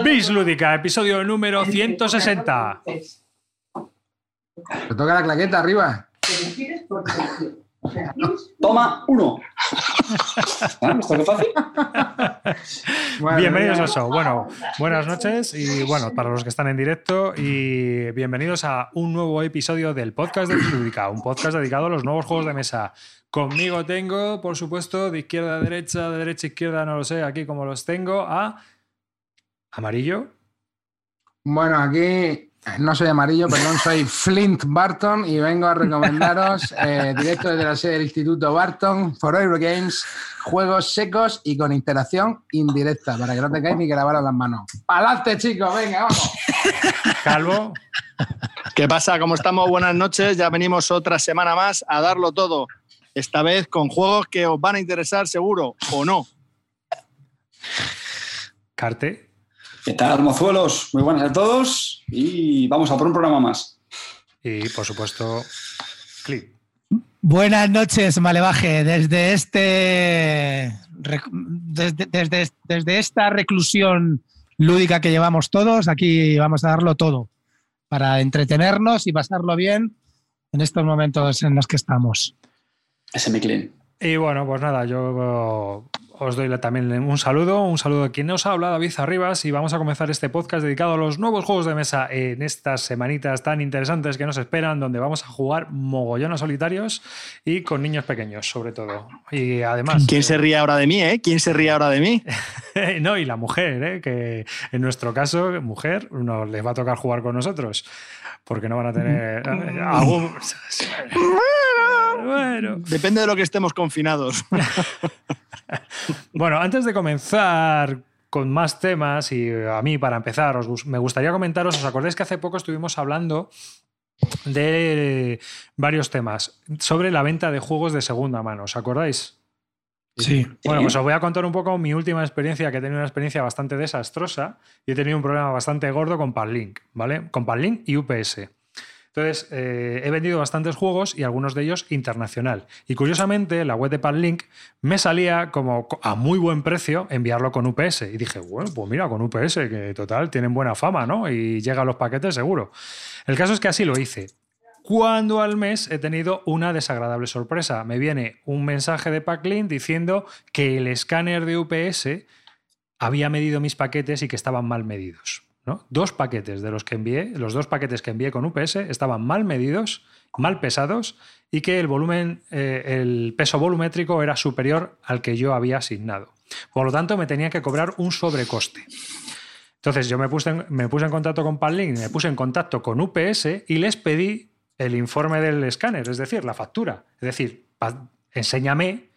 Bis Lúdica, episodio número 160. Te toca la claqueta arriba. Toma uno. ¿Ah, ¿Esto qué fácil? Bueno, Bienvenidos al show. Bueno, buenas noches y bueno, para los que están en directo y bienvenidos a un nuevo episodio del podcast de Bis Lúdica, un podcast dedicado a los nuevos juegos de mesa. Conmigo tengo, por supuesto, de izquierda a derecha, de derecha a izquierda, no lo sé, aquí como los tengo, a Amarillo. Bueno, aquí eh, no soy amarillo, perdón, soy Flint Barton y vengo a recomendaros, eh, directo desde la sede del Instituto Barton, for Eurogames, juegos secos y con interacción indirecta, para que no tengáis ni que lavaros las manos. ¡Pa'lante, chicos! ¡Venga, vamos! Calvo. ¿Qué pasa? ¿Cómo estamos? Buenas noches. Ya venimos otra semana más a darlo todo. Esta vez con juegos que os van a interesar seguro o no. Carte. ¿Qué tal, mozuelos? Muy buenas a todos y vamos a por un programa más. Y por supuesto, Clip. Buenas noches, Malevaje. Desde este desde, desde- desde esta reclusión lúdica que llevamos todos, aquí vamos a darlo todo para entretenernos y pasarlo bien en estos momentos en los que estamos. Ese mi clean. Y bueno, pues nada, yo os doy también un saludo, un saludo a quien nos habla, David Arribas, y vamos a comenzar este podcast dedicado a los nuevos juegos de mesa en estas semanitas tan interesantes que nos esperan, donde vamos a jugar mogollones solitarios y con niños pequeños, sobre todo. Y además... ¿Quién se ríe ahora de mí, eh? ¿Quién se ríe ahora de mí? no, y la mujer, ¿eh? que en nuestro caso, mujer, no les va a tocar jugar con nosotros, porque no van a tener algún... Bueno. Depende de lo que estemos confinados. Bueno, antes de comenzar con más temas, y a mí para empezar, os me gustaría comentaros, ¿os acordáis que hace poco estuvimos hablando de varios temas sobre la venta de juegos de segunda mano? ¿Os acordáis? Sí. Bueno, pues os voy a contar un poco mi última experiencia, que he tenido una experiencia bastante desastrosa y he tenido un problema bastante gordo con Panlink, ¿vale? Con Panlink y UPS. Entonces, eh, he vendido bastantes juegos y algunos de ellos internacional. Y curiosamente, la web de Panlink me salía como co- a muy buen precio enviarlo con UPS. Y dije, bueno, pues mira, con UPS, que total, tienen buena fama, ¿no? Y llegan los paquetes seguro. El caso es que así lo hice. Cuando al mes he tenido una desagradable sorpresa. Me viene un mensaje de Packlink diciendo que el escáner de UPS había medido mis paquetes y que estaban mal medidos. Dos paquetes de los que envié, los dos paquetes que envié con UPS estaban mal medidos, mal pesados y que el volumen, eh, el peso volumétrico era superior al que yo había asignado. Por lo tanto, me tenía que cobrar un sobrecoste. Entonces yo me puse, en, me puse en contacto con Panlink, me puse en contacto con UPS y les pedí el informe del escáner, es decir, la factura. Es decir, enséñame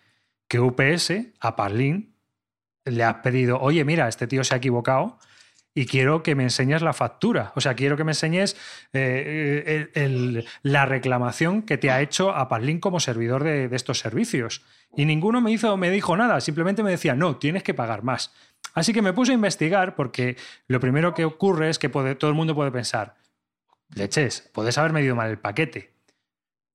que UPS a Panlink le ha pedido, oye, mira, este tío se ha equivocado y quiero que me enseñes la factura. O sea, quiero que me enseñes eh, el- la reclamación que te ha hecho a Panlink como servidor de, estos servicios. Y ninguno me hizo, me dijo nada, simplemente me decía, no, tienes que pagar más. Así que me puse a investigar porque lo primero que ocurre es que todo el mundo puede pensar, leches, puedes haber medido mal el paquete.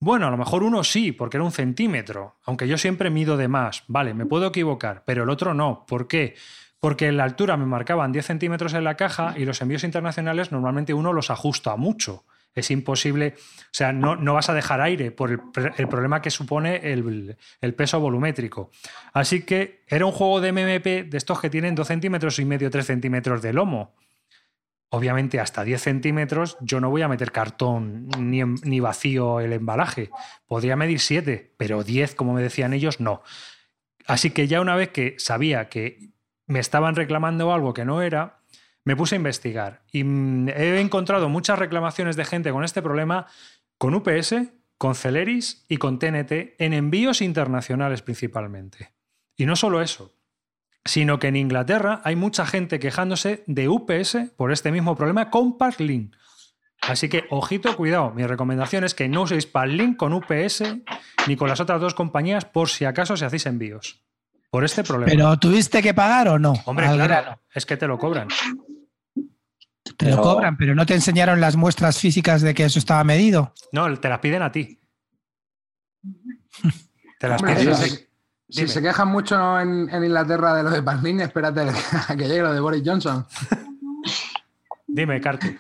Bueno, a lo mejor uno sí, porque era un centímetro, aunque yo siempre mido de más. Vale, me puedo equivocar, pero el otro no. ¿Por qué? Porque en la altura me marcaban 10 centímetros en la caja y los envíos internacionales normalmente uno los ajusta mucho. Es imposible, o sea, no, no vas a dejar aire por el, problema que supone el, el peso volumétrico. Así que era un juego de MMP de estos que tienen 2 centímetros y medio, 3 centímetros de lomo. Obviamente hasta 10 centímetros yo no voy a meter cartón ni, ni vacío el embalaje. Podría medir 7, pero 10, como me decían ellos, no. Así que ya una vez que sabía que me estaban reclamando algo que no era, me puse a investigar y mm, he encontrado muchas reclamaciones de gente con este problema con UPS, con Celeris y con TNT en envíos internacionales principalmente. Y no solo eso, sino que en Inglaterra hay mucha gente quejándose de UPS por este mismo problema con Parklink. Así que, ojito, cuidado. Mi recomendación es que no uséis Parklink con UPS ni con las otras dos compañías por si acaso se hacéis envíos. Por este problema. ¿Pero tuviste que pagar o no? Hombre, Al claro, grano. es que te lo cobran. Te lo cobran, pero no te enseñaron las muestras físicas de que eso estaba medido. No, te las piden a ti. Te las Hombre, piden a si, se, si Dime. se quejan mucho en, en Inglaterra de lo de Panlin, espérate a que llegue lo de Boris Johnson. Dime, Carte.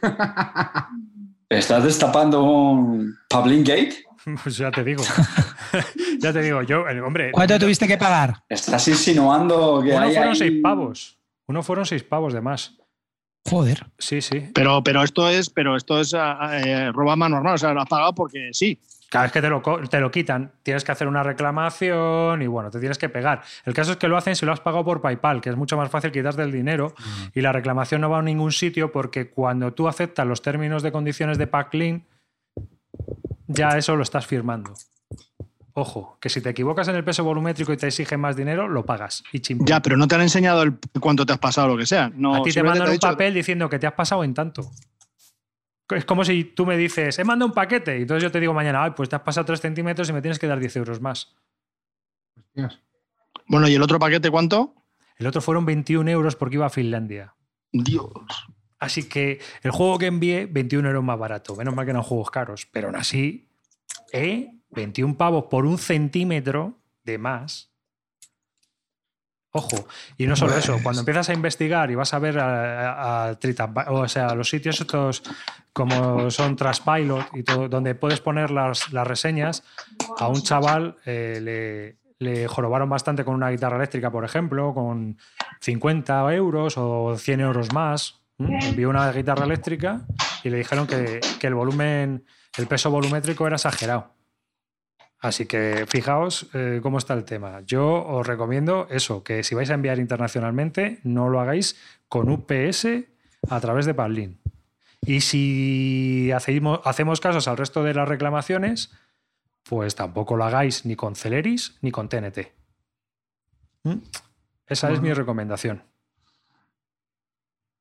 ¿Estás destapando un Pablin Gate? Pues ya te digo. ya te digo, yo, eh, hombre. ¿Cuánto tuviste que pagar? ¿Estás insinuando que Uno hay fueron ahí- seis pavos. Uno fueron seis pavos de más. Joder. Sí, sí. Pero, pero esto es, pero esto es ah, eh, robo a mano normal, o sea, lo has pagado porque sí. Cada vez que te lo, te lo quitan, tienes que hacer una reclamación y bueno, te tienes que pegar. El caso es que lo hacen si lo has pagado por PayPal, que es mucho más fácil quitarte el dinero y la reclamación no va a ningún sitio porque cuando tú aceptas los términos de condiciones de Packlink, ya eso lo estás firmando. Ojo, que si te equivocas en el peso volumétrico y te exigen más dinero, lo pagas. Y. Ya, pero no te han enseñado el cuánto te has pasado o lo que sea. No, a ti te mandan un dicho- papel diciendo que te has pasado en tanto. Es como si tú me dices, he mandado un paquete, y entonces yo te digo mañana, Ay, pues te has pasado 3 centímetros y me tienes que dar 10 euros más. Dios. Bueno, ¿y el otro paquete cuánto? El otro fueron 21 euros porque iba a Finlandia. Dios. Así que el juego que envié, 21 euros más barato. Menos mal que eran juegos caros. Pero aún así, ¿eh? 21 pavos por un centímetro de más. Ojo. Y no solo eso, cuando empiezas a investigar y vas a ver a, a- o sea, los sitios estos como son Trustpilot y todo, donde puedes poner las, las reseñas, a un chaval eh, le, le jorobaron bastante con una guitarra eléctrica, por ejemplo, con 50 euros o 100 euros más. Envió una guitarra eléctrica y le dijeron que, que el volumen, el peso volumétrico era exagerado. Así que fijaos eh, cómo está el tema. Yo os recomiendo eso, que si vais a enviar internacionalmente, no lo hagáis con UPS a través de Padlin. Y si hacemos, hacemos casos al resto de las reclamaciones, pues tampoco lo hagáis ni con Celeris ni con TNT. ¿Mm? Esa es mi recomendación.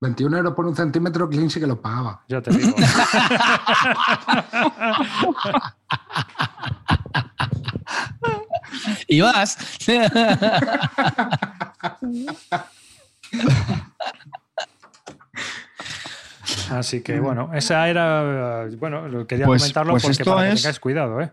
21 euros por un centímetro, Clean sí que lo pagaba. Ya te digo. Y vas. Así que bueno, esa era. Bueno, quería Pues- comentarlo pues porque esto para que es- tengáis cuidado, ¿eh?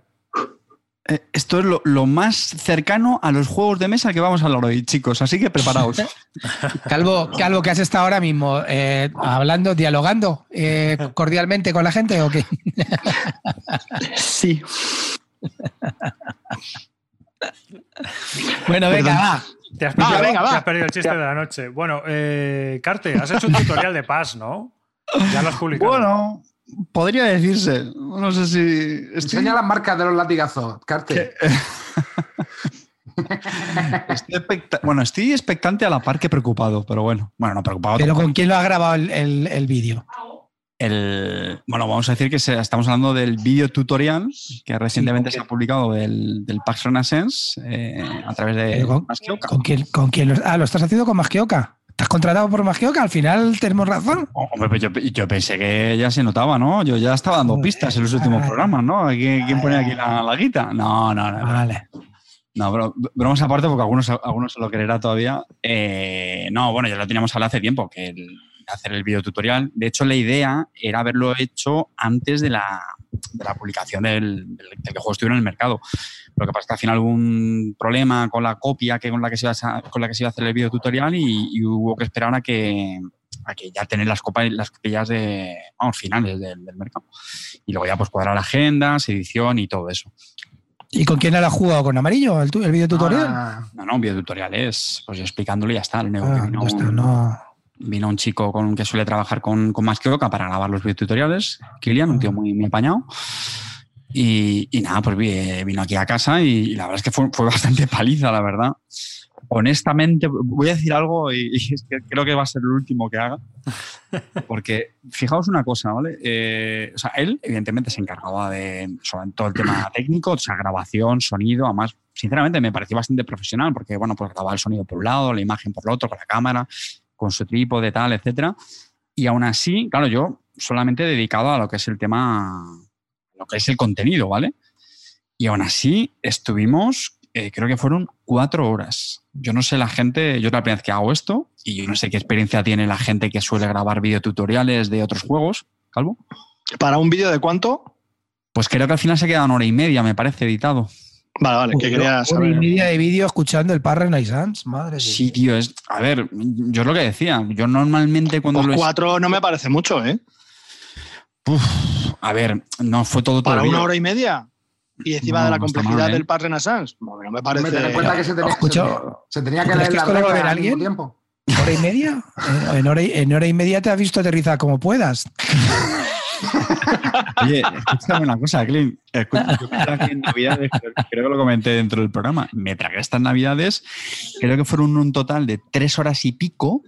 Eh, Esto es lo, lo más cercano a los juegos de mesa que vamos a hablar hoy, chicos. Así que preparaos. Calvo, Calvo, que has estado ahora mismo eh, hablando, dialogando eh, cordialmente con la gente o qué? sí. Bueno, venga, va. Te has, Va, pillado- venga, va. te has perdido el chiste de la noche. Bueno, eh, Carte, has hecho un tutorial de Paz, ¿no? Ya lo has publicado. Bueno, podría decirse. No sé si. Estoy, Enseña las marcas de los latigazos, Carte. estoy expecta- bueno, estoy expectante a la par que preocupado, pero bueno. Bueno, no preocupado. Pero tampoco. ¿con quién lo ha grabado el, el- el vídeo? El, bueno, vamos a decir que se- estamos hablando del vídeo tutorial que recientemente Sí, se ha publicado del, del Pax Renaissance eh, a través de Pero con-. ¿Con quién, con quién lo, ah, lo estás haciendo con Masquioca? ¿Estás contratado por Masquioca? Al final tenemos razón. Oh, Hombre, pues yo, yo pensé que ya se notaba, ¿no? Yo ya estaba dando pistas en los últimos programas, ¿no? ¿Quién, quién pone aquí la, la guita? No, no, no. Vale. No, bro- bromas aparte, porque algunos, algunos se lo creerá todavía. Eh, no, bueno, ya lo teníamos hablado hace tiempo, que el- hacer el video tutorial. De hecho, la idea era haberlo hecho antes de la, de la publicación del, del, del que el juego estuviera en el mercado. Lo que pasa es que al final hubo un problema con la copia que con la que se iba a, con la que se iba a hacer el video tutorial y, y hubo que esperar a que, a que ya tener las, copas, las copillas de, vamos, finales del, del mercado. Y luego ya pues cuadrar agendas, edición y todo eso. ¿Y con quién has jugado? ¿Con Amarillo? ¿El, tu- el vídeo tutorial? Ah, No, no, un video tutorial es pues yo explicándolo y ya está. Que Ah, ya está, no. Vino un chico con, que suele trabajar con, con más que Oca para grabar los videotutoriales, Kilian, un tío muy, muy apañado. Y, y nada, pues vi- vino aquí a casa y, y la verdad es que fue, fue bastante paliza, la verdad. Honestamente, voy a decir algo y, y es que creo que va a ser el último que haga. Porque fijaos una cosa, ¿vale? Eh, o sea, él evidentemente se encargaba de sobre todo el tema técnico, o sea, grabación, sonido, además, sinceramente me pareció bastante profesional porque, bueno, pues grababa el sonido por un lado, la imagen por el otro, con la cámara, con su trípode, tal, etcétera. Y aún así, claro, yo solamente dedicado a lo que es el tema, lo que es el contenido, ¿vale? Y aún así estuvimos, eh, creo que fueron cuatro horas. Yo no sé la gente, yo es la primera vez que hago esto y yo no sé qué experiencia tiene la gente que suele grabar videotutoriales de otros juegos, Calvo. ¿Para un vídeo de cuánto? Pues creo que al final se queda una hora y media, me parece, editado. Vale, vale, que quería Hora y saber. media de vídeo escuchando el par Renaissance. Madre Sí, Dios. tío, es. A ver, yo es lo que decía. Yo normalmente cuando Pues lo. es- cuatro no me parece mucho, ¿eh? Uf, a ver, no fue todo Para el una hora y media. Y encima No, de la complejidad mal, ¿eh? del Par Renaissance. No, no me parece. En cuenta que se tenía, Escucha, se tenía- se tenía que ¿tú crees leer que la regla al mismo alguien? tiempo. ¿Hora y media? En, en hora y, en hora y media te has visto aterrizar como puedas. Oye, escúchame una cosa, Clint. Escucha, yo me en Navidades, creo, que lo comenté dentro del programa. Me tragué estas Navidades, creo que fueron un total de tres horas y pico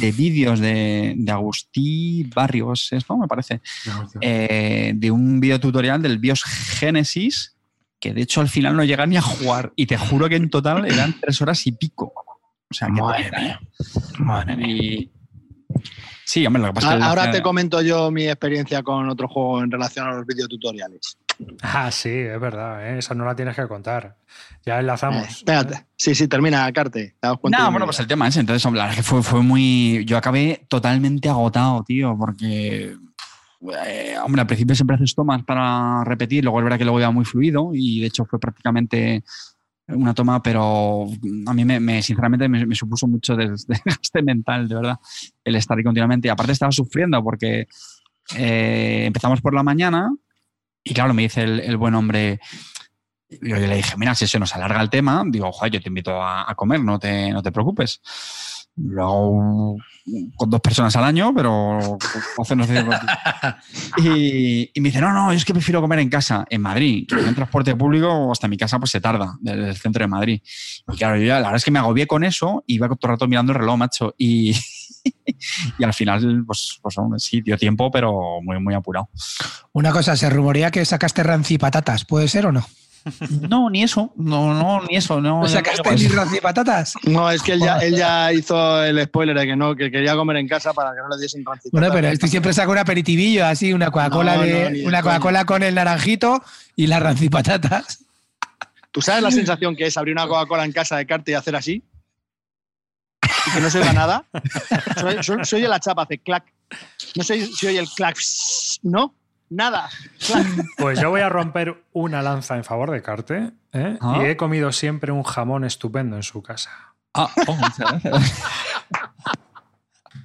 de vídeos de, de Agustí Barrios, ¿es, no? Me parece. eh, de un videotutorial del BIOS Genesis, que de hecho al final no llega ni a jugar. Y te juro que en total eran tres horas y pico. O sea, que Madre mía. Madre mía. y- Sí, hombre, lo que pasa es que. Ahora te comento yo mi experiencia con otro juego en relación a los videotutoriales. Ah, sí, es verdad, ¿eh? esa no la tienes que contar. Ya Eh, enlazamos. espérate. Sí, sí, termina, Carte. No, bueno, pues el tema es, entonces, hombre, fue, fue muy. Yo acabé totalmente agotado, tío, porque. eh, hombre, al principio siempre haces tomas para repetir, luego es verdad que luego iba muy fluido y de hecho fue prácticamente una toma, pero a mí me, me- sinceramente me, supuso mucho de, de gaste mental, de verdad, el estar ahí continuamente. Y aparte estaba sufriendo porque eh, empezamos por la mañana y claro, me dice el, el buen hombre, yo le dije, mira, si se nos alarga el tema, digo, joder, yo te invito a, a comer, no te, no te preocupes. Lo hago con dos personas al año, pero y, y me dice, no, no, yo es que prefiero comer en casa, en Madrid. En transporte público hasta mi casa pues se tarda, desde el centro de Madrid. Y claro, yo ya, la verdad es que me agobié con eso y iba todo el rato mirando el reloj, macho. Y, y al final, pues, pues hombre, sí, dio tiempo, pero muy, muy apurado. Una cosa, se rumorea que sacaste ranci patatas. ¿Puede ser o no? No, ni eso, no, no, ni eso, no. ¿No sacaste ni ranci patatas? No, es que él ya, él ya hizo el spoiler de que no, que quería comer en casa para que no le diesen rancito. Bueno, pero este siempre saca un aperitivillo, así, una Coca-Cola No, de no, ni de una Coca-Cola con el naranjito y las ranci patatas. ¿Tú sabes la sensación que es abrir una Coca-Cola en casa de Carte y hacer así? Y que no se oiga nada. Soy, soy- se oye la chapa, hace clac. No sé si oye el clac. No, nada. Pues yo voy a romper una lanza en favor de Carte ¿eh? Ah. y he comido siempre un jamón estupendo en su casa. Ah, oh, muchas gracias.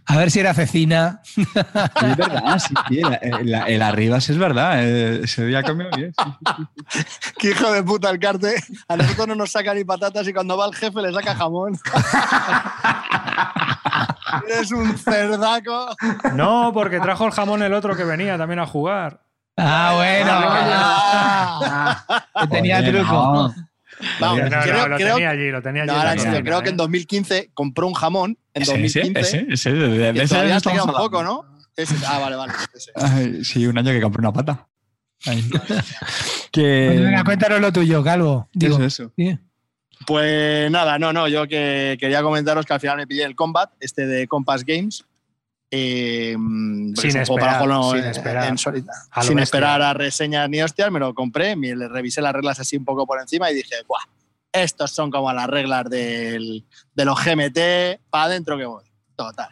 A ver si era cecina. Sí, es verdad, sí, sí, el, el- el arriba sí es verdad. eh, Ese día comió bien. sí, sí, sí. Qué hijo de puta el Carte. A nosotros no nos saca ni patatas y cuando va el jefe le saca jamón. Eres un cerdaco. No, porque trajo el jamón el otro que venía también a jugar. Ah, bueno. Ah. que tenía Joder, truco. no. Vamos, No, no, creo, lo creo- tenía allí, lo tenía ahora creo que ¿eh? en 2015 compró un jamón. En Ese, 2015. ese, ese, ese, de, que ese te queda un poco. ¿no? Ese- ah, vale, vale. ese. Ay, sí, un año que compré una pata. Ay. Pues que... venga, cuéntanos lo tuyo, Calvo. Digo, Eso, eso. sí. Pues nada, no, no, yo que quería comentaros que al final me pillé el Combat, este de Compass Games. Eh, Sin esperar, sin esperar. en A sin esperar a reseñas ni hostias, me lo compré, me revisé las reglas así un poco por encima y dije, ¡buah! Estos son como las reglas del, de los GMT, para adentro que voy. Total.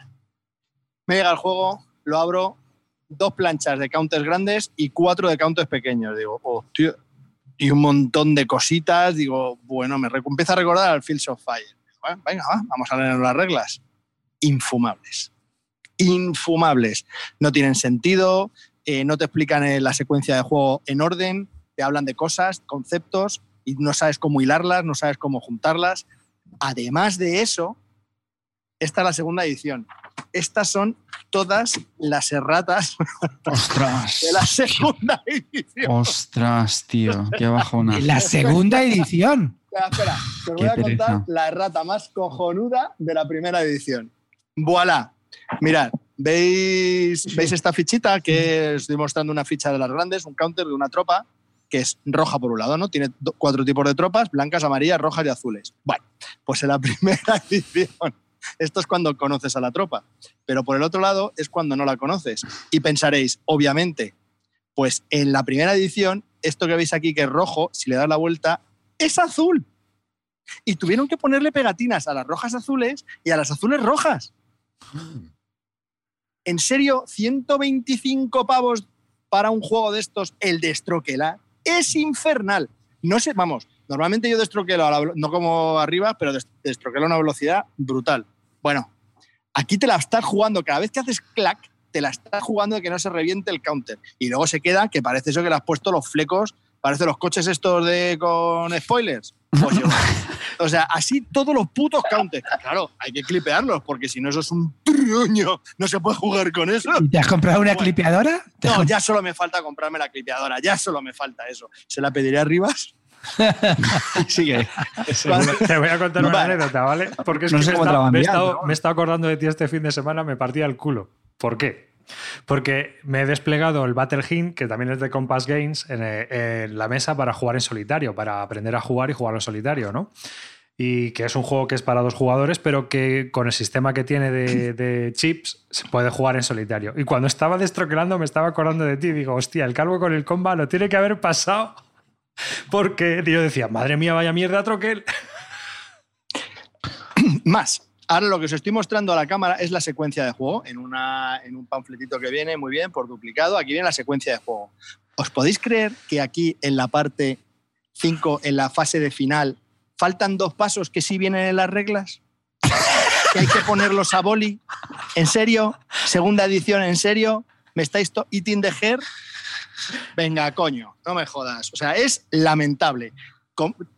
Me llega el juego, lo abro, dos planchas de counters grandes y cuatro de counters pequeños. Digo, hostia. Y un montón de cositas. Digo, bueno, me empieza a recordar al Fields of Fire. Bueno, venga, va, vamos a leer las reglas. Infumables. Infumables. No tienen sentido, eh, no te explican eh, la secuencia de juego en orden, te hablan de cosas, conceptos, y no sabes cómo hilarlas, no sabes cómo juntarlas. Además de eso, esta es la segunda edición. Estas son todas las erratas Ostras. de la segunda edición. Ostras, tío. Qué bajona. En la segunda edición. Espera, espera, te voy Qué a contar pereza. la errata más cojonuda de la primera edición. Voilà. Mirad, ¿veis, ¿veis esta fichita que estoy mostrando una ficha de las grandes, un counter de una tropa que es roja por un lado, ¿no? Tiene cuatro tipos de tropas, blancas, amarillas, rojas y azules. Bueno, pues en la primera edición, esto es cuando conoces a la tropa, pero por el otro lado es cuando no la conoces. Y pensaréis, obviamente, pues en la primera edición, esto que veis aquí que es rojo, si le das la vuelta, es azul. Y tuvieron que ponerle pegatinas a las rojas azules y a las azules rojas. En serio, 125 pavos para un juego de estos, el de Strokelar, es infernal. No sé, vamos, Normalmente yo destroquelo, a la no como arriba, pero des- destroquelo a una velocidad brutal. Bueno, aquí te la estás jugando, cada vez que haces clac, te la estás jugando de que no se reviente el counter. Y luego se queda que parece eso que le has puesto los flecos, parece los coches estos de con spoilers. Pues igual. o sea, así todos los putos counters. Claro, hay que clipearlos, porque si no eso es un truño. No se puede jugar con eso. ¿Y te has comprado una Bueno. clipeadora? ¿Te has No, ya solo me falta comprarme la clipeadora, ya solo me falta eso. Se la pediré a Rivas. Sigue. Te voy a contar una Vale. anécdota, ¿vale? Porque es No que me, está- me he estado, me he estado acordando de ti este fin de semana, me partía el culo. ¿Por qué? Porque me he desplegado el Battle Hint, que también es de Compass Games, en, eh, en la mesa para jugar en solitario, para aprender a jugar y jugar en solitario, ¿no? Y que es un juego que es para dos jugadores, pero que con el sistema que tiene de, de chips se puede jugar en solitario. Y cuando estaba destroquelando me estaba acordando de ti. Digo, hostia, el calvo con el comba lo tiene que haber pasado. Porque yo decía, madre mía, vaya mierda, troquel. Más. Ahora lo que os estoy mostrando a la cámara es la secuencia de juego en, una, en un panfletito que viene muy bien por duplicado. Aquí viene la secuencia de juego. ¿Os podéis creer que aquí en la parte 5, en la fase de final, faltan dos pasos que sí vienen en las reglas? ¿Que hay que ponerlos a boli? ¿En serio? ¿Segunda edición? ¿En serio? ¿Me estáis eating the hair? Venga, coño, no me jodas. O sea, es lamentable.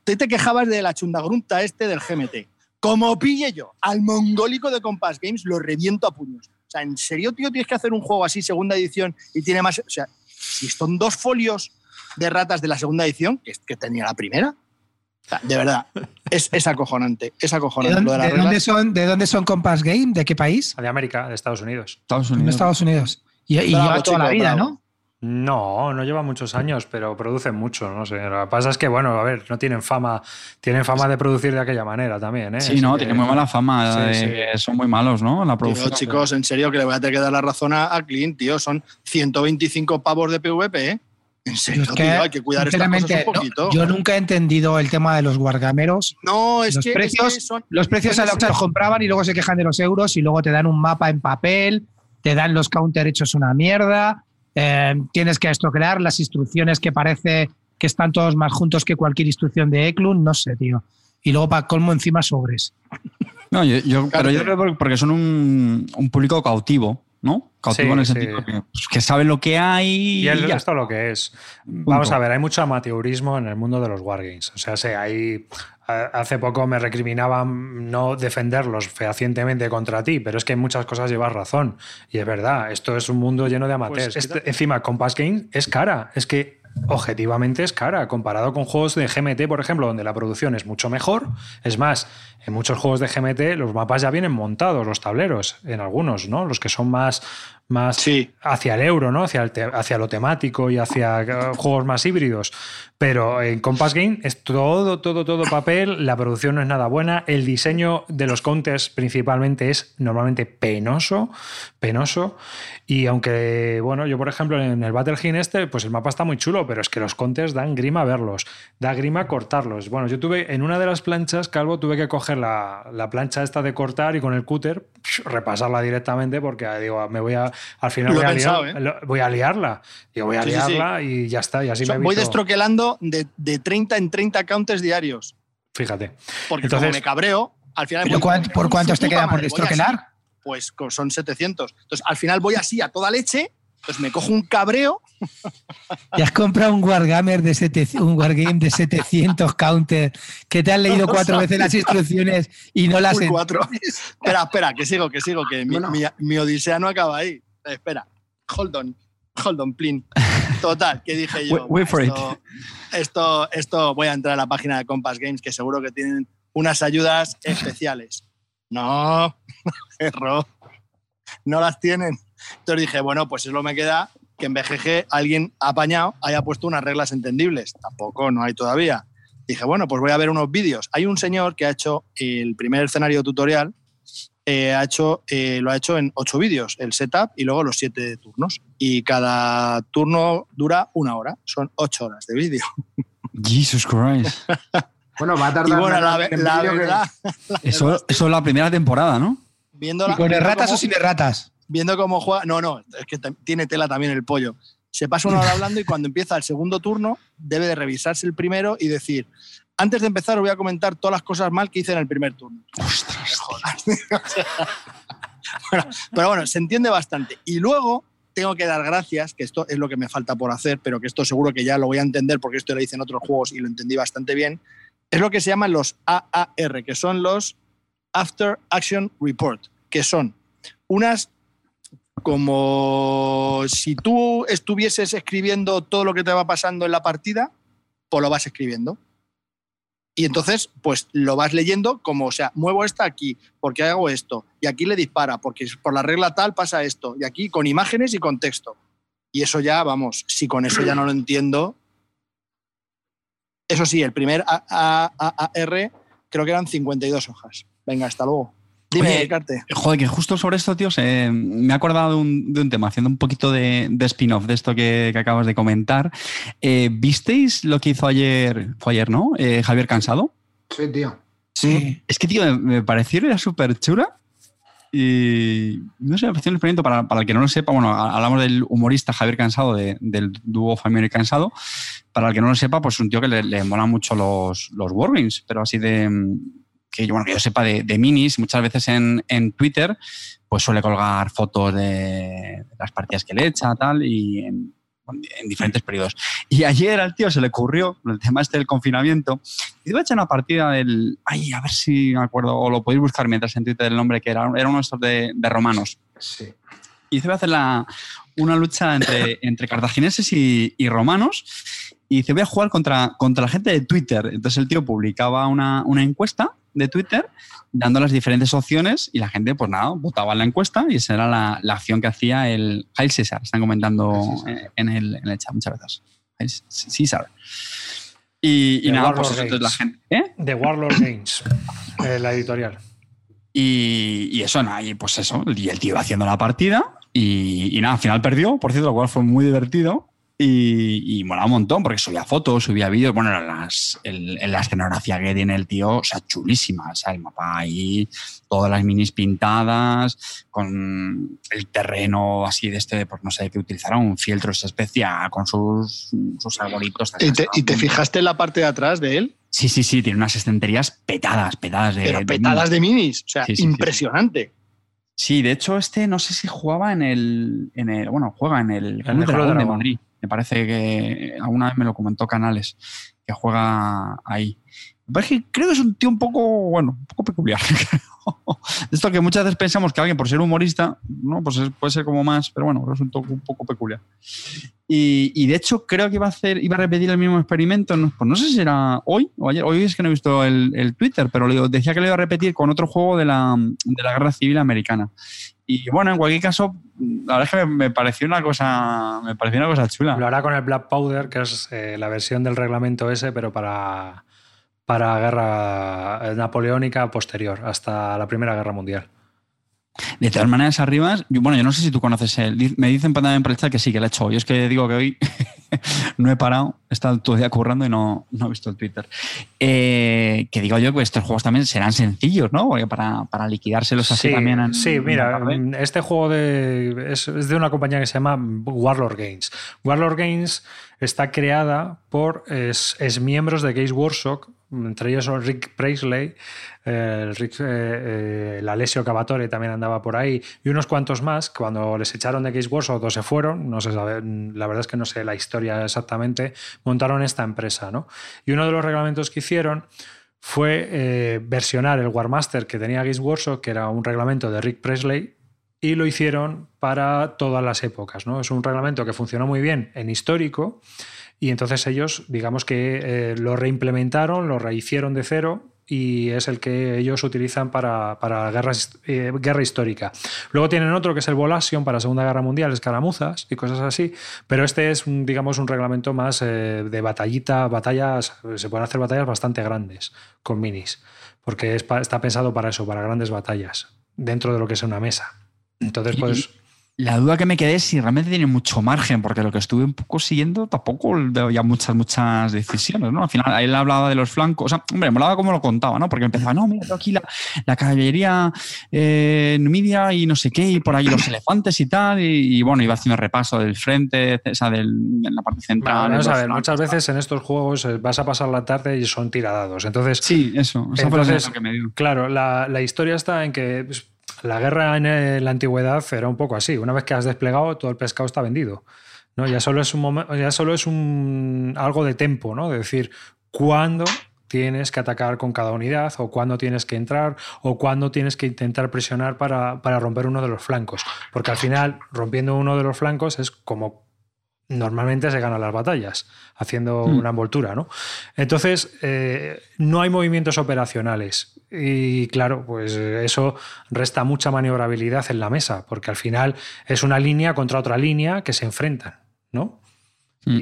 Te te quejabas de la chundagrunta este del GMT. Como pille yo al mongólico de Compass Games, lo reviento a puños. O sea, ¿en serio, tío, tienes que hacer un juego así, segunda edición, y tiene más. O sea, si son dos folios de ratas de la segunda edición, que, que tenía la primera. O sea, de verdad, es, es acojonante. Es ¿De acojonante. dónde, lo de las de dónde reglas. son, ¿De dónde son Compass Game? ¿De qué país? De América, de Estados Unidos. Estados De Unidos. Estados Unidos. Y, y Bravo, lleva toda la vida, bravo. ¿no? No, no lleva muchos años, pero producen mucho, no sé. Lo que pasa es que, bueno, a ver, no tienen fama, tienen fama de producir de aquella manera también, ¿eh? Sí, Así no, que- tienen muy mala fama. Sí, de sí. que Son muy malos, ¿no? La Tío, producción. chicos, en serio que le voy a tener que dar la razón a, Clint, tío. Son 125 pavos de PvP, ¿eh? En serio, es que, tío, hay que cuidar estas cosas un no, poquito. yo nunca he entendido el tema de los guargameros. No, es los que, es precios- que son. Los precios a los que los compraban y luego se quejan de los euros y luego te dan un mapa en papel, te dan los counter hechos una mierda, eh, tienes que estroquear las instrucciones que parece que están todos más juntos que cualquier instrucción de Eklund, no sé, tío. Y luego para colmo encima sobres. No, yo, yo- pero yo creo que porque son un, un público cautivo, ¿no? Cautivo Sí, en el sí. sentido que, pues, que sabe lo que hay Y ya. esto lo que es. Vamos a ver, hay mucho amateurismo en el mundo de los wargames. O sea, sé, hay, hace poco me recriminaban no defenderlos fehacientemente contra ti, pero es que en muchas cosas llevas razón. Y es verdad, esto es un mundo lleno de amateurs. Este- encima, Compass Games es cara. Es que objetivamente es cara comparado con juegos de GMT, por ejemplo, donde la producción es mucho mejor. Es más, en muchos juegos de GMT los mapas ya vienen montados, los tableros, en algunos, ¿no? Los que son más, más Sí. hacia el euro, ¿no? Hacia, el te- hacia lo temático y hacia eh, juegos más híbridos. Pero en Compass Game es todo, todo, todo papel, la producción no es nada buena, el diseño de los counters principalmente es normalmente penoso, penoso. Y aunque, bueno, yo por ejemplo en el Battle Gene este, pues el mapa está muy chulo, pero es que los counters dan grima verlos, da grima cortarlos. Bueno, yo tuve en una de las planchas, Calvo, tuve que coger la, la plancha esta de cortar y con el cúter psh, repasarla directamente porque digo, me voy a, al final voy a, pensado, liar- ¿eh? voy a liarla. Digo, voy a Sí, sí, sí. liarla y ya está, y así O sea, me voy destroquelando de, de 30 en 30 counters diarios. Fíjate. Porque Entonces- como me cabreo, al final. ¿Pero voy- cuán- por cuántos te queda por madre, destroquelar? Pues son 700. Entonces, al final voy así a toda leche, pues me cojo un cabreo. Te has comprado un Wargamer de 700 un Wargame de 700 counter que te han leído cuatro veces las instrucciones y no las cuatro. espera, espera, que sigo, que sigo, que mi, Bueno. mi- mi odisea no acaba ahí. Espera, hold on, hold on, please. Total, que dije yo. Wait- wait for esto, esto, esto, voy a entrar a la página de Compass Games, que seguro que tienen unas ayudas especiales. No, error. No las tienen. Entonces dije, bueno, pues solo me queda que en BGG alguien apañado haya puesto unas reglas entendibles. Tampoco, no hay todavía. Dije, bueno, pues voy a ver unos vídeos. Hay un señor que ha hecho el primer escenario tutorial, eh, ha hecho, eh, lo ha hecho en ocho vídeos, el setup y luego los siete turnos. Y cada turno dura una hora, son ocho horas de vídeo. Jesus Christ. Bueno, va a Y tardar bueno, la, en la vídeo que- verdad, Eso, eso es la primera temporada, ¿no? viendo, ¿Y la- con erratas cómo- o sin erratas? Viendo cómo juega. No, no, es que tiene tela también el pollo. Se pasa una hora hablando y cuando empieza el segundo turno debe de revisarse el primero y decir, Antes de empezar, os voy a comentar todas las cosas mal que hice en el primer turno. Ostras. Bueno, pero bueno, se entiende bastante. Y luego tengo que dar gracias, que esto es lo que me falta por hacer, pero que esto seguro que ya lo voy a entender porque esto lo hice en otros juegos y lo entendí bastante bien. Es lo que se llaman los AAR, que son los After Action Report, que son unas como si tú estuvieses escribiendo todo lo que te va pasando en la partida, pues lo vas escribiendo. Y entonces, pues lo vas leyendo como, o sea, muevo esta aquí, porque hago esto, y aquí le dispara, porque por la regla tal pasa esto, y aquí con imágenes y con texto. Y eso ya, vamos, si con eso ya no lo entiendo. Eso sí, el primer AAR creo que eran 52 hojas. Venga, hasta luego. Dime, Oye, Carte. Joder, que justo sobre esto, tío, se- me he acordado de un, de un tema, haciendo un poquito de, de spin-off de esto que, que acabas de comentar. Eh, ¿Visteis lo que hizo ayer, fue ayer, ¿no? Eh, Javier Cansado. Sí, tío. Sí. Es que, tío, me, me pareció era súper chula. Y no sé, me pareció un experimento para, para el que no lo sepa. Bueno, hablamos del humorista Javier Cansado, de- del dúo Familia Cansado. Para el que no lo sepa, pues un tío que le, le molan mucho los, los Wargames, pero así de. Que, yo- bueno, que yo sepa de, de minis, muchas veces en, en Twitter, pues suele colgar fotos de, las partidas que le echa, tal, y en, en diferentes periodos. Y ayer al tío se le ocurrió, el tema este del confinamiento, y iba a echar una partida del. Ay, a ver si me acuerdo, o lo podéis buscar mientras en Twitter el nombre que era. Era uno de estos de, de romanos. Sí. Y se iba a hacer la, una lucha entre, entre cartagineses y, y romanos. Y dice, voy a jugar contra, contra la gente de Twitter. Entonces el tío publicaba una, una encuesta de Twitter dando las diferentes opciones y la gente, pues nada, votaba en la encuesta y esa era la, la acción que hacía el Hail César. Están comentando César. eh, en el, en el chat. Muchas gracias. Hail César. Y, nada, Warlord pues eso, entonces la gente... ¿eh? De Warlord Games, eh, la editorial. Y, y eso, nada, y pues eso, y el tío iba haciendo la partida y, y nada, al final perdió, por cierto, lo cual fue muy divertido y, y molaba un montón porque subía fotos, subía vídeos, bueno, las, el- la escenografía que tiene el tío, o sea, chulísima, o sea, el mapa ahí, todas las minis pintadas, con el terreno así de este, pues no sé, que utilizará un fieltro especial con sus, sus arbolitos. ¿Y te, y te fijaste en la parte de atrás de él? Sí, sí, sí, tiene unas estanterías petadas, petadas de... Pero de petadas de minis. O sea, Sí, sí, sí. impresionante. Sí, de hecho, este no sé si jugaba en el. En el bueno, juega en el, Dragón de Dragón. Madrid. Me parece que alguna vez me lo comentó Canales, que juega ahí. Parece que creo que es un tío un poco, bueno, un poco peculiar. Esto que muchas veces pensamos que alguien por ser humorista, no, pues es- puede ser como más, pero bueno, es un, toque un poco peculiar. Y, y de hecho creo que iba a hacer, iba a repetir el mismo experimento, no, pues no sé si era hoy o ayer, hoy es que no he visto el, el Twitter, pero le- decía que lo iba a repetir con otro juego de la, de la Guerra Civil Americana. Y bueno, en cualquier caso, la verdad es que me, pareció una cosa, me pareció una cosa chula. Lo hará con el Black Powder, que es eh, la versión del reglamento ese, pero para, para guerra napoleónica posterior, hasta la Primera Guerra Mundial. De todas maneras, arriba, yo- bueno, yo no sé si tú conoces él. Me dicen también por el chat que sí, que lo he hecho. Yo es que digo que hoy no he parado, he estado todo el día currando y no, no he visto el Twitter. Eh, que digo yo que estos juegos también serán sencillos, ¿no? Porque para, para liquidárselos así Sí, también. en- sí, mira, mm, este juego de, es, es de una compañía que se llama Warlord Games. Warlord Games está creada por es, miembros de Games Workshop, entre ellos son Rick Presley, eh, el eh, eh, Alessio Cavatore también andaba por ahí, y unos cuantos más. Cuando les echaron de Games Workshop o se fueron, no la verdad es que no sé la historia exactamente, montaron esta empresa. ¿no? Y uno de los reglamentos que hicieron fue eh, versionar el Warmaster que tenía Games Workshop, que era un reglamento de Rick Presley, y lo hicieron para todas las épocas. ¿no? Es un reglamento que funcionó muy bien en histórico, y entonces ellos, digamos que eh, lo reimplementaron, lo rehicieron de cero. Y es el que ellos utilizan para, para guerras, eh, guerra histórica. Luego tienen otro que es el Volasion para Segunda Guerra Mundial, escaramuzas y cosas así. Pero este es, un, digamos, un reglamento más eh, de batallita, batallas. Se pueden hacer batallas bastante grandes con minis, porque es pa- está pensado para eso, para grandes batallas, dentro de lo que es una mesa. Entonces, pues. La duda que me quedé es si realmente tiene mucho margen, porque lo que estuve un poco siguiendo tampoco ya muchas, muchas decisiones, ¿no? Al final, él hablaba de los flancos, o sea, hombre, me hablaba como lo contaba, ¿no? Porque empezaba, no, mira, aquí la, la caballería eh, Numidia y no sé qué, y por ahí los elefantes y tal, y, y bueno, iba haciendo repaso del frente, o sea, del, en la parte central. Bueno, de a ver, flancos. muchas veces en estos juegos eh, vas a pasar la tarde y son tiradados. Entonces, Sí, eso, esa fue la Entonces, que me dio. Claro, la, la historia está en que pues, la guerra en eh, la antigüedad era un poco así. Una vez que has desplegado, todo el pescado está vendido. ¿no? Ya solo es un ya solo es un algo de tempo, ¿no? De decir cuándo tienes que atacar con cada unidad, o cuándo tienes que entrar, o cuándo tienes que intentar presionar para, para romper uno de los flancos. Porque al final, rompiendo uno de los flancos es como normalmente se ganan las batallas, haciendo Hmm. una envoltura, ¿no? Entonces, eh, no hay movimientos operacionales. Y claro, pues eso resta mucha maniobrabilidad en la mesa, porque al final es una línea contra otra línea que se enfrentan, ¿no? Mm. Y,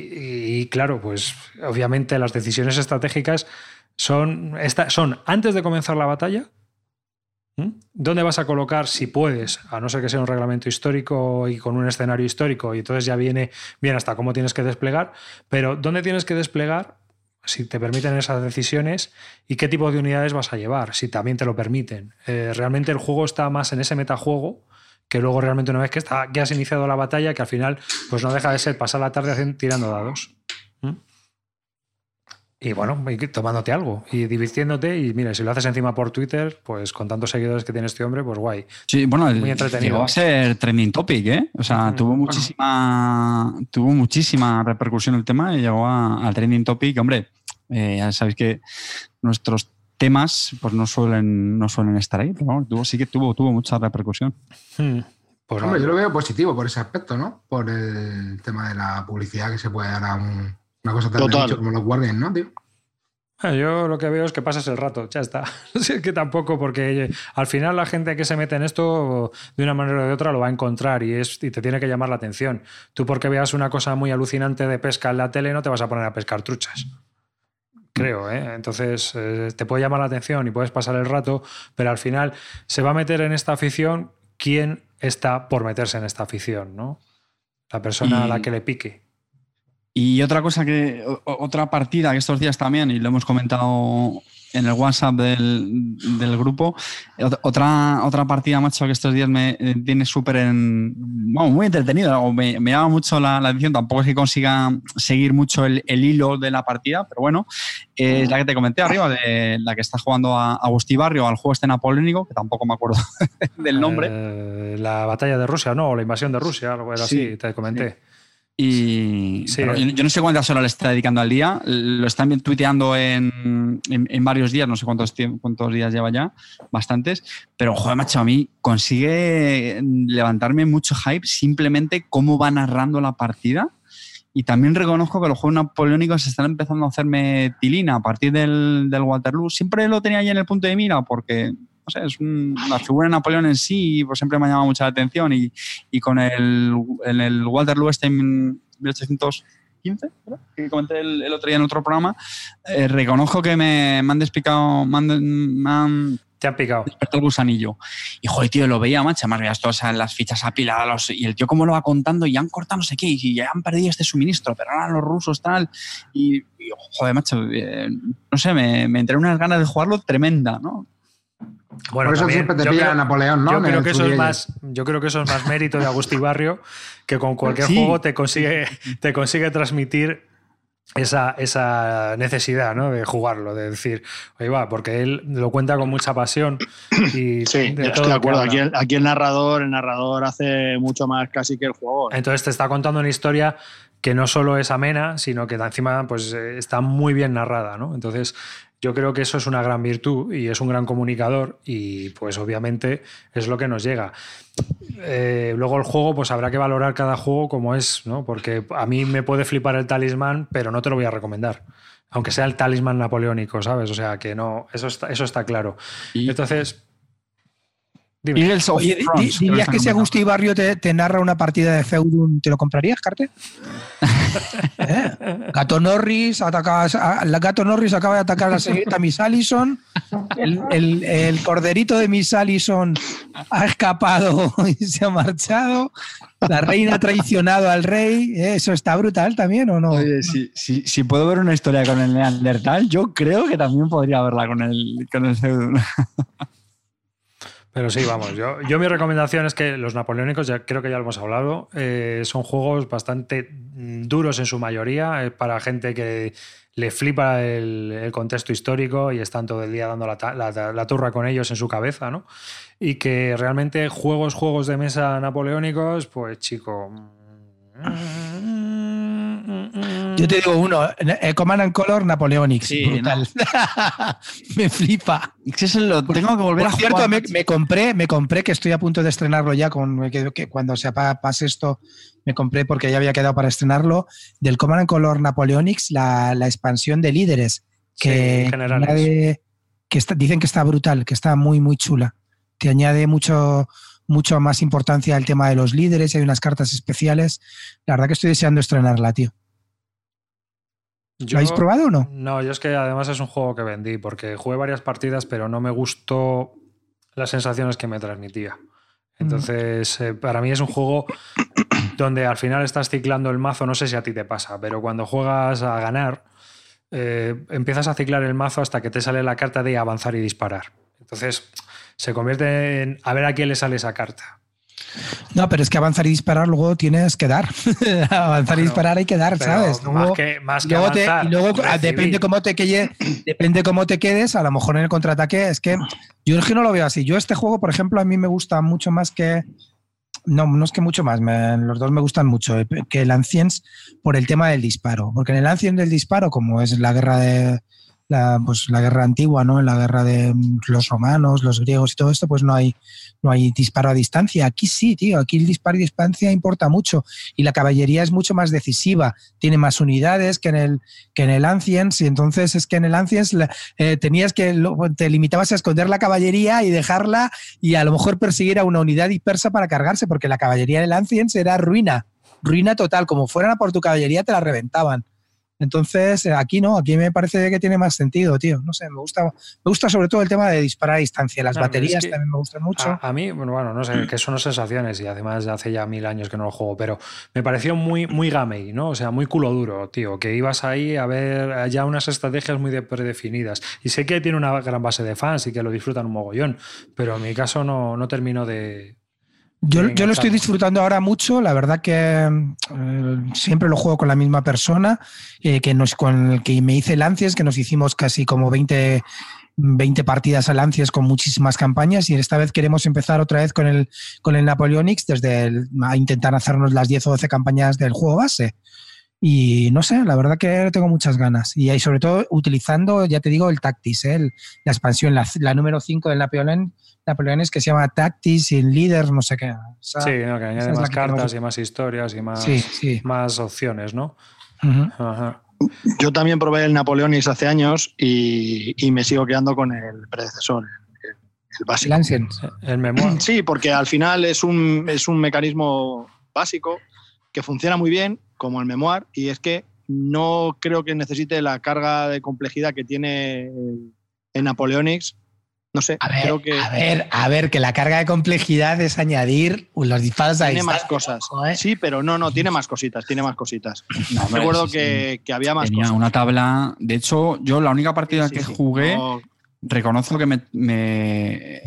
y claro, pues obviamente las decisiones estratégicas son, esta- son antes de comenzar la batalla. ¿M? ¿Dónde vas a colocar, si puedes, a no ser que sea un reglamento histórico y con un escenario histórico, y entonces ya viene bien hasta cómo tienes que desplegar, pero ¿dónde tienes que desplegar si te permiten esas decisiones y qué tipo de unidades vas a llevar, si también te lo permiten? Eh, realmente el juego está más en ese metajuego que luego realmente una vez que, está, que has iniciado la batalla, que al final pues no deja de ser pasar la tarde tirando dados. Y bueno, y tomándote algo y divirtiéndote. Y mira, si lo haces encima por Twitter, pues con tantos seguidores que tiene este hombre, pues guay. Sí, bueno, Muy entretenido. llegó a ser trending topic, ¿eh? O sea, tuvo Bueno. muchísima, tuvo muchísima repercusión el tema y llegó a, al trending topic. Hombre, eh, ya sabéis que nuestros temas pues no suelen, no suelen estar ahí, pero bueno, tuvo, sí que tuvo, tuvo mucha repercusión. Hmm. Pues Hombre, yo lo veo positivo por ese aspecto, ¿no? Por el tema de la publicidad que se puede dar a un- una cosa tan Total. como los Guardians, ¿no, tío? Ah, Yo lo que veo es que pasas el rato, ya está. Es que tampoco, porque oye, al final la gente que se mete en esto de una manera o de otra lo va a encontrar y, es, y te tiene que llamar la atención. Tú porque veas una cosa muy alucinante de pesca en la tele no te vas a poner a pescar truchas. Creo, ¿eh? Entonces eh, te puede llamar la atención y puedes pasar el rato, pero al final se va a meter en esta afición quien está por meterse en esta afición, ¿no? La persona a la que le pique. Y otra cosa que, otra partida que estos días también, y lo hemos comentado en el WhatsApp del, del grupo, ot- otra, otra partida, macho, que estos días me eh, tiene súper en, vamos, muy entretenido, o me, me llama mucho la, la atención, tampoco es que consiga seguir mucho el, el hilo de la partida, pero bueno, eh, es la que te comenté arriba, de la que está jugando a Agustí Barrio, al juego este napoleónico, que tampoco me acuerdo del nombre. Eh, la batalla de Rusia, ¿no? O la invasión de Rusia, algo era Sí, así, te comenté. Y Sí. yo, no sé cuántas horas le está dedicando al día. Lo están tuiteando en, en- en varios días, no sé cuántos, días lleva ya, bastantes. Pero, joder, macho, a mí consigue levantarme mucho hype simplemente cómo va narrando la partida. Y también reconozco que los juegos napoleónicos están empezando a hacerme tilina a partir del, del Waterloo. Siempre lo tenía ahí en el punto de mira porque, sé, es un- la figura de Napoleón en sí pues siempre me ha llamado mucha la atención y, y con el, en el Waterloo este en 1815, ¿verdad? que comenté el, el otro día en otro programa, eh, reconozco que me, me han despicado, me han, me han Te han picado. el gusanillo. Y joder, tío, lo veía, macho, más veías todas las fichas apiladas los- y el tío cómo lo va contando y han cortado no sé qué y ya han perdido este suministro, pero ahora los rusos tal. Y, y, joder, macho, eh, no sé, me, me entré unas ganas de jugarlo tremenda, ¿no? Bueno, Por eso también, siempre te pilla creo- Napoleón, ¿no? Yo creo, que eso es más, yo creo que eso es más mérito de Agustí Barrio, que con cualquier Sí. juego te consigue, te consigue transmitir esa, esa necesidad ¿no? de jugarlo, de decir, oye, va, porque él lo cuenta con mucha pasión. Y Sí, de estoy de acuerdo. Aquí el, aquí el narrador, el narrador hace mucho más casi que el jugador. Entonces te está contando una historia que no solo es amena, sino que encima pues, eh, está muy bien narrada. ¿no? Entonces yo creo que eso es una gran virtud y es un gran comunicador y pues obviamente es lo que nos llega. Eh, luego el juego, pues habrá que valorar cada juego como es, ¿no? Porque a mí me puede flipar el talismán, pero no te lo voy a recomendar. Aunque sea el talismán napoleónico, ¿sabes? O sea, que no, eso está, eso está claro. Y, Entonces, Dime. Oye, di- dirías que si nominado. Agustí Barrio te, te narra una partida de Feudum, ¿te lo comprarías, Carte? ¿Eh? Gato Norris ataca, a- la Gato Norris acaba de atacar a la señorita Miss Allison. El, el- el corderito de Miss Allison ha escapado y se ha marchado. La reina ha traicionado al rey. ¿eh? Eso está brutal también, ¿o no? Oye, si, si- si puedo ver una historia con el Neandertal, yo creo que también podría verla con el, con el Feudum. Pero sí, vamos, yo, yo mi recomendación es que los napoleónicos, ya creo que ya lo hemos hablado, eh, son juegos bastante mm, duros en su mayoría, eh, para gente que le flipa el, el contexto histórico y están todo el día dando la, la- la turra con ellos en su cabeza, ¿no? Y que realmente juegos, juegos de mesa napoleónicos, pues chico... mm, Yo te digo uno, eh, Command and Color Napoleonics. Sí, brutal. me flipa. Es que se lo tengo que volver Por a cierto, jugar. me, me compré, me compré, que estoy a punto de estrenarlo ya, con, que, que cuando se pase esto, me compré porque ya había quedado para estrenarlo, del Command and Color Napoleonics, la, la expansión de líderes, que, Sí, añade- que está- dicen que está brutal, que está muy, muy chula. Te añade mucho, mucho más importancia al tema de los líderes, hay unas cartas especiales. La verdad que estoy deseando estrenarla, tío. ¿Lo habéis probado o no? No, yo es que además es un juego que vendí porque jugué varias partidas, pero no me gustó las sensaciones que me transmitía. Entonces, eh, para mí es un juego donde al final estás ciclando el mazo, no sé si a ti te pasa, pero cuando juegas a ganar, eh, empiezas a ciclar el mazo hasta que te sale la carta de avanzar y disparar. Entonces, se convierte en a ver a quién le sale esa carta. No, pero es que avanzar y disparar luego tienes que dar. avanzar y disparar hay que dar, ¿sabes? más Luego- que, más que luego te- avanzar, y luego ah, recibir. depende cómo te quede, depende cómo te quedes, a lo mejor en el contraataque es que yo es que no lo veo así. Yo este juego, por ejemplo, a mí me gusta mucho más que no, no es que mucho más, me- los dos me gustan mucho eh, que el Ancients por el tema del disparo, porque en el Ancients del disparo, como es la guerra de la, pues, la guerra antigua, ¿no? En la guerra de mm, los romanos, los griegos y todo esto, pues no hay, no hay disparo a distancia. Aquí sí, tío, aquí el disparo a distancia importa mucho y la caballería es mucho más decisiva, tiene más unidades que en el, que en el Ancients y entonces es que en el Ancients eh, tenías que, te limitabas a esconder la caballería y dejarla y a lo mejor perseguir a una unidad dispersa para cargarse, porque la caballería del Ancients era ruina, ruina total, como fueran a por tu caballería te la reventaban. Entonces, eh, aquí no, aquí me parece que tiene más sentido, tío. No sé, me gusta, me gusta sobre todo el tema de disparar a distancia. Las baterías es que también me gustan mucho. A, a mí, bueno, bueno, no sé, que son sensaciones y además hace ya mil años que no lo juego, pero me pareció muy, muy gamey, ¿no? O sea, muy culo duro, tío, que ibas ahí a ver ya unas estrategias muy de- predefinidas. Y sé que tiene una gran base de fans y que lo disfrutan un mogollón, pero en mi caso no, no termino de... Yo, yo lo estoy disfrutando ahora mucho, la verdad que eh, siempre lo juego con la misma persona, eh, que nos, con el que me hice el Ancies, que nos hicimos casi como 20, 20 partidas al Ancies con muchísimas campañas y esta vez queremos empezar otra vez con el, con el Napoleonics desde el- a intentar hacernos las 10 o 12 campañas del juego base. Y no sé, la verdad que tengo muchas ganas. Y ahí sobre todo utilizando, ya te digo, el Tactis, ¿eh? El- la expansión, la, la número 5 del Napoleón, Napoleones que se llama Tactis y Líder, no sé qué. Sí, ¿no? que añade más que cartas y más historias y más, Sí, sí. más opciones, ¿no? Ajá. Yo también probé el Napoleonics hace años y, y me sigo quedando con el predecesor, el, el básico. El. El memoir. Sí, porque al final es un, es un mecanismo básico que funciona muy bien, como el memoir, y es que no creo que necesite la carga de complejidad que tiene el, el Napoleonics. No sé, A ver, creo que a ver, a ver, que la carga de complejidad es añadir los disparos a tiene más cosas. ¿eh? Sí, pero no, no, tiene más cositas, tiene más cositas. No, hombre, Recuerdo sí, que, que había más Tenía cosas. una tabla. De hecho, yo la única partida Sí, que jugué, no- reconozco que me, me,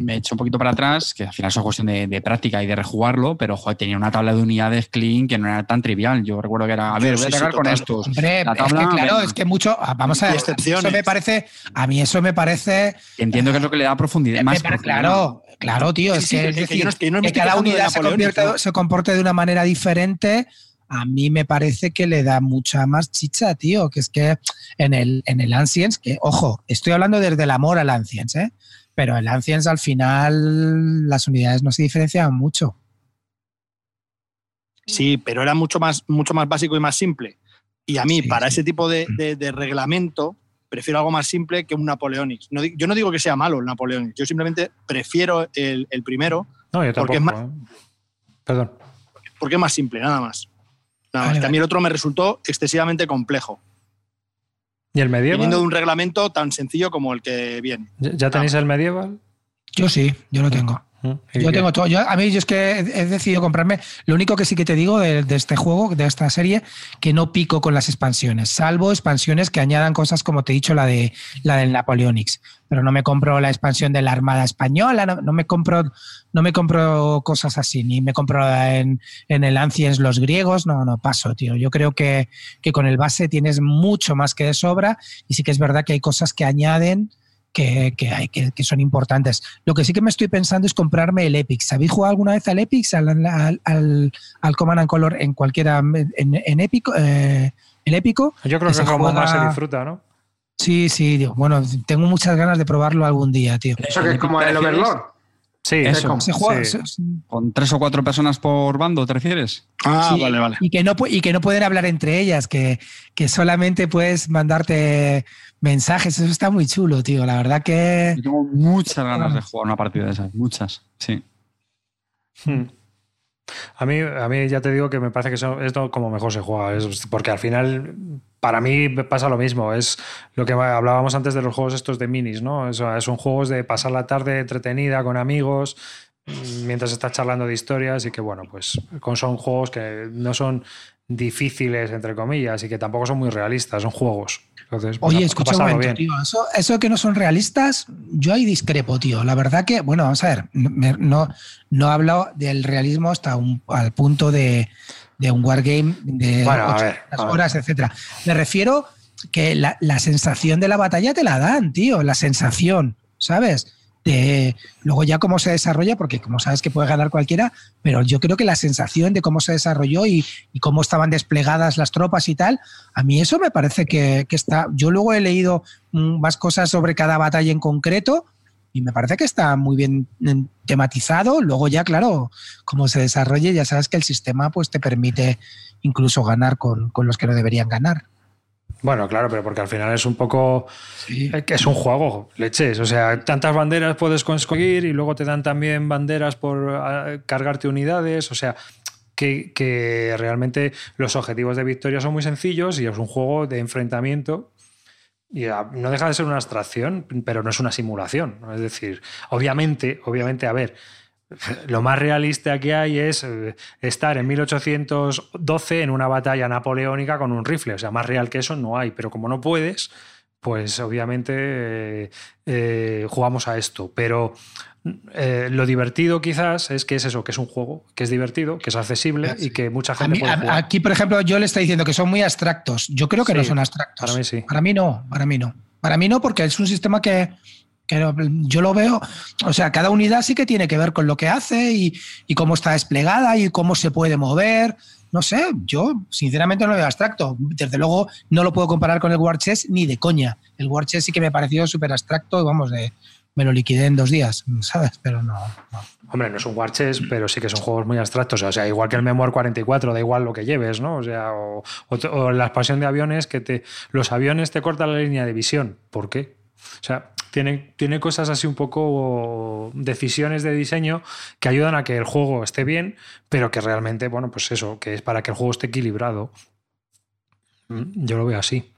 me eché un poquito para atrás, que al final es una cuestión de, de práctica y de rejugarlo, pero joder, tenía una tabla de unidades clean que no era tan trivial. Yo recuerdo que era, a ver, Sí, voy a sí, atacar con estos. Hombre, La es tabla, que claro, venga. es que mucho. ah, Vamos a Y ver. excepciones. Eso me parece. A mí eso me parece. Entiendo que es lo que le da profundidad. Más profundidad. claro, claro, tío. Sí, es sí, que, es que decir, yo no- que yo no que cada unidad se, se comporte de una manera diferente. A mí me parece que le da mucha más chicha, tío. Que es que en el, en el Ancients, que, ojo, estoy hablando desde el amor al Ancients, ¿eh? Pero el Ancients al final las unidades no se diferenciaban mucho. Sí, pero era mucho más, mucho más básico y más simple. Y a mí, Sí, para sí. ese tipo de, de- de reglamento, prefiero algo más simple que un Napoleonics. No yo no digo que sea malo el Napoleonics, yo simplemente prefiero el, el primero No, yo Porque tampoco. es ¿eh? Perdón. porque es más simple, nada más. Nada Vale, más. Que a mí vale. el otro me resultó excesivamente complejo, ¿Y el medieval? viniendo de un reglamento tan sencillo como el que viene. ¿Ya- ¿Ya tenéis el medieval? Yo sí, yo lo tengo. ¿Mm? ¿Y Yo tengo todo. Yo, a mí yo es que he, decidido comprarme. Lo único que sí que te digo de, de este juego, de esta serie, que no pico con las expansiones, salvo expansiones que añadan cosas como te he dicho, la de la del Napoleonics. Pero no me compro la expansión de la Armada Española, no, no me compro, no me compro cosas así, ni me compro en, en el Ancients los griegos, no, no paso, tío. Yo creo que, que con el base tienes mucho más que de sobra, y sí que es verdad que hay cosas que añaden que, que hay, que, que son importantes. Lo que sí que me estoy pensando es comprarme el Epic. ¿Habéis jugado alguna vez al Epic, al, al, al, al Command and Color en cualquiera, en, en Épico? Eh, ¿El épico? Yo creo que se como juega- más se disfruta, ¿no? Sí, sí, digo, bueno, tengo muchas ganas de probarlo algún día, tío. Eso que es como el Overlord. Sí, Eso. Se juega, sí. se- ¿Con tres o cuatro personas por bando, te refieres? Ah, Sí, vale, vale. Y que, no, y que no pueden hablar entre ellas, que, que solamente puedes mandarte mensajes. Eso está muy chulo, tío. La verdad que. Yo tengo muchas ganas de jugar una partida de esas, muchas, sí. Hmm. A mí, a mí ya te digo que me parece que eso es lo- como mejor se juega, es- porque al final para mí pasa lo mismo, es lo que hablábamos antes de los juegos estos de minis, ¿no? Eso, son juegos de pasar la tarde entretenida con amigos mientras estás charlando de historias y que bueno, pues son juegos que no son difíciles entre comillas y que tampoco son muy realistas, son juegos. Entonces, a- Oye, a escucha un momento, bien. tío. Eso, eso de que no son realistas, yo ahí discrepo, tío. La verdad que, bueno, vamos a ver, no, no, he hablado del realismo hasta un, al punto de, de un wargame de Bueno, a 800 ver, a ver. horas, etcétera. Me refiero que la, la sensación de la batalla te la dan, tío. La sensación, ¿sabes? De, luego ya cómo se desarrolla, porque como sabes que puede ganar cualquiera, pero yo creo que la sensación de cómo se desarrolló y, cómo estaban desplegadas las tropas y tal, a mí eso me parece que, está. Yo luego he leído mm, más cosas sobre cada batalla en concreto y me parece que está muy bien mm, tematizado. Luego ya, claro, como se desarrolle, ya sabes que el sistema pues te permite incluso ganar con, con los que no deberían ganar. Bueno, claro, pero porque al final es un poco Sí. Eh, es un juego, leches. O sea, tantas banderas puedes conseguir y luego te dan también banderas por ah, cargarte unidades. O sea, que, que realmente los objetivos de victoria son muy sencillos y es un juego de enfrentamiento. Y ah, no deja de ser una abstracción, pero no es una simulación. Es decir, obviamente, obviamente, a ver, lo más realista que hay es eh, estar en 1812 en una batalla napoleónica con un rifle. O sea, más real que eso no hay. Pero como no puedes, pues obviamente eh, eh, jugamos a esto. Pero eh, lo divertido quizás es que es eso, que es un juego, que es divertido, que es accesible y que mucha A gente mí- puede jugar. aquí, por ejemplo, yo le estoy diciendo que son muy abstractos. Yo creo que Sí, no son abstractos. para mí sí. Para mí no, para mí no. Para mí no, porque es un sistema que, no- yo lo veo. O sea, cada unidad sí que tiene que ver con lo que hace y, cómo está desplegada y cómo se puede mover. No sé, yo sinceramente no lo veo abstracto. Desde luego no lo puedo comparar con el War Chess ni de coña. El War Chess sí que me pareció súper abstracto, vamos, de, me lo liquidé en dos días, ¿sabes? Pero no. Hombre, no es un war chess, pero sí que son juegos muy abstractos. O sea, igual que el Memoir 44, da igual lo que lleves, ¿no? O sea, o, o- o la expansión de aviones que te. Los aviones te cortan la línea de visión. ¿Por qué? O sea, tiene, tiene cosas así un poco. decisiones de diseño que ayudan a que el juego esté bien, pero que realmente, bueno, pues eso, que es para que el juego esté equilibrado. Mm, Yo lo veo así.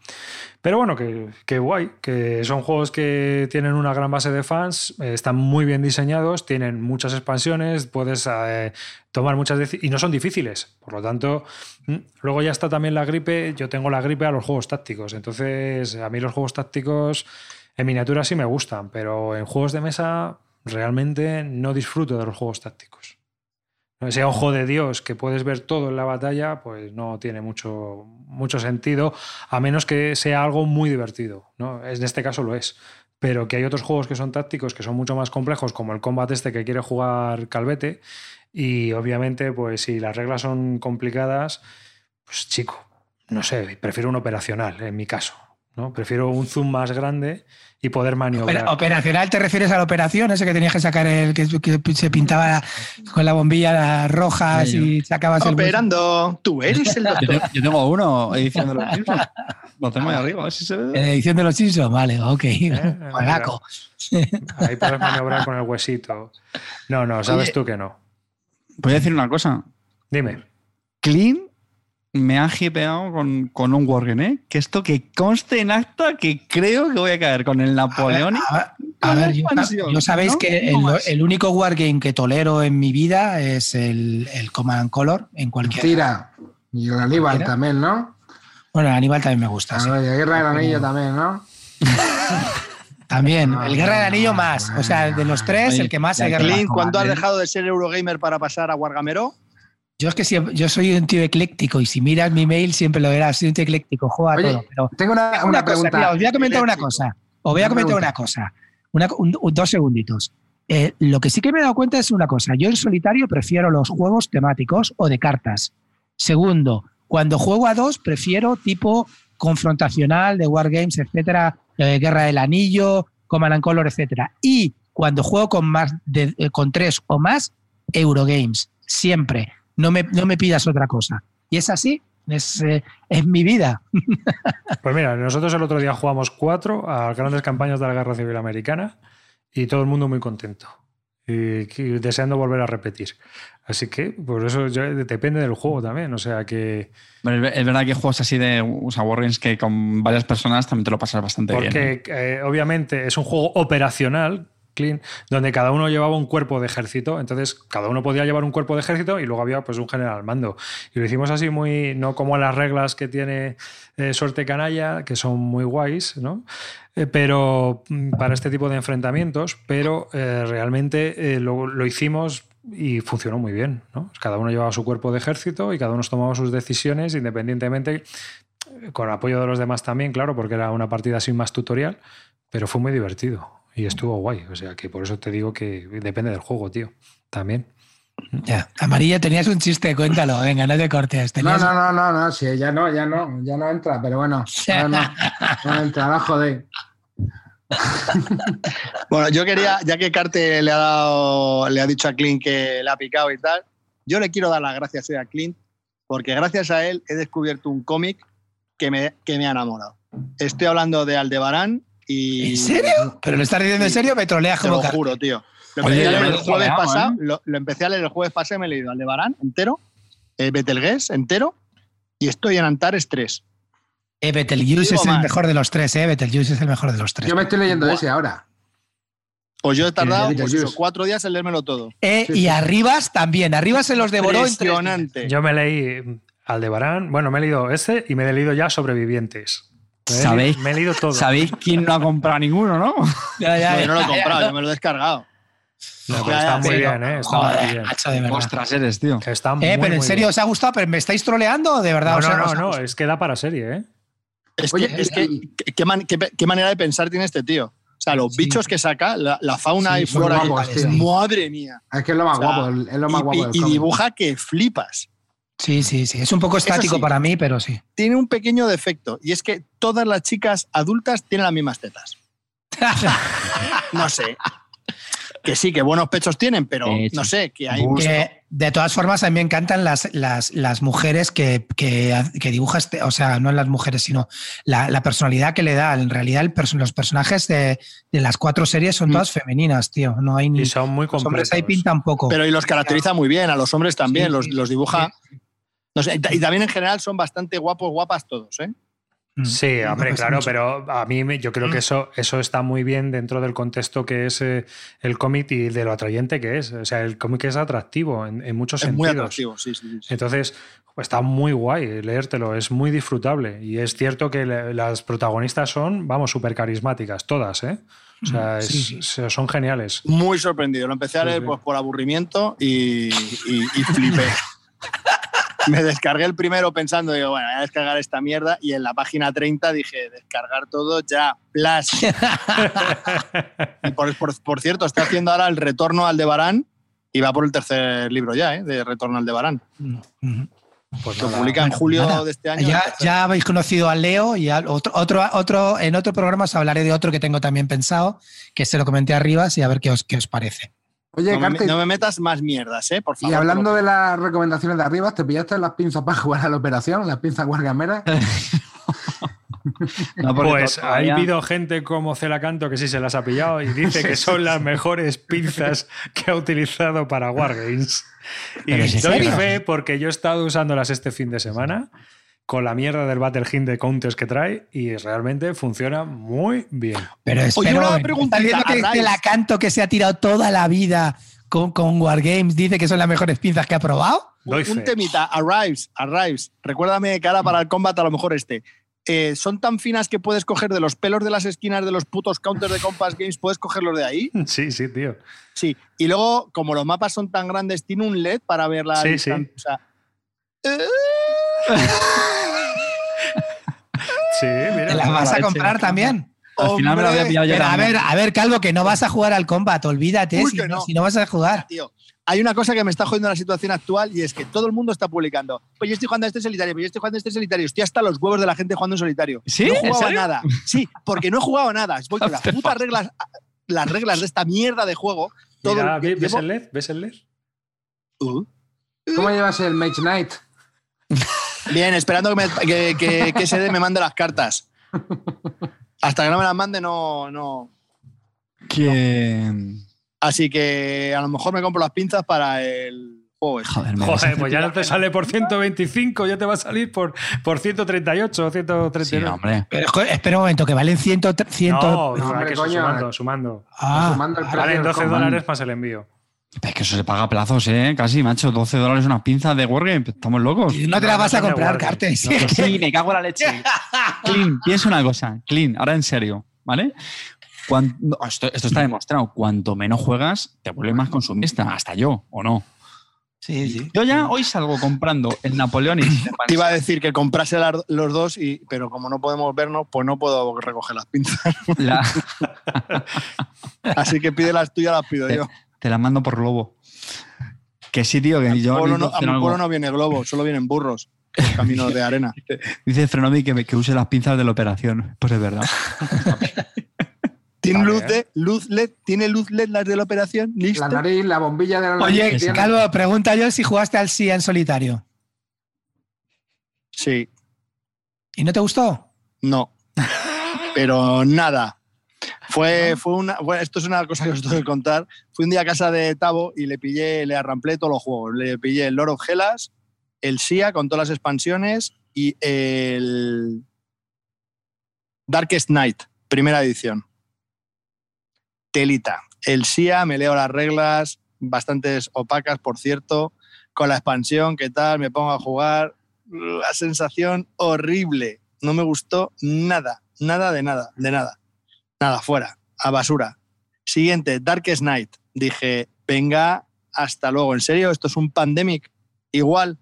Pero bueno, que, que guay, que son juegos que tienen una gran base de fans, eh, están muy bien diseñados, tienen muchas expansiones, puedes eh, tomar muchas decisiones y no son difíciles. Por lo tanto, mm, luego ya está también la gripe, yo tengo la gripe a los juegos tácticos, entonces a mí los juegos tácticos en miniatura sí me gustan, pero en juegos de mesa realmente no disfruto de los juegos tácticos. Ese ojo de Dios que puedes ver todo en la batalla, pues no tiene mucho, mucho sentido, a menos que sea algo muy divertido. ¿no? En este caso lo es. Pero que hay otros juegos que son tácticos, que son mucho más complejos, como el Combat este que quiere jugar Calvete. Y obviamente, pues si las reglas son complicadas, pues chico, no sé, prefiero un operacional en mi caso. ¿No? Prefiero un zoom más grande y poder maniobrar. Opera- operacional te refieres a la operación, ese que tenías que sacar el que, que se pintaba con la bombilla roja Sí, y sacabas el. Operando, tú eres el Yo, doctor. yo tengo uno edición de los Simpsons. Lo tengo ahí arriba, a ver si se ve. Edición de los Simpsons, vale, ok. Eh. Ahí puedes maniobrar con el huesito. No, no, sabes Oye. tú que no. Voy a decir una cosa. Dime. Clean me ha hipeado con, con un Wargame, ¿eh? Que esto que conste en acta que creo que voy a caer con el Napoleón. A ver, a ver, yo sabéis ¿no? que el, el único wargame que tolero en mi vida es el, el Command and Color en cualquier. Tira. Y el Aníbal también, ¿no? Bueno, el Aníbal también me gusta. sí. Ah, y la Guerra del Anillo también, ¿no? También, Ah, el Guerra del Anillo más. O sea, de los tres, Oye, el que más el Guerra Clint. ¿cuándo has dejado de ser Eurogamer para pasar a Wargamero? Yo es que siempre- yo soy un tío ecléctico y si miras mi mail siempre lo verás, soy un tío ecléctico, juega Oye, todo. Pero Tengo una, una, una cosa, pregunta. mira, os voy a comentar una cosa. Os voy a comentar una cosa. Una- un- un- dos segunditos. Eh, lo que sí que me he dado cuenta es una cosa. Yo en solitario prefiero los juegos temáticos o de cartas. Segundo, cuando juego a dos, prefiero tipo confrontacional de Wargames, etcétera, eh, Guerra del Anillo, Command and Color, etcétera. Y cuando juego con más de, eh, con tres o más, Eurogames. Siempre. No me, no me pidas otra cosa. Y es así. Es, eh, es mi vida. Pues mira, nosotros el otro día jugamos cuatro a grandes campañas de la Guerra Civil Americana y todo el mundo muy contento y, que- deseando volver a repetir. Así que, por eso yo- depende del juego también. O sea que. Pero es verdad que juegos así de o sea, Wargames que con varias personas también te lo pasas bastante bien. ¿eh? Porque eh, obviamente es un juego operacional, clean, donde cada uno llevaba un cuerpo de ejército. Entonces, cada uno podía llevar un cuerpo de ejército y luego había pues un general al mando. Y lo hicimos así muy, no como las reglas que tiene eh, Suerte Canalla, que son muy guays, ¿no? Eh, pero mm, para este tipo de enfrentamientos, pero eh, realmente eh, lo, lo hicimos y funcionó muy bien, ¿no? Cada uno llevaba su cuerpo de ejército y cada uno tomaba sus decisiones independientemente con apoyo de los demás también, claro, porque era una partida así más tutorial, pero fue muy divertido y estuvo guay. O sea que por eso te digo que depende del juego, tío. También. Ya. Amarilla, tenías un chiste, cuéntalo. Venga, no te cortes. No, Tenías- no, no, no, no, sí, ya no, ya no, ya no entra, pero bueno, no, no, no entra, no joder. Bueno, yo quería, ya que Carte le ha, dado, le ha dicho a Clint que le ha picado y tal, yo le quiero dar las gracias hoy a Clint, porque gracias a él he descubierto un cómic que me, que me ha enamorado. Estoy hablando de Aldebarán y. ¿En serio? ¿Pero lo estás diciendo en serio? Me troleas Te como lo car- juro, tío. Lo Oye, empecé, a leer el lo jueves pasado, ¿eh? lo, lo empecé a leer el jueves pasado y me he leído Aldebarán entero, eh, Betelgeuse entero y estoy en Antares 3. Eh, Betelgeuse es el mejor de los tres, ¿eh? Betelgeuse es el mejor de los tres. Yo me estoy leyendo ese ahora. Pues yo he tardado pues cuatro días en leérmelo todo. Eh, Sí, y sí. Arribas también. Arribas se los devoró en tres días. Impresionante. Yo me leí Aldebarán, bueno, me he leído este y me he leído ya Sobrevivientes. Me he ¿Sabéis? leído- Me he leído todo. ¿Sabéis quién no ha comprado ninguno, no? Ya, ya, No, yo no lo he ya, comprado, ya. yo me lo he descargado. No, pero está muy bien, ¿eh? Está Joder, muy bien. macho, de verdad. Ostras, eres, tío. Está muy, Eh, pero en serio bien. os ha gustado, pero me estáis troleando de verdad. No, no, no, es que da para serie, ¿eh? Es Oye, que, es que qué, qué man- qué- qué manera de pensar tiene este tío. O sea, los Sí. bichos que saca, la, la fauna Sí, y flora, guapos, madre mía. Es que es lo más O sea, guapo, es lo más y, guapo y- del y cómic. dibuja que flipas. Sí, sí, sí. Es un poco estático sí. para mí, pero sí. Tiene un pequeño defecto y es que todas las chicas adultas tienen las mismas tetas. No sé. Que sí, que buenos pechos tienen, pero no sé, que hay Que, de todas formas, a mí me encantan las, las, las mujeres que, que, que dibuja, este, o sea, no las mujeres, sino la, la personalidad que le da. En realidad, el perso- los personajes de, de las cuatro series son Mm. todas femeninas, tío. No hay ni. Y son muy Los hombres completos. ahí pintan poco. Pero y los caracteriza muy bien, a los hombres también, Sí, los, los dibuja. No sé, y también en general son bastante guapos, guapas todos, ¿eh? Mm. Sí, hombre, claro, mucho. pero a mí me- yo creo que eso, eso está muy bien dentro del contexto que es eh, el cómic y de lo atrayente que es. O sea, el cómic es atractivo en, en muchos Es muy sentidos. atractivo, sí, sí, sí. Entonces, pues, está muy guay leértelo, es muy disfrutable. Y es cierto que le- las protagonistas son, vamos, súper carismáticas, todas, ¿eh? O sea, es- Sí, sí. son geniales. Muy sorprendido. Lo empecé a Sí, leer sí. pues, por aburrimiento y, y- y flipé. Me descargué el primero pensando, digo, bueno, voy a descargar esta mierda y en la página 30 dije, descargar todo ya, plus. y por, por- por cierto, está haciendo ahora el retorno al Debarán y va por el tercer libro ya, ¿eh? De retorno al Debarán. Mm, mm. Pues Lo nada. publica en julio nada. de este año. Ya, ya habéis conocido a Leo y al otro, otro, otro, en otro programa os hablaré de otro que tengo también pensado, que se lo comenté arriba, y a ver qué os, qué os parece. Oye, no, me, Carte, no me metas más mierdas, ¿eh? Por y favor. hablando de las recomendaciones de arriba, ¿te pillaste las pinzas para jugar a la operación? ¿Las pinzas guargameras? No, Pues ha habido gente como Celacanto que sí se las ha pillado y dice que son las mejores pinzas que ha utilizado para Wargames. Y ¿Pero doy fe porque yo he estado usándolas este fin de semana con la mierda del Battle Hint de counters que trae y realmente funciona muy bien. Pero espera, una un momento, preguntita, ¿estás viendo que este Lacanto que se ha tirado toda la vida con, con Wargames dice que son las mejores pinzas que ha probado? Doy un fe. temita, Arrives, Arrives. Recuérdame cara para el combat, a lo mejor este. Eh, son tan finas que puedes coger de los pelos de las esquinas de los putos counters de Compass Games, puedes cogerlos de ahí. Sí, sí, tío. Sí. Y luego, como los mapas son tan grandes, tiene un LED para ver la Sí, distancia. O sea, Sí, mira. ¿Te las vas a leche. comprar también? Al final me lo había pillado yo a ver, a ver, Calvo, que no vas a jugar al combat, olvídate, Uy, si no, no. si no vas a jugar. tío. Hay una cosa que me está jodiendo la situación actual y es que todo el mundo está publicando. Pues yo estoy jugando a este solitario, pues yo estoy jugando a este solitario. Estoy hasta los huevos de la gente jugando en solitario. ¿Sí? No he ¿En jugado a nada. Sí, porque no he jugado a nada. Voy con las putas reglas, las reglas de esta mierda de juego. Todo Mira, ¿Ves llevo- el LED? ¿Ves el LED? Uh. ¿Cómo llevas el Mage Knight? Bien, esperando que, me, que, que, que SD me mande las cartas. Hasta que no me las mande, no, no. Que... Así que a lo mejor me compro las pinzas para el juego. este. Joder, Joder, pues ya no te sale por 125, ya te va a salir por, por 138 o Sí, 139. hombre. Pero espera un momento, que valen 100. 100 No, No, hombre, que coño. sumando, sumando. Ah, Sumando el precio Valen del 12 combat. dólares más el envío. Es que eso se paga a plazos, ¿eh? Casi, macho. 12 dólares una pinza de Wargame. Estamos locos. no te la No, vas a comprar, guardes. Carte. Sí, me cago en la leche. Clean, piensa una cosa. Clean, ahora en serio, ¿vale? Cuan- no, esto, esto está demostrado. Cuanto menos juegas, te vuelves más consumista. Hasta yo, ¿o no? sí, sí. Yo ya hoy salgo comprando el Napoleonic. Te iba a decir que comprase las- los dos, y, pero como no podemos vernos, pues no puedo recoger las pinzas. La- Así que pide las tuyas, las pido yo. Te la mando por globo. Que sí, tío, que yo Pueblo no- a mi pueblo no viene globo, solo vienen burros. por Caminos de arena. Dice Frenobi que, me- que use las pinzas de la operación. Pues es verdad. ¿Tiene Vale, luz, ¿eh? de, luz LED? ¿Tiene luz LED las de la operación? ¿Listo? La nariz, la bombilla de la nariz. Oye, tiene- Calvo, pregunta yo si jugaste al SIA en solitario. Sí, ¿Y no te gustó? no. Pero nada. Fue, fue una, fue- esto es una cosa que os tengo que contar. Fui un día a casa de Tavo y le pillé, le arramplé todos los juegos. Le pillé el Lord of Hellas, el SIA con todas las expansiones y el Darkest Night, primera edición. Telita. El SIA, me leo las reglas, bastantes opacas, por cierto, con la expansión, ¿qué tal? Me pongo a jugar. La sensación horrible. No me gustó nada, nada de nada, de nada. Nada, fuera, a basura. Siguiente, Darkest Night. Dije, venga, hasta luego. ¿En serio? ¿Esto es un pandemic? Igual,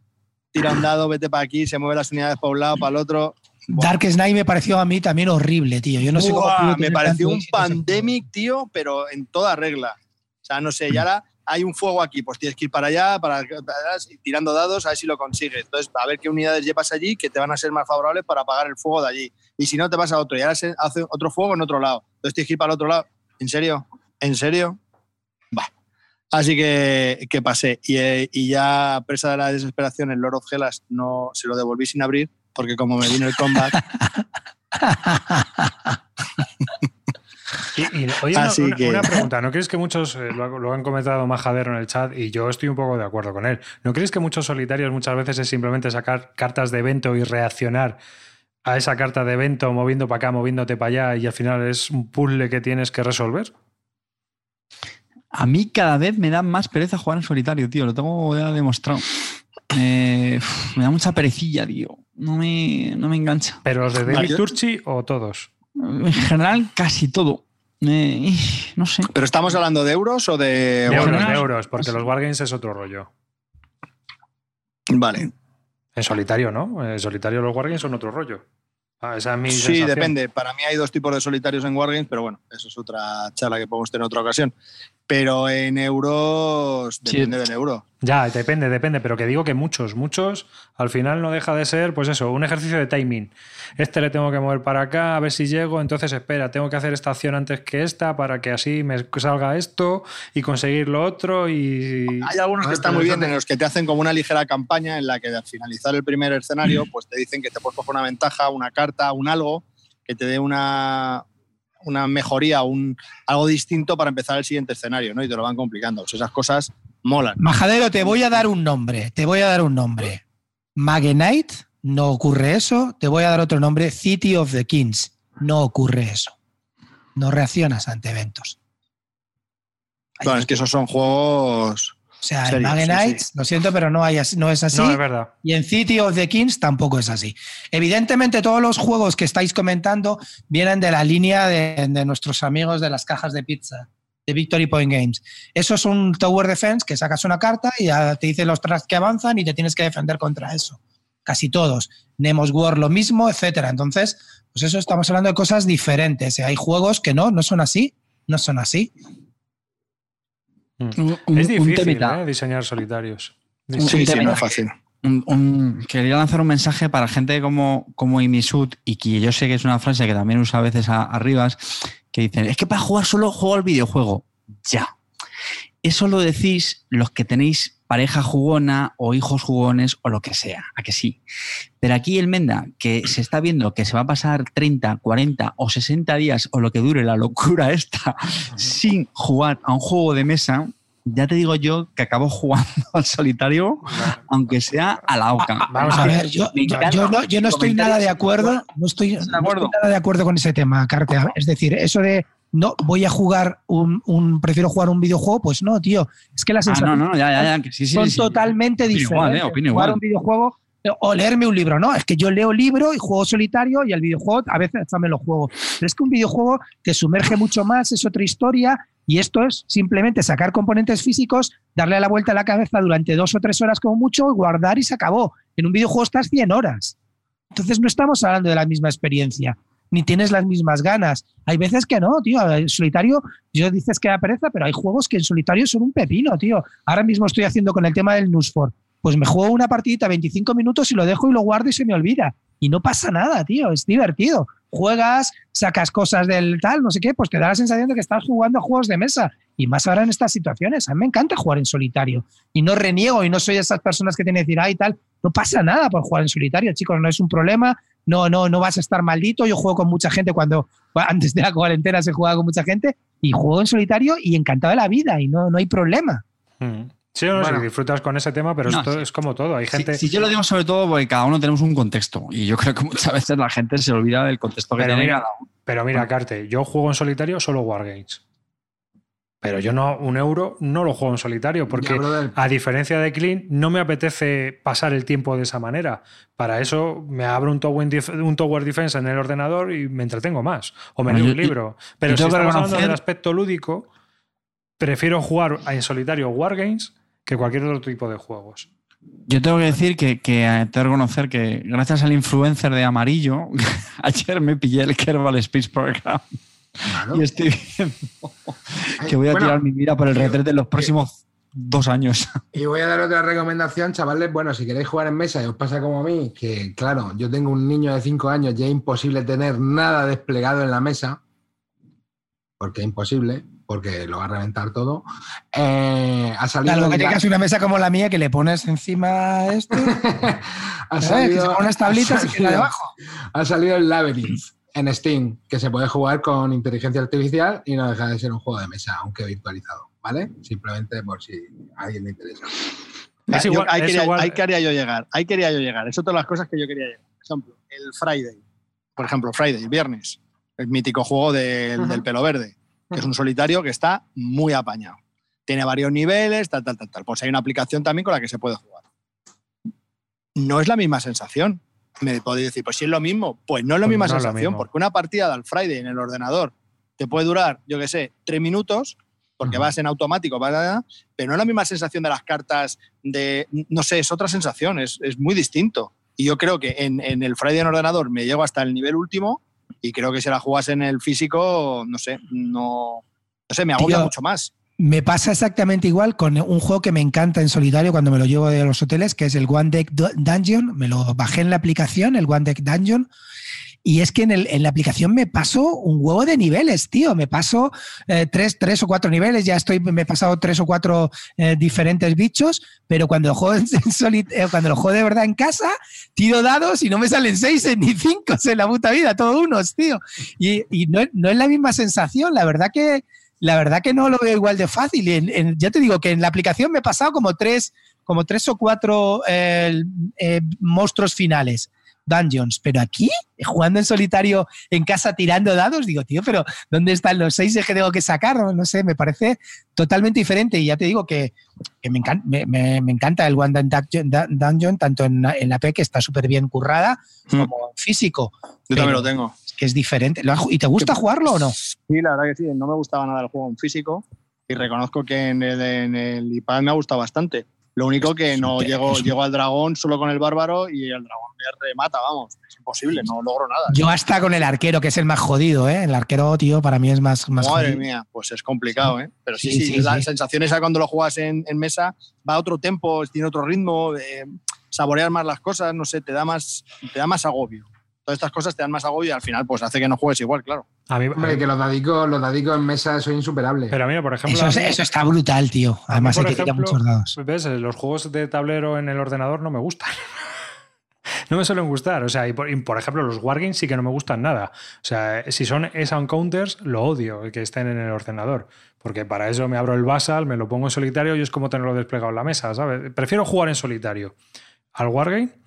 tira un dado, vete para aquí, se mueve las unidades para un lado, para el otro. Buah. Dark Knight me pareció a mí también horrible, tío. Yo no sé cómo me pareció un pandemic, tío, pero en toda regla. O sea, no sé, y ahora hay un fuego aquí, pues tienes que ir para allá, para, para- tirando dados, a ver si lo consigues. Entonces, a ver qué unidades llevas allí que te van a ser más favorables para apagar el fuego de allí. Y si no, te vas a otro, y ahora se hace otro fuego en otro lado. Entonces tienes que ir para el otro lado. ¿En serio? ¿En serio? Va. Así que, que pasé. Y, eh, y ya, presa de la desesperación, el Lord of Hellas no, se lo devolví sin abrir, porque como me vino el combat, Y, y, oye, una, Así una- que- una pregunta. ¿No crees que muchos, eh, lo, lo han comentado Majadero en el chat y yo estoy un poco de acuerdo con él, ¿no crees que muchos solitarios muchas veces es simplemente sacar cartas de evento y reaccionar a esa carta de evento moviendo para acá, moviéndote para allá y al final es un puzzle que tienes que resolver? A mí cada vez me da más pereza jugar en solitario, tío. Lo tengo ya demostrado. Eh, me da mucha perecilla, tío. No me, no me engancha. ¿Pero los de David Turchi o todos? En general, casi todo. Eh, no sé. ¿Pero estamos hablando de euros o de.? De bueno, euros, de euros, porque los Wargames es otro rollo. Vale. En solitario, ¿no? En solitario los Wargames son otro rollo. Ah, esa es mi Sí, sensación. depende. Para mí hay dos tipos de solitarios en Wargames, pero bueno, eso es otra charla que podemos tener en otra ocasión. Pero en euros Sí. depende del euro. Ya, depende, depende, pero que digo que muchos, muchos, al final no deja de ser, pues eso, un ejercicio de timing. Este le tengo que mover para acá, a ver si llego, entonces espera, tengo que hacer esta acción antes que esta para que así me salga esto y conseguir lo otro y... Hay algunos que están pero muy bien, en los que te hacen como una ligera campaña en la que al finalizar el primer escenario, pues te dicen que te puedes coger una ventaja, una carta, un algo, que te dé una, una mejoría, un, algo distinto para empezar el siguiente escenario, ¿no? Y te lo van complicando. Pues esas cosas molan. Majadero, te voy a dar un nombre. Te voy a dar un nombre. Magenite, no ocurre eso. Te voy a dar otro nombre. City of the Kings, no ocurre eso. No reaccionas ante eventos. Bueno, es que esos son juegos. O sea, en sí, sí. lo siento, pero no, hay no es así. No, es verdad. Y en City of the Kings tampoco es así. Evidentemente, todos los juegos que estáis comentando vienen de la línea de, de nuestros amigos de las cajas de pizza, de Victory Point Games. Eso es un Tower Defense que sacas una carta y ya te dice los tracks que avanzan y te tienes que defender contra eso. Casi todos. Nemos War lo mismo, etcétera. Entonces, pues eso estamos hablando de cosas diferentes. Hay juegos que no, no son así, no son así. Un, un- es un difícil temita. ¿eh? diseñar solitarios. Un- Sí, sí, tema. no es fácil. Un- un- quería lanzar un mensaje para gente como, como Imisud y que yo sé que es una frase que también usa a veces a, a Rivas, que dicen, es que para jugar solo juego al videojuego. Ya. Eso lo decís los que tenéis pareja jugona o hijos jugones o lo que sea, a que sí. Pero aquí el Menda, que se está viendo que se va a pasar 30, 40 o 60 días o lo que dure la locura esta sin jugar a un juego de mesa, ya te digo yo que acabo jugando al solitario, aunque sea a la oca. Vamos A ver, yo, no, yo no estoy nada de acuerdo, no estoy, ¿Estás de no acuerdo? estoy nada de acuerdo con ese tema, Carte. Es decir, eso de no voy a jugar un, un- prefiero jugar un videojuego, pues no, tío. Es que las Ah, no, sensaciones no, ya, ya, ya, que sí, sí, son sí. totalmente Opino igual, diferentes. eh, jugar igual. un videojuego o leerme un libro, no, es que yo leo libro y juego solitario y el videojuego a veces también lo juego. Pero es que un videojuego te sumerge mucho más, es otra historia y esto es simplemente sacar componentes físicos, darle la vuelta a la cabeza durante dos o tres horas como mucho, guardar y se acabó. En un videojuego estás 100 horas. Entonces no estamos hablando de la misma experiencia, ni tienes las mismas ganas. Hay veces que no, tío. En solitario, yo dices que da pereza, pero hay juegos que en solitario son un pepino, tío. Ahora mismo estoy haciendo con el tema del Nusford. Pues me juego una partidita 25 minutos y lo dejo y lo guardo y se me olvida. Y no pasa nada, tío. Es divertido. Juegas, sacas cosas del tal, no sé qué, pues te da la sensación de que estás jugando juegos de mesa. Y más ahora en estas situaciones. A mí me encanta jugar en solitario. Y no reniego y no soy de esas personas que tienen que decir, ay, tal. No pasa nada por jugar en solitario, chicos. No es un problema. No, no, no vas a estar maldito. Yo juego con mucha gente cuando antes de la cuarentena se jugaba con mucha gente y juego en solitario y encantado de la vida y no, no hay problema. Mm. Sí, no, Bueno. si disfrutas con ese tema, pero No, esto sí. es como todo. Hay Sí, gente. sí, yo lo digo sobre todo porque cada uno tenemos un contexto y yo creo que muchas veces la gente se olvida del contexto que Pero tiene mira, cada uno. Pero mira, Carte, yo juego en solitario solo Wargames. Pero yo no, un euro no lo juego en solitario, porque Ya, a diferencia de Clean, no me apetece pasar el tiempo de esa manera. Para eso me abro un tower, un tower defense en el ordenador y me entretengo más. O me leo un libro. Pero si estamos hablando del aspecto lúdico, prefiero jugar en solitario Wargames que cualquier otro tipo de juegos. Yo tengo que decir que, que eh, tengo que reconocer que gracias al influencer de Amarillo, ayer me pillé el Kerbal Space Program Claro. y estoy viendo que voy a Bueno, tirar mi vida por el retrete en los próximos dos años. Y voy a dar otra recomendación, chavales. Bueno, si queréis jugar en mesa y os pasa como a mí, que claro, yo tengo un niño de 5 años y es imposible tener nada desplegado en la mesa, porque es imposible, porque lo va a reventar todo. Eh, ha salido. Claro, que tengas una mesa como la mía que le pones encima esto, ha ¿sabes? que se salido, unas tablitas y queda debajo. ha salido el Labyrinth en Steam, que se puede jugar con inteligencia artificial y no deja de ser un juego de mesa, aunque virtualizado, ¿vale? Simplemente por si a alguien le interesa. Es Yo- igual- ahí, es quería, igual- ahí quería yo llegar. Ahí quería yo llegar. Es otra de las cosas que yo quería llegar. Por ejemplo, el Friday. Por ejemplo, Friday, viernes. El mítico juego del pelo verde, que es un solitario que está muy apañado. Tiene varios niveles, tal, tal, tal, tal. Pues hay una aplicación también con la que se puede jugar. No es la misma sensación. Me podéis decir, pues si es lo mismo. Pues no es la Pues misma no sensación, porque una partida del Friday en el ordenador te puede durar, yo qué sé, tres minutos, porque vas en automático, pero no es la misma sensación de las cartas de, no sé, es otra sensación, es, es muy distinto. Y yo creo que en, en el Friday en ordenador me llego hasta el nivel último y creo que si la jugas en el físico, no sé, no, no sé, me agobia Tío. mucho más. Me pasa exactamente igual con un juego que me encanta en solitario cuando me lo llevo de los hoteles, que es el One Deck Dungeon. Me lo bajé en la aplicación, el One Deck Dungeon. Y es que en, el, en, la aplicación me paso un huevo de niveles, tío. Me paso eh, tres, tres, o cuatro niveles, ya estoy, me he pasado tres o cuatro eh, diferentes bichos, pero cuando lo, juego en, eh, cuando lo juego de verdad en casa, tiro dados y no me salen seis ni cinco en la puta vida, todos unos, tío. Y, no, es la misma sensación, la verdad que la verdad que no lo veo igual de fácil. Y en, ya te digo que en la aplicación me he pasado como tres, como tres o cuatro eh, eh, monstruos finales, dungeons. Pero aquí, jugando en solitario en casa tirando dados, digo, tío, pero ¿dónde están los seis que tengo que sacar? No, no sé, me parece totalmente diferente. Y ya te digo que, que me, encanta, me, me, me, encanta el One Dungeon, Dungeon tanto en, en la P, que está súper bien currada, mm. como en físico. Yo también lo tengo que es diferente. ¿Y te gusta jugarlo o no? Sí, la verdad que sí. No me gustaba nada el juego en físico y reconozco que en el, en el iPad me ha gustado bastante. Lo único que no llego, llego al dragón solo con el bárbaro y el dragón me remata, vamos. Es imposible, no logro nada. Yo hasta con el arquero, que es el más jodido, ¿eh? El arquero, tío, para mí es más, más Madre jodido. mía, pues es complicado, ¿eh? Pero sí, sí, sí, sí la sí. sensación esa cuando lo juegas en, en, mesa va a otro tempo, tiene otro ritmo, eh, saborear más las cosas, no sé, te da más, te da más agobio todas estas cosas te dan más agobio y al final pues hace que no juegues igual, claro. A mí, Hombre, que los dadicos, los dadicos en mesa son insuperables. Pero mira, por ejemplo. Eso, mí, eso está brutal, tío. Además, hay que tirar muchos dados. ¿Ves? Los juegos de tablero en el ordenador no me gustan. no me suelen gustar. O sea, y por, y por, ejemplo, los wargames sí que no me gustan nada. O sea, si son S counters, lo odio que estén en el ordenador. Porque para eso me abro el Basal, me lo pongo en solitario y es como tenerlo desplegado en la mesa, ¿sabes? Prefiero jugar en solitario al wargame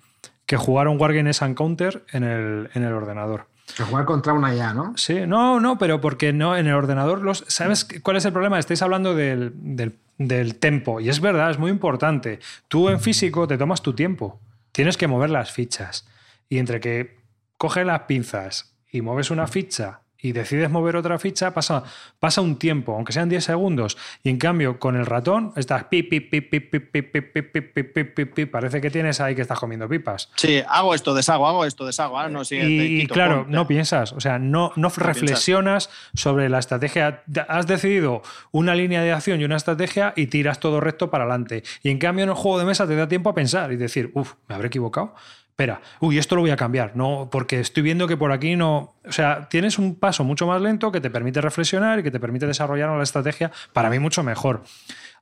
que jugar un Wargame S Counter en el, en el ordenador. Que jugar contra una ya, ¿no? Sí, no, no, pero porque no, en el ordenador los. ¿Sabes cuál es el problema? Estáis hablando del, del, del tempo. Y es verdad, es muy importante. Tú en físico te tomas tu tiempo. Tienes que mover las fichas. Y entre que coges las pinzas y mueves una ficha y decides mover otra ficha, pasa, pasa un tiempo, aunque sean 10 segundos. Y en cambio, con el ratón, estás pip, pip, pip, pip, pip, pip, pip, pip, pip, pip, pip, pip, pip. Parece que tienes ahí que estás comiendo pipas. Sí, hago esto, deshago, hago esto, deshago. Ah, no, sí, y, y claro, no piensas, o sea, no, no, no reflexionas piensas. sobre la estrategia. Has decidido una línea de acción y una estrategia y tiras todo recto para adelante. Y en cambio, en el juego de mesa te da tiempo a pensar y decir, uff, me habré equivocado espera, uy, esto lo voy a cambiar, no, porque estoy viendo que por aquí no. O sea, tienes un paso mucho más lento que te permite reflexionar y que te permite desarrollar la estrategia para mí mucho mejor.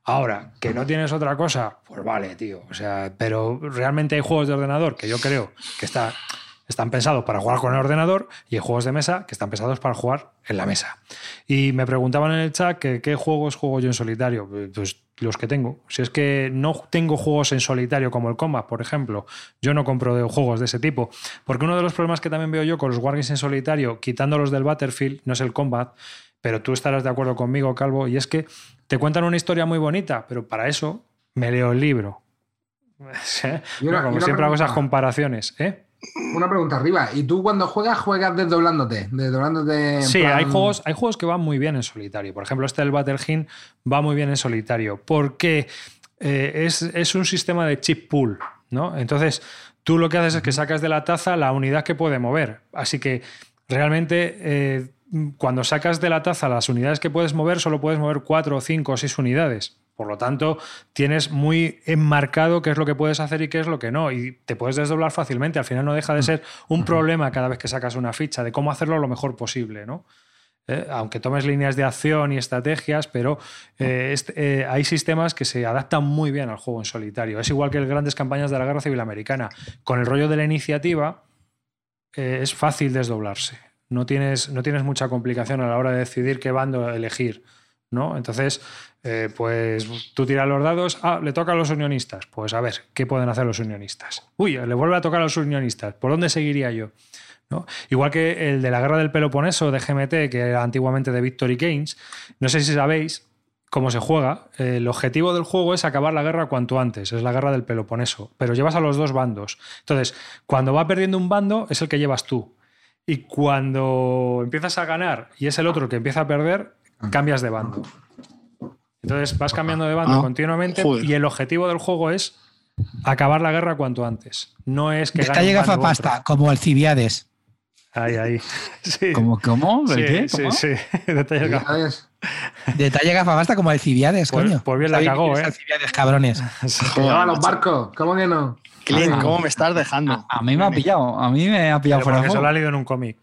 Ahora, que no tienes otra cosa, pues vale, tío. O sea, pero realmente hay juegos de ordenador que yo creo que está, están pensados para jugar con el ordenador y hay juegos de mesa que están pensados para jugar en la mesa. Y me preguntaban en el chat que qué juegos juego yo en solitario. Pues los que tengo. Si es que no tengo juegos en solitario como el Combat, por ejemplo, yo no compro juegos de ese tipo. Porque uno de los problemas que también veo yo con los Wargames en solitario, quitándolos del Battlefield, no es el Combat, pero tú estarás de acuerdo conmigo, Calvo, y es que te cuentan una historia muy bonita, pero para eso me leo el libro. Como siempre hago esas comparaciones. ¿eh? Una pregunta arriba. ¿Y tú cuando juegas, juegas desdoblándote? desdoblándote sí, plan... hay, juegos, hay juegos que van muy bien en solitario. Por ejemplo, este del Battlefield va muy bien en solitario. Porque eh, es, es, un sistema de chip pool. ¿no? Entonces, tú lo que haces es que sacas de la taza la unidad que puede mover. Así que realmente. Eh, cuando sacas de la taza las unidades que puedes mover, solo puedes mover cuatro, cinco o seis unidades. Por lo tanto, tienes muy enmarcado qué es lo que puedes hacer y qué es lo que no. Y te puedes desdoblar fácilmente. Al final no deja de ser un problema cada vez que sacas una ficha de cómo hacerlo lo mejor posible, ¿no? Eh, aunque tomes líneas de acción y estrategias, pero eh, este, eh, hay sistemas que se adaptan muy bien al juego en solitario. Es igual que las grandes campañas de la Guerra Civil Americana. Con el rollo de la iniciativa es fácil desdoblarse. No tienes, no tienes mucha complicación a la hora de decidir qué bando elegir. ¿No? Entonces, eh, pues tú tiras los dados, ah, le toca a los unionistas. Pues a ver, ¿qué pueden hacer los unionistas? Uy, le vuelve a tocar a los unionistas. ¿Por dónde seguiría yo? ¿No? Igual que el de la guerra del Peloponeso de GMT, que era antiguamente de Victory Games, no sé si sabéis cómo se juega. El objetivo del juego es acabar la guerra cuanto antes, es la guerra del Peloponeso, pero llevas a los dos bandos. Entonces, cuando va perdiendo un bando, es el que llevas tú. Y cuando empiezas a ganar y es el otro que empieza a perder, cambias de bando. Entonces vas cambiando de bando ah, continuamente joder. y el objetivo del juego es acabar la guerra cuanto antes. No es que Detalle gafapasta, como Alcibiades. Ahí, ahí. Sí. ¿Cómo? ¿Cómo? ¿El Sí, qué? sí, ¿Cómo? sí. Detalles gafas. ¿Sabes? Detalle gafabasta como Alcibiades, Pues- coño. pues bien la ¿Sabéis cagó, ¿eh? Alcibiades, cabrones. Los barcos, ¿cómo que no? Clint, Ah. ¿cómo me estás dejando? A, a mí me ha pillado, a mí me ha pillado Pero fuera de porque se juego. lo ha leído en un cómic.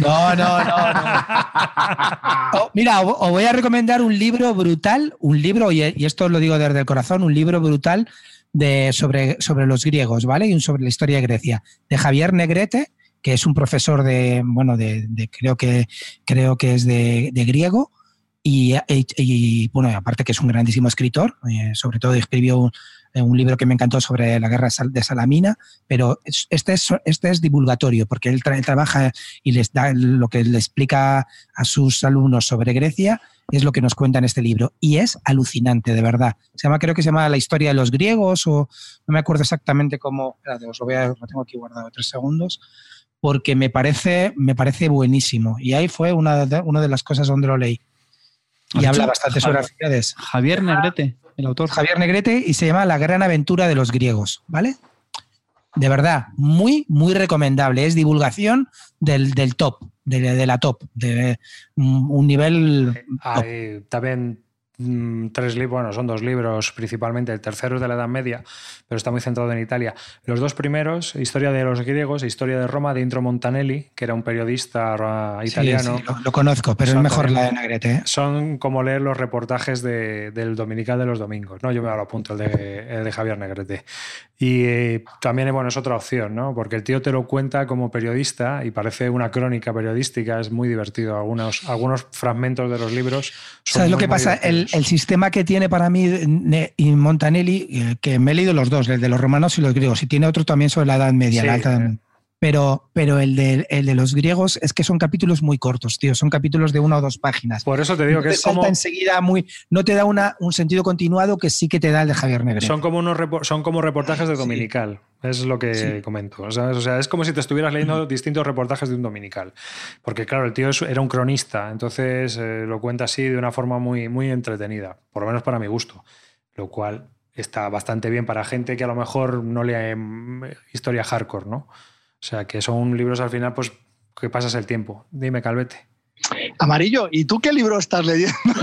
No, no, no. no. Oh, mira, os voy a recomendar un libro brutal, un libro, y esto lo digo desde el corazón, un libro brutal de, sobre, sobre los griegos, ¿vale? Y sobre la historia de Grecia, de Javier Negrete, que es un profesor de, bueno, de, de- creo, que, creo que es de, de griego, y, y- y, bueno, aparte que es un grandísimo escritor, eh, sobre todo escribió un, eh, un libro que me encantó sobre la guerra de Salamina, pero es- este es, este es divulgatorio, porque él, tra- él trabaja y les da lo que le explica a sus alumnos sobre Grecia, es lo que nos cuenta en este libro. Y es alucinante, de verdad. Se llama, creo que se llama La historia de los griegos, o no me acuerdo exactamente cómo. espérate, os lo, voy a- lo tengo aquí guardado tres segundos. Porque me parece, me parece buenísimo. Y ahí fue una de, una de las cosas donde lo leí. Y ¿Has habla bastante sobre Javier. Javier Negrete, el autor. Javier Negrete y se llama La gran aventura de los griegos, ¿vale? De verdad, muy, muy recomendable. Es divulgación del, del top, de, de la top, de un un nivel... Hay también mm, tres libros, bueno, son dos libros principalmente. El tercero es de la Edad Media, pero está muy centrado en Italia. Los dos primeros, Historia de los griegos e Historia de Roma, de Intro Montanelli, que era un periodista ah, Sí, italiano. sí, lo, lo conozco, pero es mejor también- la de Negrete. ¿eh? Son como leer los reportajes de- del Dominical de los domingos, ¿no? Yo me lo apunto, el de, el de Javier Negrete. Y eh, también, bueno, es otra opción, ¿no? Porque el tío te lo cuenta como periodista y parece una crónica periodística, es muy divertido. Algunos, algunos fragmentos de los libros son ¿Sabes lo que pasa? El, el sistema que tiene para mí y Montanelli, eh, que me he leído los dos, el de los romanos y los griegos, y tiene otro también sobre la Edad Media, Sí, la Alta Edad eh. Pero, pero el, de, el de los griegos es que son capítulos muy cortos, tío. Son capítulos de una o dos páginas. Por eso te digo No que te es salta como, enseguida muy. No te da una, un sentido continuado que sí que te da el de Javier Negrete. son, como unos son como reportajes de Sí. dominical. Es lo que Sí. comento. ¿sabes? O sea, es como si te estuvieras leyendo distintos reportajes de un dominical. Porque, claro, el tío era un cronista, entonces eh, lo cuenta así de una forma muy, muy entretenida, por lo menos para mi gusto. Lo cual está bastante bien para gente que a lo mejor no lee mm, historia hardcore, ¿no? O sea, que son libros al final, pues, que pasas el tiempo. Dime, Calvete. Amarillo, ¿y tú qué libro estás leyendo?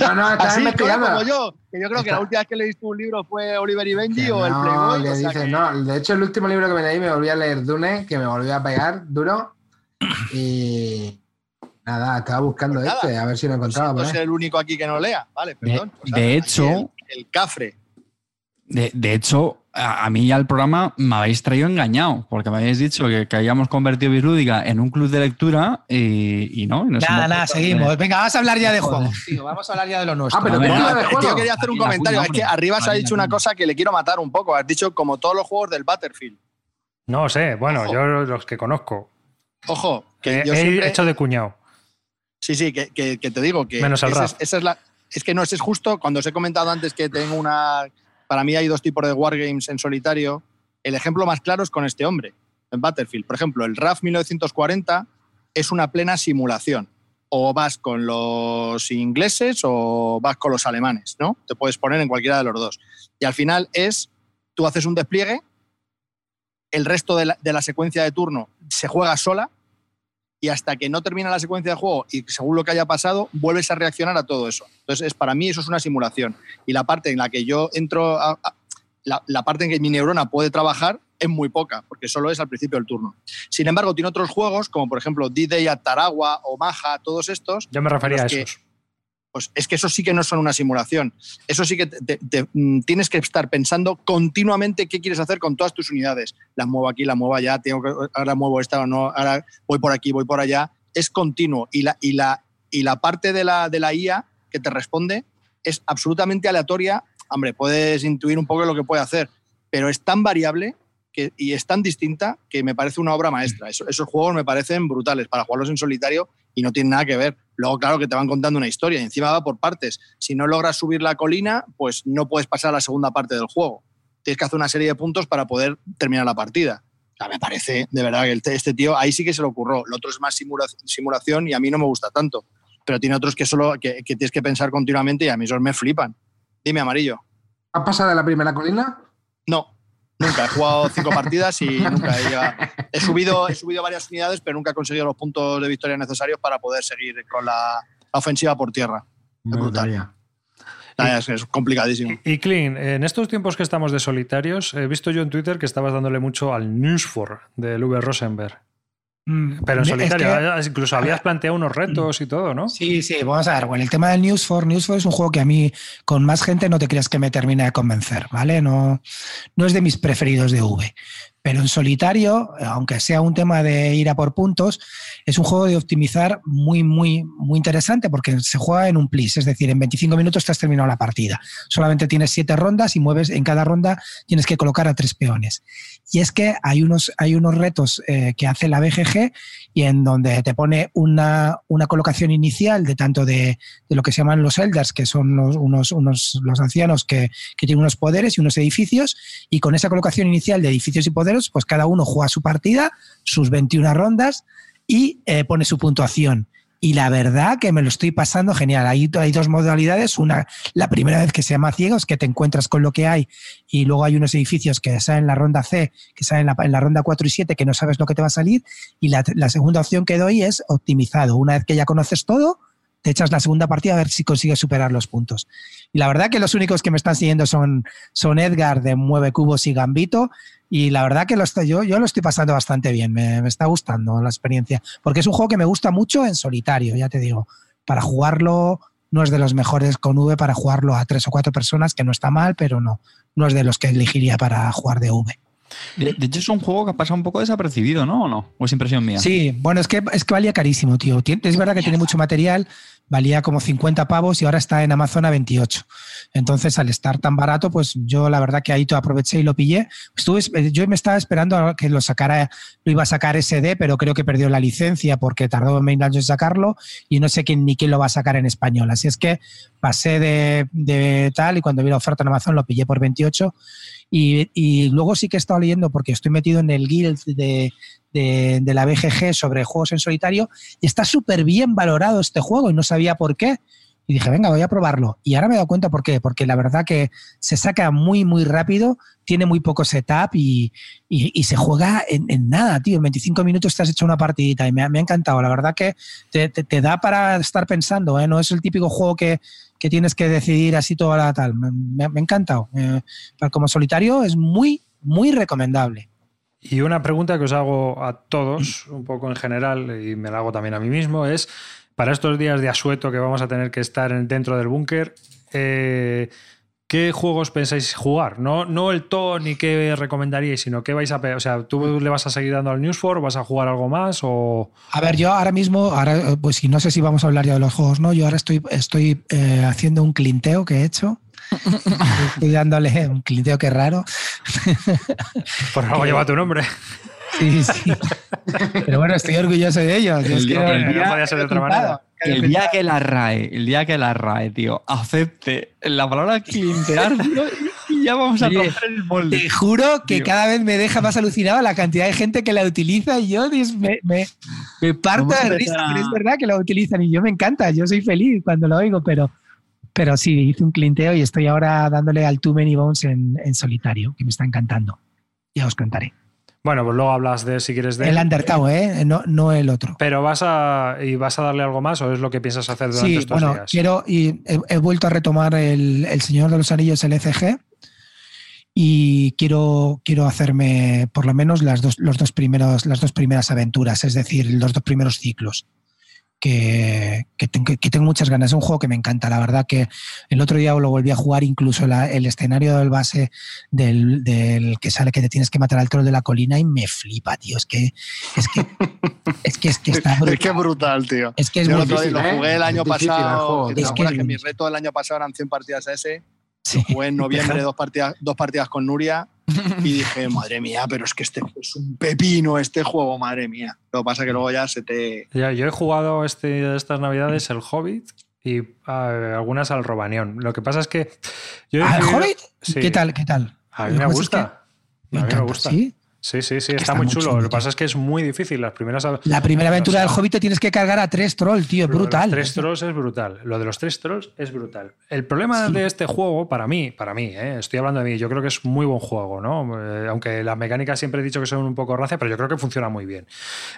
No, no, estás Así investigando. como yo. Que yo creo que Está- la última vez que leíste un libro fue Oliver y Benji Que o el Playboy. que o sea dices, que- no, de hecho, el último libro que me leí me volví a leer Dune, que me volvió a pegar duro. Y nada, estaba buscando Pues nada. este, a ver si lo encontraba. por No ahí. ser el único aquí que no lea. Vale, De- perdón. Pues de nada, hecho- El, el cafre. De, de hecho, a, a mí al programa me habéis traído engañado, porque me habéis dicho que, que habíamos convertido Bislúdica en un club de lectura y, y no. y nos Nada, nada, seguimos. Venga, vamos a hablar ya de juegos, tío. Vamos a hablar ya de lo nuestro. Ah, pero ver, tío quería hacer un comentario. Es que arriba se ha dicho una cosa que le quiero matar un poco. Has dicho como todos los juegos del Battlefield. No sé, bueno, Ojo. yo los que conozco. Ojo, que He, yo he siempre- hecho de cuñado. Sí, sí, que, que- que te digo que. Menos el esa rap. es, esa es la. Es que no, ese es justo cuando os he comentado antes que tengo una. Para mí hay dos tipos de wargames en solitario. El ejemplo más claro es con este hombre, en Battlefield. Por ejemplo, el RAF 1940 es una plena simulación. O vas con los ingleses o vas con los alemanes, ¿no? Te puedes poner en cualquiera de los dos. Y al final es, tú haces un despliegue, el resto de la, de la secuencia de turno se juega sola y hasta que no termina la secuencia de juego y según lo que haya pasado, vuelves a reaccionar a todo eso. Entonces, es, para mí eso es una simulación. Y la parte en la que yo entro, a- a- la, la parte en que mi neurona puede trabajar es muy poca, porque solo es al principio del turno. Sin embargo, tiene otros juegos, como por ejemplo D-Day Taragua o Maja, todos estos, Yo me refería a que-. Pues es que eso sí que no son una simulación. Eso sí que te- te- te- mm, tienes que estar pensando continuamente qué quieres hacer con todas tus unidades. Las muevo aquí, las muevo allá, tengo que, ahora muevo esta o no, ahora voy por aquí, voy por allá. Es continuo. Y la, y la, y la parte de la, de la IA que te responde es absolutamente aleatoria. Hombre, puedes intuir un poco lo que puede hacer, pero es tan variable que, y es tan distinta que me parece una obra maestra. Eso- esos juegos me parecen brutales para jugarlos en solitario y no tienen nada que ver. Luego, claro, que te van contando una historia y encima va por partes. Si no logras subir la colina, pues no puedes pasar a la segunda parte del juego. Tienes que hacer una serie de puntos para poder terminar la partida. O sea, me parece, de verdad, que este tío ahí sí que se le ocurrió. El otro es más simula- simulación y a mí no me gusta tanto. Pero tiene otros que solo que, que tienes que pensar continuamente y a mí esos me flipan. Dime, amarillo. ¿Has pasado de la primera colina? No, Nunca. He jugado cinco partidas y nunca he llegado. He subido, he subido varias unidades, pero nunca he conseguido los puntos de victoria necesarios para poder seguir con la, la ofensiva por tierra. Me brutal. es, es complicadísimo. Y Clean, en estos tiempos que estamos de solitarios, he visto yo en Twitter que estabas dándole mucho al Newsfor del V. Rosenberg. Mm, Pero en es solitario, que- incluso habías planteado unos retos y todo, ¿no? Sí, sí, vamos a ver. Bueno, el tema del News for News for es un juego que a mí, con más gente, no te creas que me termina de convencer, ¿vale? No, no es de mis preferidos de V. Pero en solitario, aunque sea un tema de ir a por puntos, es un juego de optimizar muy, muy, muy interesante porque se juega en un plis, es decir, en 25 minutos te has terminado la partida. Solamente tienes siete rondas y mueves en cada ronda tienes que colocar a tres peones. Y es que hay unos, hay unos retos eh, que hace la BGG y en donde te pone una, una colocación inicial de tanto de, de lo que se llaman los elders, que son los, unos, unos, los ancianos que, que tienen unos poderes y unos edificios, y con esa colocación inicial de edificios y poderes, pues cada uno juega su partida, sus 21 rondas, y eh, pone su puntuación. Y la verdad que me lo estoy pasando genial. Hay, hay dos modalidades. Una, la primera vez que se llama ciegos, que te encuentras con lo que hay, y luego hay unos edificios que salen en la ronda C, que salen en la, ronda 4 y 7, que no sabes lo que te va a salir. Y la, la segunda opción que doy es optimizado. Una vez que ya conoces todo, te echas la segunda partida a ver si consigues superar los puntos. Y la verdad que los únicos que me están siguiendo son, son Edgar de Mueve Cubos y Gambito. Y la verdad que lo estoy, yo, yo lo estoy pasando bastante bien. Me, me está gustando la experiencia. Porque es un juego que me gusta mucho en solitario, ya te digo. Para jugarlo no es de los mejores con V para jugarlo a tres o cuatro personas, que no está mal, pero no, no es de los que elegiría para jugar de V. De, de hecho, es un juego que ha pasado un poco desapercibido, ¿no? ¿O no? ¿O es impresión mía? Sí, bueno, es que, es que valía carísimo, tío. Es verdad que tiene mucho material, valía como 50 pavos y ahora está en Amazon a 28. Entonces, al estar tan barato, pues yo la verdad que ahí aproveché y lo pillé. Estuve, yo me estaba esperando a que lo sacara, lo iba a sacar SD, pero creo que perdió la licencia porque tardó 20 años en sacarlo y no sé quién ni quién lo va a sacar en español. Así es que pasé de, de tal y cuando vi la oferta en Amazon lo pillé por 28. Y, luego sí que he estado leyendo porque estoy metido en el guild de, de, la BGG sobre juegos en solitario y está súper bien valorado este juego y no sabía por qué. Y dije, venga, voy a probarlo. Y ahora me he dado cuenta por qué. Porque la verdad que se saca muy, muy rápido, tiene muy poco setup y, y, se juega en, nada, tío. En 25 minutos te has hecho una partidita y me ha, me ha encantado. La verdad que te, te, te, da para estar pensando, ¿eh? No es el típico juego que, que tienes que decidir así toda la tal. Me, ha encantado. Eh, como solitario es muy, muy recomendable. Y una pregunta que os hago a todos, un poco en general, y me la hago también a mí mismo, es, para estos días de asueto que vamos a tener que estar dentro del búnker, eh, ¿qué juegos pensáis jugar? No, no el todo ni qué recomendaríais, sino qué vais a... O sea, ¿tú le vas a seguir dando al News for? ¿Vas a jugar algo más? O... A ver, yo ahora mismo, ahora, pues no sé si vamos a hablar ya de los juegos, ¿no? Yo ahora estoy, estoy eh, haciendo un clinteo que he hecho. Estoy dándole un clinteo que raro. Por algo lleva tu nombre. Sí, sí. Pero bueno, estoy orgulloso de ellos. El, es que día, no, no podía ser de otra manera. El día que la RAE, el día que la RAE, tío, acepte la palabra clintear, tío, y ya vamos a romper el molde. Te juro que tío. cada vez me deja más alucinado la cantidad de gente que la utiliza y yo me, me, me parto de risa, pero es verdad que la utilizan y yo me encanta, yo soy feliz cuando lo oigo, pero, pero sí, hice un clinteo y estoy ahora dándole al Too Many Bones en, en solitario, que me está encantando. Ya os contaré. Bueno, pues luego hablas de si quieres de. El Undertale, ¿eh? No, no el otro. Pero vas a. ¿Y vas a darle algo más o es lo que piensas hacer durante sí, estos bueno, días? Quiero. Y he, he, vuelto a retomar el, el Señor de los Anillos, el ECG. Y quiero, quiero hacerme por lo menos las dos, los dos primeros, las dos primeras aventuras, es decir, los dos primeros ciclos. Que, que, tengo, que, tengo muchas ganas. Es un juego que me encanta. La verdad que el otro día lo volví a jugar, incluso la, el escenario del base del, del, que sale que te tienes que matar al troll de la colina y me flipa, tío. Es que es que es que, es que está brutal. Es que brutal, tío. Es que es Yo muy difícil, Lo jugué el año es difícil pasado. el Es que, que que es mi reto del año pasado eran 100 partidas a ese. Sí. Jugué en noviembre dos partidas, dos partidas con Nuria y dije, madre mía, pero es que este es un pepino este juego, madre mía. Lo que pasa es que luego ya se te. Ya, yo he jugado este, estas navidades el Hobbit y uh, algunas al Robanión. Lo que pasa es que. Yo he ¿Ah, el decidido- Hobbit? Sí. ¿Qué tal? ¿Qué tal? A mí me es gusta. que A mí me encanta, gusta. ¿sí? Sí, sí, sí, está, Está muy muy chulo. chulo, Lo que pasa es que es muy difícil. Las primeras. La primera aventura del Hobbit te tienes que cargar a tres trolls, tío, es Lo de brutal. Los tres trolls es brutal. Lo de los tres trolls es brutal. El problema de este juego, para mí, para mí, ¿eh? estoy hablando de mí, yo creo que es muy buen juego, ¿no? Eh, aunque las mecánicas siempre he dicho que son un poco racia, pero yo creo que funciona muy bien.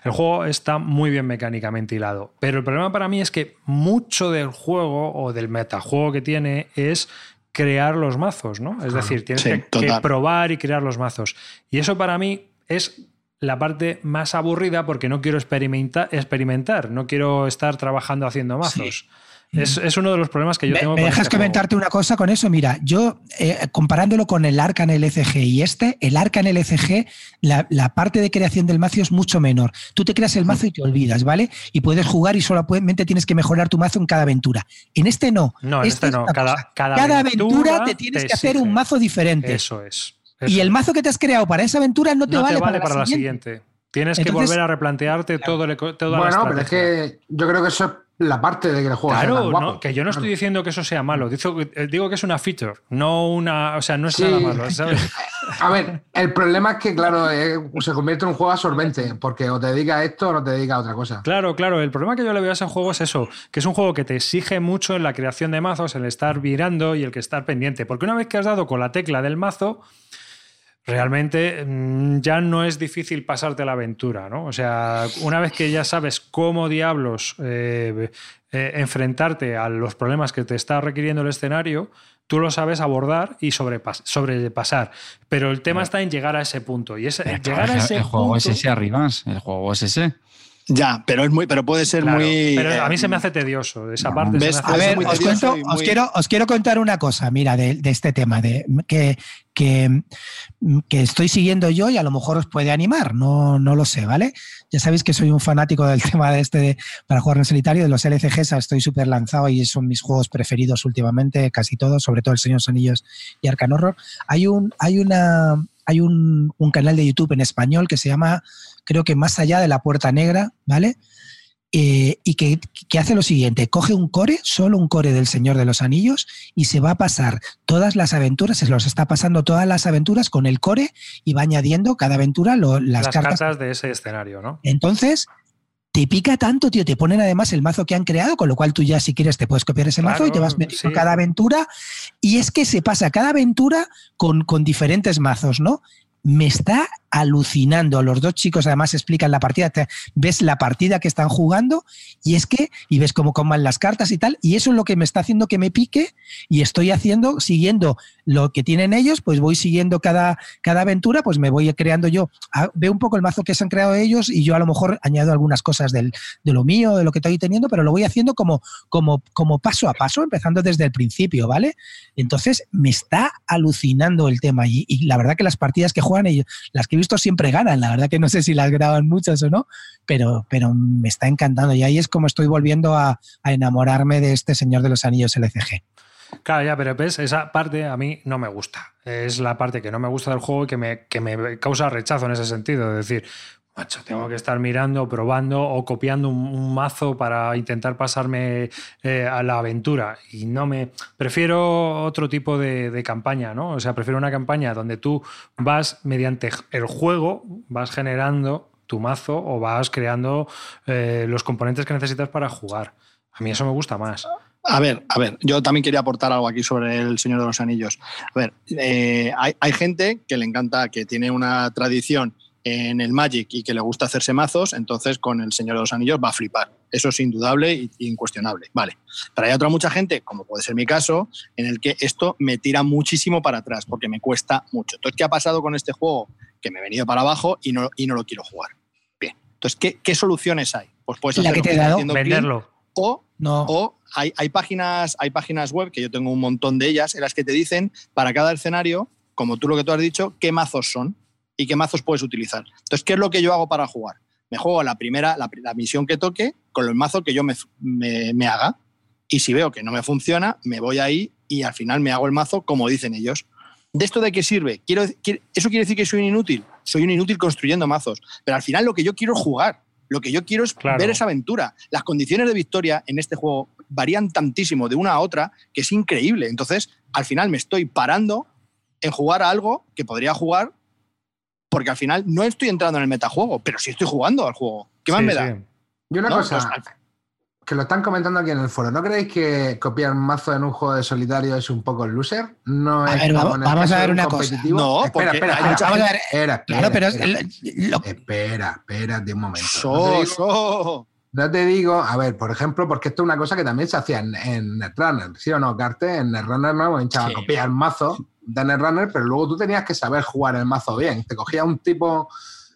El juego está muy bien mecánicamente hilado. Pero el problema para mí es que mucho del juego o del metajuego que tiene es crear los mazos, ¿no? Es decir, tienes Sí, que- que, probar y crear los mazos. Y eso para mí es la parte más aburrida porque no quiero experimenta- experimentar, no quiero estar trabajando haciendo mazos. Es, es uno de los problemas que yo ¿Me, tengo me dejas este juego. comentarte una cosa con eso? Mira, yo eh, comparándolo con el Arcan LCG y este, el Arcan LCG, la, la parte de creación del mazo es mucho menor. Tú te creas el mazo y te olvidas, ¿vale? Y puedes jugar y solamente tienes que mejorar tu mazo en cada aventura. En este no. No, en este es no. Cada, cosa. cada Cada aventura aventura te tienes te que hacer un mazo diferente. Eso es. y el mazo que te has creado para esa aventura no te, no vale, te vale para, la siguiente. Tienes que volver a replantearte todo el toda la Bueno, pero es que yo creo que eso es la parte de que el juego sea Claro, tan guapo. no, que yo no estoy diciendo que eso sea malo. Digo, eh, digo que es una feature, no una. O sea, no es Sí. nada malo, ¿sabes? A ver, el problema es que, claro, eh, se convierte en un juego absorbente, porque o te dedicas a esto o no te dedicas a otra cosa. Claro, claro. El problema que yo le veo a ese juego es eso, que es un juego que te exige mucho en la creación de mazos, el estar virando y el que estar pendiente. Porque una vez que has dado con la tecla del mazo, realmente mm, ya no es difícil pasarte la aventura, ¿no? O sea, una vez que ya sabes cómo diablos eh, eh, enfrentarte a los problemas que te está requiriendo el escenario, tú lo sabes abordar y sobrepas- sobrepasar. Pero el tema está en llegar a ese punto. Y ese, llegar a ese el juego es ese arriba, el juego es ese. Ya, pero es muy, pero puede ser Claro, muy. pero a mí eh, se me hace tedioso. Esa parte A hace es ver, os, cuento- os quiero, os quiero contar una cosa, mira, de, de este tema, de que, que, que estoy siguiendo yo y a lo mejor os puede animar, no, no lo sé, ¿vale? Ya sabéis que soy un fanático del tema de este de- para jugar en solitario, de los LCGs, estoy súper lanzado y son mis juegos preferidos últimamente, casi todos, sobre todo el Señor de los Anillos y Arcan Horror. Hay un, hay una, hay un, un canal de YouTube en español que se llama, creo que Más allá de la Puerta Negra, ¿vale? eh, y que, que hace lo siguiente, coge un core, solo un core del Señor de los Anillos, y se va a pasar todas las aventuras, se los está pasando todas las aventuras con el core y va añadiendo cada aventura lo- las, las cartas. cartas de ese escenario, ¿no? Entonces, te pica tanto, tío, te ponen además el mazo que han creado, con lo cual tú ya si quieres te puedes copiar ese mazo y te vas metiendo sí. cada aventura, y es que se pasa cada aventura con, con diferentes mazos, ¿no? Me está alucinando. Los dos chicos además explican la partida, ves la partida que están jugando y es que, y ves cómo coman las cartas y tal, y eso es lo que me está haciendo que me pique y estoy haciendo, siguiendo lo que tienen ellos, pues voy siguiendo cada, cada aventura, pues me voy creando yo, Ah, veo un poco el mazo que se han creado ellos y yo a lo mejor añado algunas cosas del, de lo mío, de lo que estoy teniendo, pero lo voy haciendo como, como, como paso a paso, empezando desde el principio, ¿vale? Entonces me está alucinando el tema y, y la verdad que las partidas que juegan ellos, las que he visto siempre ganan, la verdad que no sé si las graban muchas o no, pero, pero me está encantando y ahí es como estoy volviendo a, enamorarme de este Señor de los Anillos LCG. Claro, ya, pero ves, esa parte a mí no me gusta. Es la parte que no me gusta del juego y que me, que me causa rechazo en ese sentido. Es decir, macho, tengo que estar mirando, probando o copiando un, un mazo para intentar pasarme eh, a la aventura. Y no me. Prefiero otro tipo de, de campaña, ¿no? O sea, prefiero una campaña donde tú vas mediante el juego, vas generando tu mazo o vas creando eh, los componentes que necesitas para jugar. A mí eso me gusta más. A ver, a ver, yo también quería aportar algo aquí sobre el Señor de los Anillos. A ver, eh, hay, hay gente que le encanta, que tiene una tradición en el Magic y que le gusta hacerse mazos, entonces con el Señor de los Anillos va a flipar. Eso es indudable e incuestionable. Vale. Pero hay otra mucha gente, como puede ser mi caso, en el que esto me tira muchísimo para atrás porque me cuesta mucho. Entonces, ¿qué ha pasado con este juego? Que me he venido para abajo y no, y no lo quiero jugar. Bien. Entonces, ¿qué, qué soluciones hay? Pues puedes La hacer que lo te he está dado, haciendo Clint, Venderlo. o No, o hay, hay páginas, hay páginas web, que yo tengo un montón de ellas, en las que te dicen para cada escenario, como tú lo que tú has dicho, qué mazos son y qué mazos puedes utilizar. Entonces, ¿qué es lo que yo hago para jugar? Me juego la primera, la, la misión que toque con el mazo que yo me, me- me haga. Y si veo que no me funciona, me voy ahí y al final me hago el mazo como dicen ellos. ¿De esto de qué sirve? Quiero, ¿Eso quiere decir que soy un inútil? Soy un inútil construyendo mazos. Pero al final lo que yo quiero es jugar. Lo que yo quiero es Claro. ver esa aventura. Las condiciones de victoria en este juego varían tantísimo de una a otra que es increíble. Entonces, al final me estoy parando en jugar a algo que podría jugar porque al final no estoy entrando en el metajuego, pero sí estoy jugando al juego. ¿Qué más Sí, me da? sí. Y una No, cosa, pues, que lo están comentando aquí en el foro, ¿no creéis que copiar mazo en un juego de solitario es un poco loser? No A es ver, vamos- el vamos a ver un una cosa. competitivo. No, espera, espera, hay espera, mucha Vamos a ver, espera, espera, Claro, pero es espera, lo- espera, espérate un momento. No So, te digo- so. No te digo, a ver, por ejemplo, porque esto es una cosa que también se hacía en, en Netrunner, ¿sí o no, Carte? En Netrunner no hemos hinchado Sí. a copiar mazo de Netrunner, pero luego tú tenías que saber jugar el mazo bien. Te cogía un tipo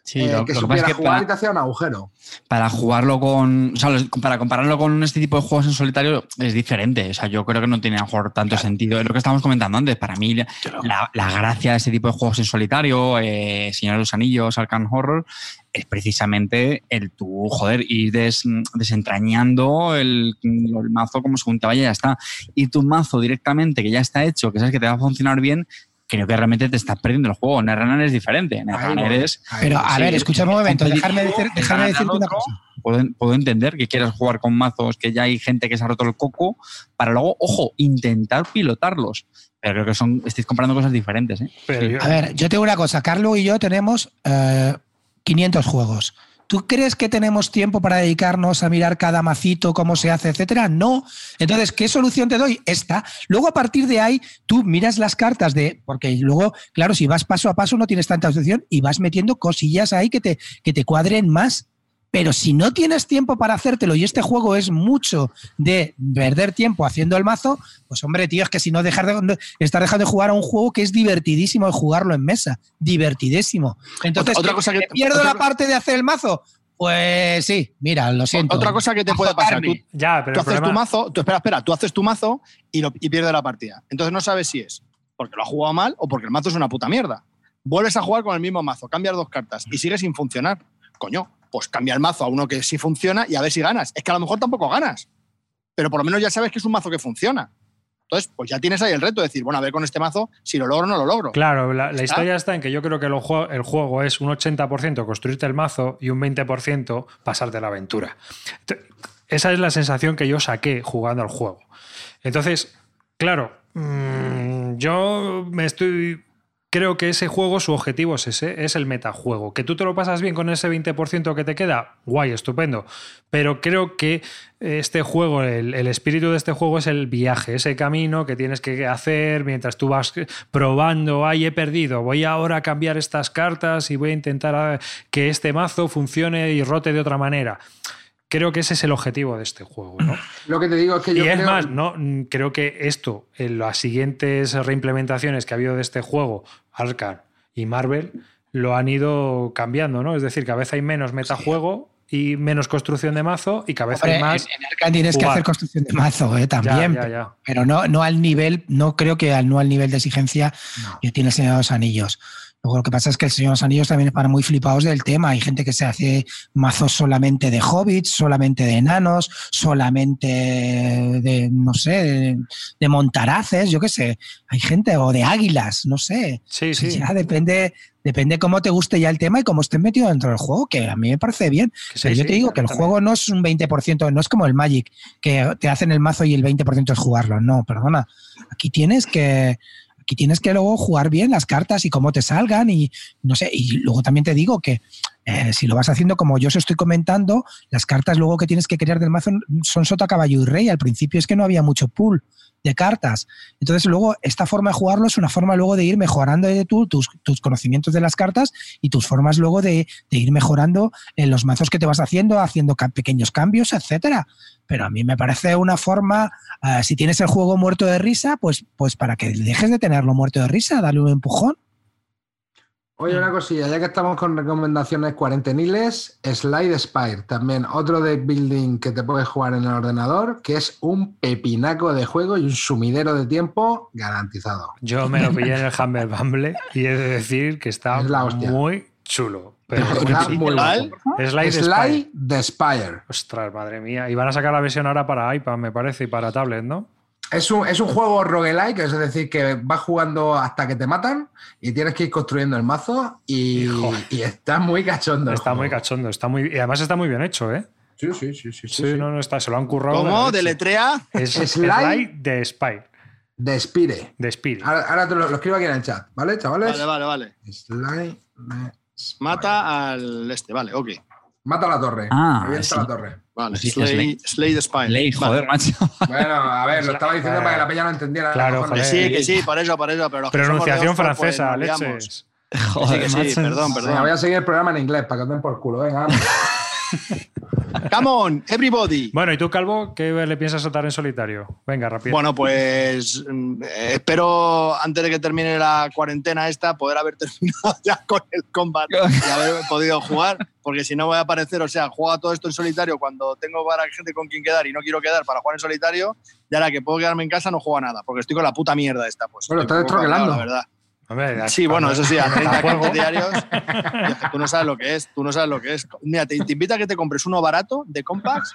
Sí, eh, lo, que lo que pasa supiera es que jugar para, y te hacía un agujero. para jugarlo con. O sea, los- para compararlo con este tipo de juegos en solitario es diferente. O sea, yo creo que no tiene a lo mejor tanto sentido. Es lo que estábamos comentando antes. Para mí, la, la gracia de este tipo de juegos en solitario, eh, Señor de los Anillos, Arkham Horror, es precisamente el tú, joder, ir des- desentrañando el, el mazo como según te vaya y ya está. Y tu mazo directamente, que ya está hecho, que sabes que te va a funcionar bien, creo que realmente te estás perdiendo el juego. Netrunner es diferente. Netrunner es Pero a sí, ver, escúchame un momento, dejarme, decir, dejarme decirte una cosa. Puedo, puedo entender que quieras jugar con mazos que ya hay gente que se ha roto el coco para luego, ojo, intentar pilotarlos. Pero creo que son, estáis comparando cosas diferentes. ¿eh? Pero Sí. yo- A ver, yo tengo una cosa. Carlos y yo tenemos eh, 500 juegos. ¿Tú crees que tenemos tiempo para dedicarnos a mirar cada macito, cómo se hace, etcétera? No. Entonces, ¿qué solución te doy? Esta. Luego, a partir de ahí, tú miras las cartas de. Porque luego, claro, si vas paso a paso, no tienes tanta opción y vas metiendo cosillas ahí que te, que te cuadren más. Pero si no tienes tiempo para hacértelo y este juego es mucho de perder tiempo haciendo el mazo, pues hombre, tío, es que si no dejar de estar dejando de jugar a un juego que es divertidísimo de jugarlo en mesa, divertidísimo. Entonces, Otra- otra ¿que- cosa que- que pierdo otra la parte de hacer el mazo. Pues sí, mira, lo siento. Otra cosa que te puede pasar. Tú, ya, pero tú haces tu mazo, tú espera, espera, tú haces tu mazo y, lo, y pierdes la partida. Entonces no sabes si es porque lo has jugado mal o porque el mazo es una puta mierda. Vuelves a jugar con el mismo mazo, cambias dos cartas y sigue sin funcionar. Coño, pues cambia el mazo a uno que sí funciona y a ver si ganas. Es que a lo mejor tampoco ganas, pero por lo menos ya sabes que es un mazo que funciona. Entonces, pues ya tienes ahí el reto de decir, bueno, a ver con este mazo si lo logro o no lo logro. Claro, la, historia está en que yo creo que lo el juego es un 80% construirte el mazo y un 20% pasarte la aventura. Ent- Esa es la sensación que yo saqué jugando al juego. Entonces, claro, mm, yo me estoy. Creo que ese juego, su objetivo es ese, es el metajuego. Que tú te lo pasas bien con ese 20% que te queda, guay, estupendo. Pero creo que este juego, el, el espíritu de este juego es el viaje, ese camino que tienes que hacer mientras tú vas probando, ay, he perdido, voy ahora a cambiar estas cartas y voy a intentar que este mazo funcione y rote de otra manera. Creo que ese es el objetivo de este juego, ¿no? Lo que te digo es que yo Y es creo- más, no, creo que esto, en las siguientes reimplementaciones que ha habido de este juego, Arkham y Marvel, lo han ido cambiando, ¿no? Es decir, cada vez hay menos metajuego y menos construcción de mazo y cada vez Hombre, hay más. en, en Arkham tienes que hacer construcción de mazo, eh, también. Ya, ya, ya. Pero no, no al nivel, no creo que al, no al nivel de exigencia No. que tiene el Señor de los Anillos. Luego lo que pasa es que el Señor de los Anillos también es para muy flipados del tema. Hay gente que se hace mazos solamente de hobbits, solamente de enanos, solamente de, no sé, de, de montaraces, yo qué sé. Hay gente, o de águilas, no sé. Sí, sea, sí. Ya depende, depende cómo te guste ya el tema y cómo estés metido dentro del juego, que a mí me parece bien. Sí, Pero yo sí, te digo que el juego no es un 20%, no es como el Magic, que te hacen el mazo y el 20% es jugarlo. No, perdona. Aquí tienes que. Aquí tienes que luego jugar bien las cartas y cómo te salgan y no sé, y luego también te digo que eh, si lo vas haciendo como yo os estoy comentando, las cartas luego que tienes que crear del mazo son sota, caballo y rey. Al principio es que no había mucho pool de cartas. Entonces luego esta forma de jugarlo es una forma luego de ir mejorando de tú, tus, tus conocimientos de las cartas y tus formas luego de, de ir mejorando en los mazos que te vas haciendo, haciendo pequeños cambios, etcétera. Pero a mí me parece una forma, ah, si tienes el juego muerto de risa, pues, pues para que dejes de tenerlo muerto de risa, dale un empujón. Oye, una cosilla, ya que estamos con recomendaciones cuarenteniles, Slide Spire, también otro deck building que te puedes jugar en el ordenador, que es un pepinaco de juego y un sumidero de tiempo garantizado. Yo me lo pillé en el Humble Bumble y he de decir que está Es la hostia. muy chulo. Pero guapo. Slide Spire. De. Ostras, madre mía. Y van a sacar la versión ahora para iPad, me parece, y para tablet, ¿no? Es un, es un juego roguelike, es decir, que vas jugando hasta que te matan y tienes que ir construyendo el mazo y, está muy cachondo. Está muy cachondo, está muy y además está muy bien hecho, ¿eh? Sí, sí, sí, sí. sí, no, no está, se lo han currado. de ¿Cómo? leche. ¿Deletrea? Es. Slide de Spire, De Spire. de Spirit. Ahora, ahora te lo, lo escribo aquí en el chat, ¿vale, chavales? Vale, vale, vale. Slide Mata al este, vale, ok. Mata la torre. Ah, Revienta sí. la torre. Vale, Sí, Slay, Slay. Slay the. Ley, Vale. joder, macho. Bueno, a ver, lo estaba diciendo para que la peña no entendiera. Claro, Cojones. Que joder. sí, que sí, por eso, por eso. Pero Pronunciación pues, francesa, liamos. leches. Joder, que sí, macho. perdón, perdón. Venga, voy a seguir el programa en inglés para que os den por culo. Venga, vamos. Come on, everybody. Bueno, ¿y tú, Calvo, qué le piensas soltar en solitario? Venga, rápido. Bueno, pues mm, eh, espero antes de que termine la cuarentena esta poder haber terminado ya con el combat y haber podido jugar, porque si no voy a aparecer, o sea, juego a todo esto en solitario cuando tengo para gente con quien quedar y no quiero quedar para jugar en solitario, y ahora que puedo quedarme en casa no juego a nada, porque estoy con la puta mierda esta. Pues, Bueno, estás destroquelando. la verdad. Hombre, Sí, bueno, eso sí, a 30 juego. clientes diarios, es tú no sabes lo que es, tú no sabes lo que es. Mira, te, te invito a que te compres uno barato de compacts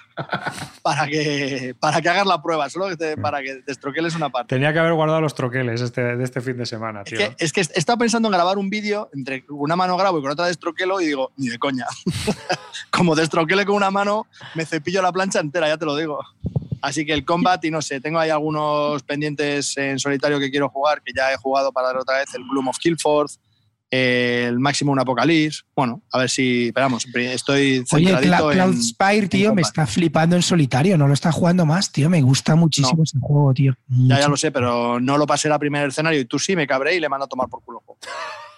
para que, para que hagas la prueba, solo que te- para que destroqueles una parte. Tenía que haber guardado los troqueles este, de este fin de semana, Es tío. que, es que he estado pensando en grabar un vídeo entre una mano grabo y con otra destroquelo y digo, ni de coña. Como destroquele con una mano, me cepillo la plancha entera, ya te lo digo. Así que el combat, y no sé, tengo ahí algunos pendientes en solitario que quiero jugar, que ya he jugado para dar otra vez, el Gloom of Killforth, el Maximum Apocalypse. Bueno, a ver si, esperamos, estoy Oye, centradito Cla- Cloud. Spire, tío, me está flipando en solitario. No lo está jugando más, tío. Me gusta muchísimo No. ese juego, tío. Ya, ya lo sé, pero no lo pasé la primer escenario y tú sí, me cabré y le mando a tomar por culo.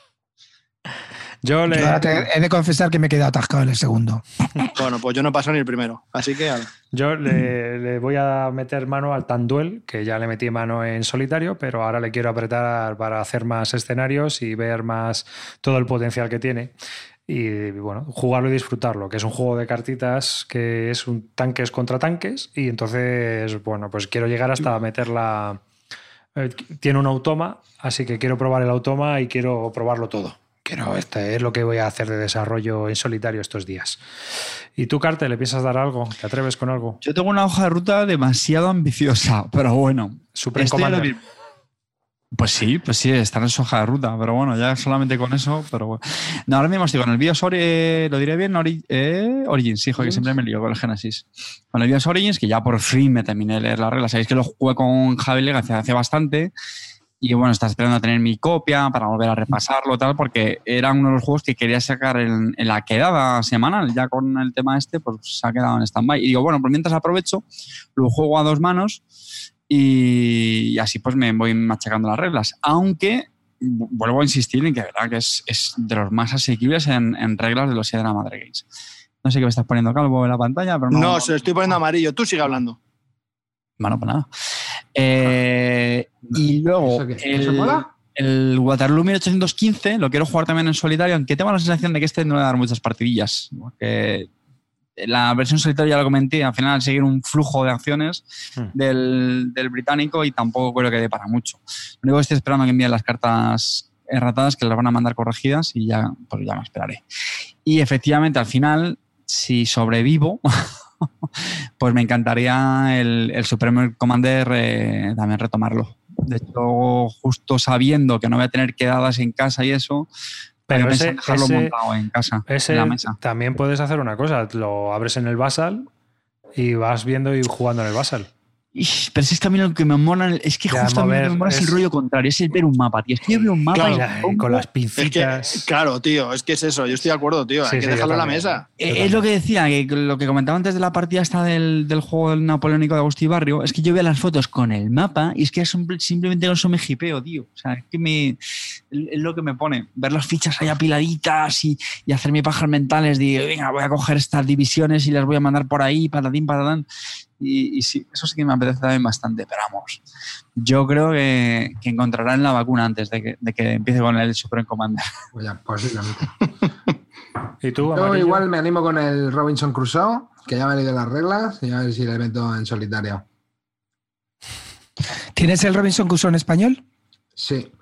Yo le. Yo ahora te- he de confesar que me he quedado atascado en el segundo. Bueno, pues yo no paso ni el primero, así que... Yo le, le voy a meter mano al Tanduel, que ya le metí mano en solitario, pero ahora le quiero apretar para hacer más escenarios y ver más todo el potencial que tiene. Y bueno, jugarlo y disfrutarlo, que es un juego de cartitas que es un tanques contra tanques. Y entonces, bueno, pues quiero llegar hasta meterla. eh, Tiene un automa, así que quiero probar el automa y quiero probarlo todo. Quiero, este es lo que voy a hacer de desarrollo en solitario estos días. ¿Y tú, Carte, le piensas dar algo? ¿Te atreves con algo? Yo tengo una hoja de ruta demasiado ambiciosa, pero bueno. Supreme Estoy Pues sí, pues sí, está en su hoja de ruta, pero bueno, ya solamente con eso, pero bueno. No, ahora mismo estoy con el BIOS Ori- eh, lo diré bien, Ori- eh, Origins, hijo, que siempre me lío con el Genesis. Con el BIOS Origins, que ya por fin me terminé de leer las reglas. Sabéis que lo jugué con Javi Legacy hace bastante. Y bueno, estaba esperando a tener mi copia para volver a repasarlo, tal, porque era uno de los juegos que quería sacar en, en la quedada semanal. Ya con el tema este, pues se ha quedado en stand-by. Y digo, bueno, pues mientras aprovecho, lo juego a dos manos y, y así pues me voy machacando las reglas. Aunque vu- vuelvo a insistir en que, verdad, que es, es de los más asequibles en, en reglas de los Sierra Madre Games. No sé qué me estás poniendo calvo en la pantalla, pero no. No, se lo estoy poniendo amarillo. Tú sigue hablando. Bueno, pues nada. Eh, y luego ¿Eso qué? ¿Eso el, el Waterloo 1815 lo quiero jugar también en solitario, aunque tengo la sensación de que este no va a dar muchas partidillas. Porque la versión solitaria ya lo comenté, al final seguir un flujo de acciones Hmm. del, del británico y tampoco creo que dé para mucho. Lo único que estoy esperando que envíen las cartas erratadas que las van a mandar corregidas y ya, pues ya me esperaré. Y efectivamente, al final, si sobrevivo, pues me encantaría el, el Supreme Commander eh, también retomarlo. De hecho, justo sabiendo que no voy a tener quedadas en casa y eso, Pero ese, dejarlo ese- montado en casa, ese en la mesa. también puedes hacer una cosa. Lo abres en el Basal y vas viendo y jugando en el Basal. Ish, Pero si es que a mí lo que me mola, es que Ya, justo a mí lo que mover me mola es el rollo contrario, es el ver un mapa, tío. Es que yo veo un mapa Claro, y con las Es que, pincitas. claro, tío, es que es eso. Yo estoy de acuerdo, tío. Sí, Hay sí, que dejarlo en la mesa. Eh, Es lo que decía, que lo que comentaba antes de la partida esta del, del juego del napoleónico de Agustí Barrio, es que yo veo las fotos con el mapa y es que simplemente con eso me jipeo, tío. O sea, es que me, es lo que me pone. Ver las fichas ahí apiladitas y, y hacer mis pajas mentales de, venga, voy a coger estas divisiones y las voy a mandar por ahí, patatín, patatán. Y, y sí, eso sí que me apetece también bastante, pero vamos. Yo creo que, que encontrarán la vacuna antes de que, de que empiece con el Supreme Commander. Pues ya, posiblemente. ¿Y tú, Yo igual me animo con el Robinson Crusoe, que ya me he leído las reglas, y a ver si le meto en solitario. ¿Tienes el Robinson Crusoe en español? Sí.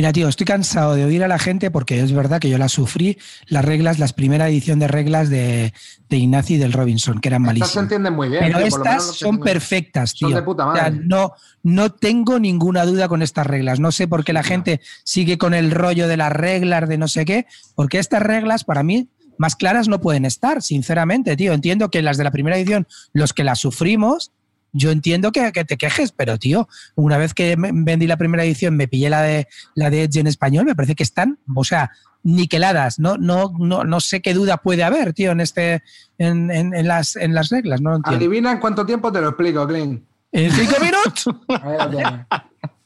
Mira, tío, estoy cansado de oír a la gente porque es verdad que yo las sufrí, las reglas, las primera edición de reglas de, de Ignacio y del Robinson, que eran Estas se malísimas. entienden muy bien. Pero tío, estas son tengo- perfectas, tío. Son de puta O sea, no, no tengo ninguna duda con estas reglas. No sé por qué la gente sigue con el rollo de las reglas de no sé qué, porque estas reglas para mí más claras no pueden estar, sinceramente, tío. Entiendo que las de la primera edición, los que las sufrimos, yo entiendo que, que te quejes, pero tío, una vez que vendí la primera edición, me pillé la de la de Edge en español, me parece que están, o sea, niqueladas. No, no, no, no sé qué duda puede haber, tío, en este, en, en- en las, en las reglas. No lo entiendo. Adivina en cuánto tiempo te lo explico, Clint. ¿En cinco minutos?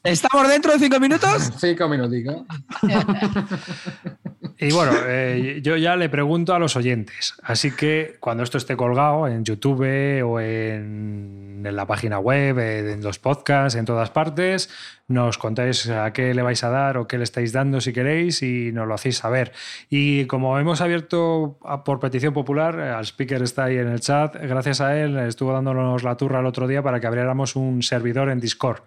¿Estamos dentro de cinco minutos? Cinco minuticos. Y bueno, eh, yo ya le pregunto a los oyentes. Así que cuando esto esté colgado en YouTube o en, en la página web, eh, en los podcasts, en todas partes, nos contáis a qué le vais a dar o qué le estáis dando si queréis y nos lo hacéis saber. Y como hemos abierto por petición popular, eh, al speaker está ahí en el chat, gracias a él estuvo dándonos la turra el otro día para que abriéramos un servidor en Discord.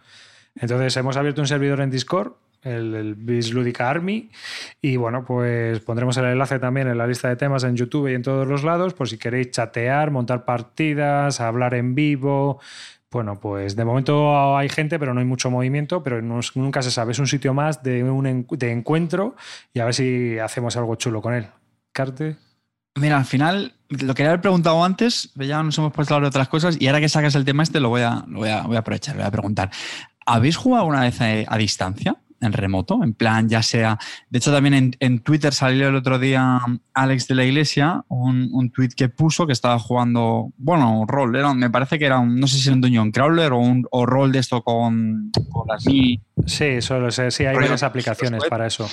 Entonces hemos abierto un servidor en Discord, el, el Biz Lúdica Army, y bueno, pues pondremos el enlace también en la lista de temas en YouTube y en todos los lados, por si queréis chatear, montar partidas, hablar en vivo. Bueno, pues de momento hay gente, pero no hay mucho movimiento, pero nunca se sabe. Es un sitio más de, un de encuentro y a ver si hacemos algo chulo con él. Carte. Mira, al final, lo quería haber preguntado antes, ya nos hemos puesto a hablar de otras cosas y ahora que sacas el tema este lo voy a, voy a, voy a aprovechar, voy a preguntar. ¿Habéis jugado alguna vez a distancia? En remoto, en plan, ya sea. De hecho, también en, en Twitter salió el otro día Alex de la Iglesia, un, un tweet que puso que estaba jugando, bueno, rol, era, me parece que era un, no sé si era un Dungeon Crawler o un o rol de esto con, con las Sí, solo sé, sí, hay varias aplicaciones para eso.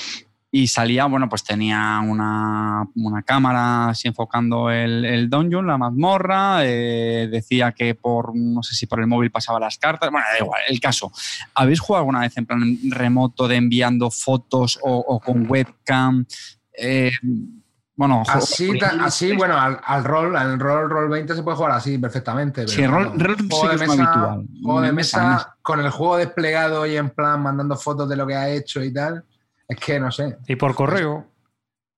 Y salía, bueno, pues tenía una, una cámara así enfocando el, el dungeon, la mazmorra, eh, decía que por, no sé si por el móvil pasaba las cartas, bueno, da igual, el caso. ¿Habéis jugado alguna vez en plan remoto de enviando fotos o, o con webcam? Eh, bueno, Así, ta- así bueno, al, al rol, al rol, rol 20 se puede jugar así perfectamente. Sí, rol- rol sí juego que de mesa- habitual. Juego de mesa. con el juego desplegado y en plan mandando fotos de lo que ha hecho y tal. Es que no sé. Y por correo.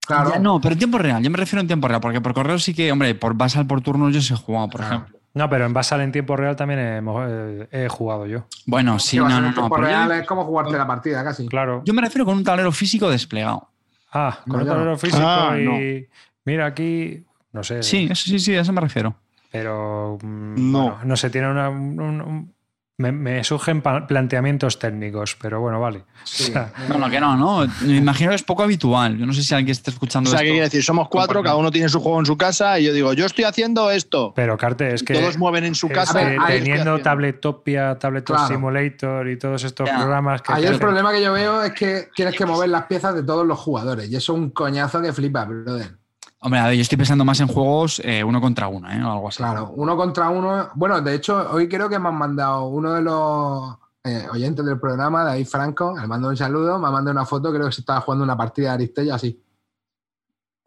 Claro. Ya, no, pero en tiempo real, yo me refiero en tiempo real, porque por correo sí que, hombre, por Basal por turno yo se he jugado, por Ah. ejemplo. No, pero en Basal en tiempo real también hemos- eh, he jugado yo. Bueno, sí, no, no, en no. tiempo yo- real es como jugarte la partida casi. Claro. yo me refiero con un tablero físico desplegado. Ah, con No, un tablero no. físico Ah, y. Mira aquí. No sé. Sí, eso sí, sí, a eso me refiero. Pero. mm, No. bueno, no sé, tiene una. un- un- me, me surgen pa- planteamientos técnicos, pero bueno, vale. Sí. O sea, No, no, que no, ¿no? Me imagino que es poco habitual. Yo no sé si alguien está O escuchando sea, ¿qué esto. quiere decir? Somos cuatro, cada uno tiene su juego en su casa y yo digo, yo estoy haciendo esto. pero Carte, es que. Todos mueven en su casa. ver, teniendo. Tabletopia, Tabletop Claro. Simulator y todos estos Ya. programas que. Ahí el problema que yo veo es que tienes que mover las piezas de todos los jugadores. Y eso es un coñazo que flipa, brother. Hombre, a ver, yo estoy pensando más en juegos eh, uno contra uno, ¿eh? O algo así. Claro, uno contra uno. Bueno, de hecho, hoy creo que me han mandado uno de los eh, oyentes del programa, David Franco, le mando un saludo, me ha mandado una foto, creo que se estaba jugando una partida de Aristella así.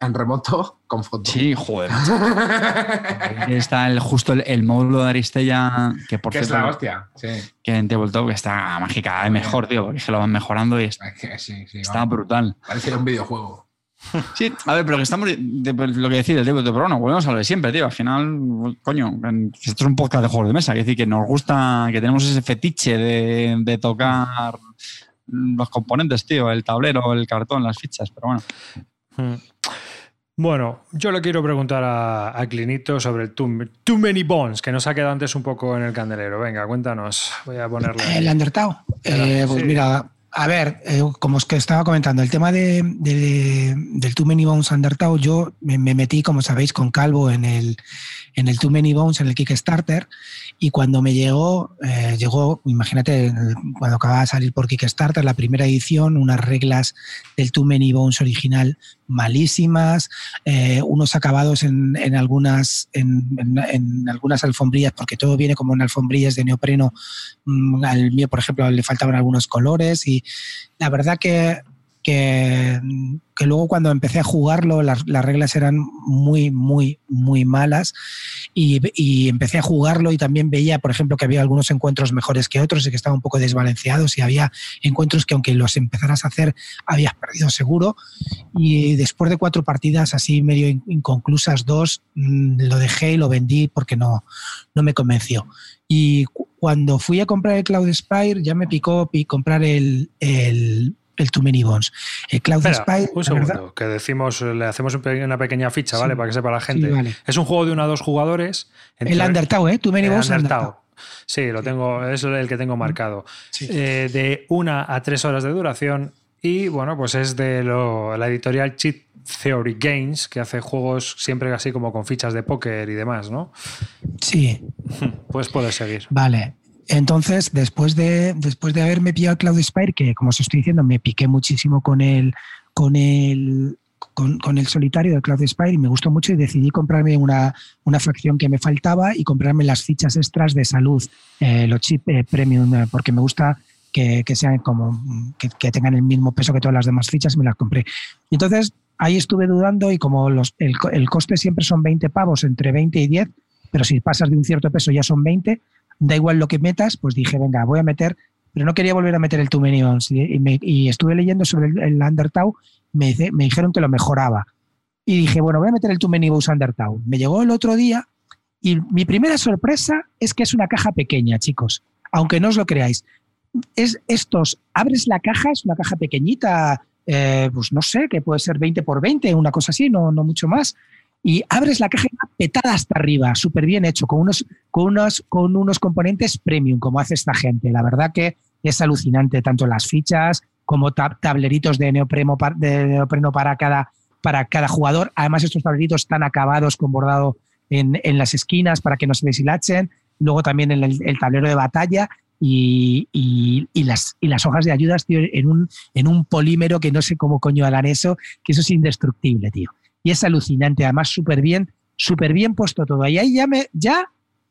En remoto, con fotos. Sí, joder. Ahí está el, justo el, el módulo de Aristella, que por que es cierto, la hostia. Sí, que en Tabletop que está mágica, cada vez mejor, tío, porque es que lo van mejorando y está, es que sí, sí. está vamos. brutal. Parece un videojuego. Sí, a ver, pero que estamos. de- pues, lo que decir el Tabletop, pero bueno, volvemos a lo de siempre, tío. Al final, coño, en- esto es un podcast de juegos de mesa, que decir que nos gusta, que tenemos ese fetiche de, de tocar los componentes, tío, el tablero, el cartón, las fichas, pero bueno. Mm. Bueno, yo le quiero preguntar a, a Clinito sobre el Too, Too Many Bones, que nos ha quedado antes un poco en el candelero. Venga, cuéntanos. Voy a ponerle. El Undertale. Eh, pues Sí. mira, a ver, eh, como es que estaba comentando, el tema de, de- del Too Many Bones Undertale, yo me metí, como sabéis, con Calvo en el, en el Too Many Bones, en el Kickstarter, y cuando me llegó, eh, llegó, imagínate, cuando acababa de salir por Kickstarter, la primera edición, unas reglas del Too Many Bones original malísimas, eh, unos acabados en, en algunas, en, en- en algunas alfombrillas, porque todo viene como en alfombrillas de neopreno Mm, al mío, por ejemplo, le faltaban algunos colores y la verdad que, que, luego cuando empecé a jugarlo las, las reglas eran muy, muy, muy malas y, y empecé a jugarlo y también veía, por ejemplo, que había algunos encuentros mejores que otros y que estaban un poco desbalanceados y había encuentros que aunque los empezaras a hacer habías perdido seguro y después de cuatro partidas así medio in- inconclusas, dos, mm, lo dejé y lo vendí porque no, no me convenció. Y cu- cuando fui a comprar el Cloud Spire, ya me picó pi- comprar el, el, el Too Many Bones. El Cloud Espera, Spire, un verdad- segundo, que decimos, le hacemos una pequeña ficha, Sí. ¿vale? Para que sepa la gente. Sí, vale. Es un juego de uno a dos jugadores. el Undertale, ¿eh? Too Many El Bones Undertale. Undertale. Sí, lo tengo, es el que tengo marcado. Sí. Eh, de una a tres horas de duración. Y bueno, pues es de lo- la editorial Cheat Theory Games, que hace juegos siempre así como con fichas de póker y demás, ¿no? Sí, Pues puedes seguir. Vale. Entonces, después de, después de haberme pillado Cloud Spire, que como os estoy diciendo, me piqué muchísimo con el, con el, con, el solitario del Cloud Spire y me gustó mucho y decidí comprarme una, una fracción que me faltaba y comprarme las fichas extras de salud, eh, los chip eh, premium, eh, porque me gusta que, que sean como que, que tengan el mismo peso que todas las demás fichas, me las compré. Y entonces ahí estuve dudando y como los, el, el coste siempre son 20 pavos, entre 20 y 10, pero si pasas de un cierto peso ya son 20, da igual lo que metas, pues dije, venga, voy a meter, pero no quería volver a meter el Too. Y, me- y estuve leyendo sobre el, el Undertow, me, me dijeron que lo mejoraba. Y dije, bueno, voy a meter el Too Many Undertow. Me llegó el otro día y mi primera sorpresa es que es una caja pequeña, chicos, aunque no os lo creáis. Es estos, abres la caja, es una caja pequeñita, eh, pues no sé, que puede ser 20 por 20, una cosa así, no, no mucho más. Y abres la caja petada hasta arriba, súper bien hecho, con unos, con, unos, con unos componentes premium, como hace esta gente. La verdad que es alucinante, tanto las fichas como tab- tableritos de neopreno, pa- de neopreno para, cada, para cada jugador. Además, estos tableritos están acabados con bordado en, en las esquinas para que no se deshilachen. Luego también el, el tablero de batalla y, y- y las, y las hojas de ayudas, tío, en un, en un polímero que no sé cómo coño harán eso, que eso es indestructible, tío. Y es alucinante, además súper bien, súper bien puesto todo. Y ahí ya me, ya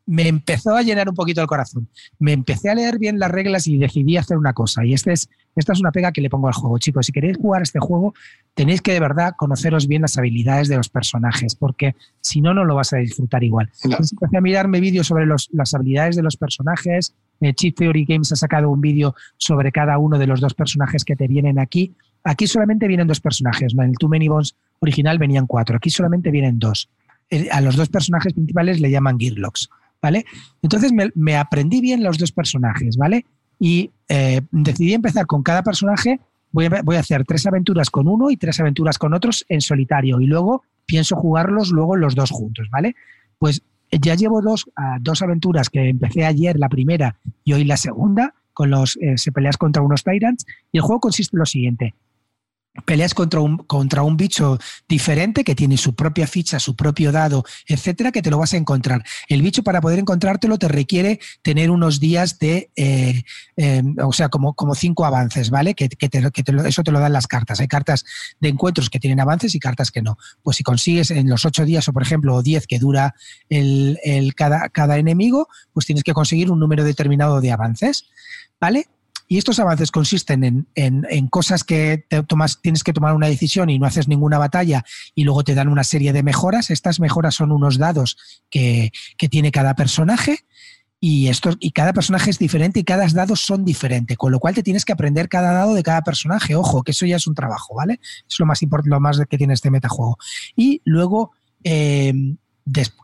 me empezó a llenar un poquito el corazón. Me empecé a leer bien las reglas y decidí hacer una cosa. Y este es, esta es una pega que le pongo al juego. Chicos, si queréis jugar este juego, tenéis que de verdad conoceros bien las habilidades de los personajes, porque si no, no lo vas a disfrutar igual. Entonces empecé a mirarme vídeos sobre los- las habilidades de los personajes. Eh, Cheat Theory Games ha sacado un vídeo sobre cada uno de los dos personajes que te vienen aquí. Aquí solamente vienen dos personajes. En el Too Many Bones original venían cuatro. Aquí solamente vienen dos. Eh, A los dos personajes principales le llaman Gearlocks. ¿Vale? Entonces me, aprendí bien los dos personajes, ¿vale? Y eh, decidí empezar con cada personaje. Voy a, hacer tres aventuras con uno y tres aventuras con otros en solitario. Y luego pienso jugarlos luego los dos juntos, ¿vale? Pues ya llevo dos, dos aventuras que empecé ayer, la primera y hoy la segunda, con los eh, se peleas contra unos Tyrants. Y el juego consiste en lo siguiente. Peleas contra un, contra un bicho diferente que tiene su propia ficha, su propio dado, etcétera, que te lo vas a encontrar. El bicho, para poder encontrártelo, te requiere tener unos días de, eh, eh, o sea, como, como cinco avances, ¿vale? Que, te- eso te lo dan las cartas. Hay cartas de encuentros que tienen avances y cartas que no. Pues si consigues en los ocho días, o por ejemplo, o diez que dura el, el cada, cada enemigo, pues tienes que conseguir un número determinado de avances, ¿vale? Y estos avances consisten en, en- cosas que tomas, tienes que tomar una decisión y no haces ninguna batalla y luego te dan una serie de mejoras. Estas mejoras son unos dados que, que tiene cada personaje y, estos, y cada personaje es diferente y cada dado son diferentes, con lo cual te tienes que aprender cada dado de cada personaje. Ojo, que eso ya es un trabajo, ¿vale? Es lo más importante, lo más que tiene este metajuego. Y luego... eh,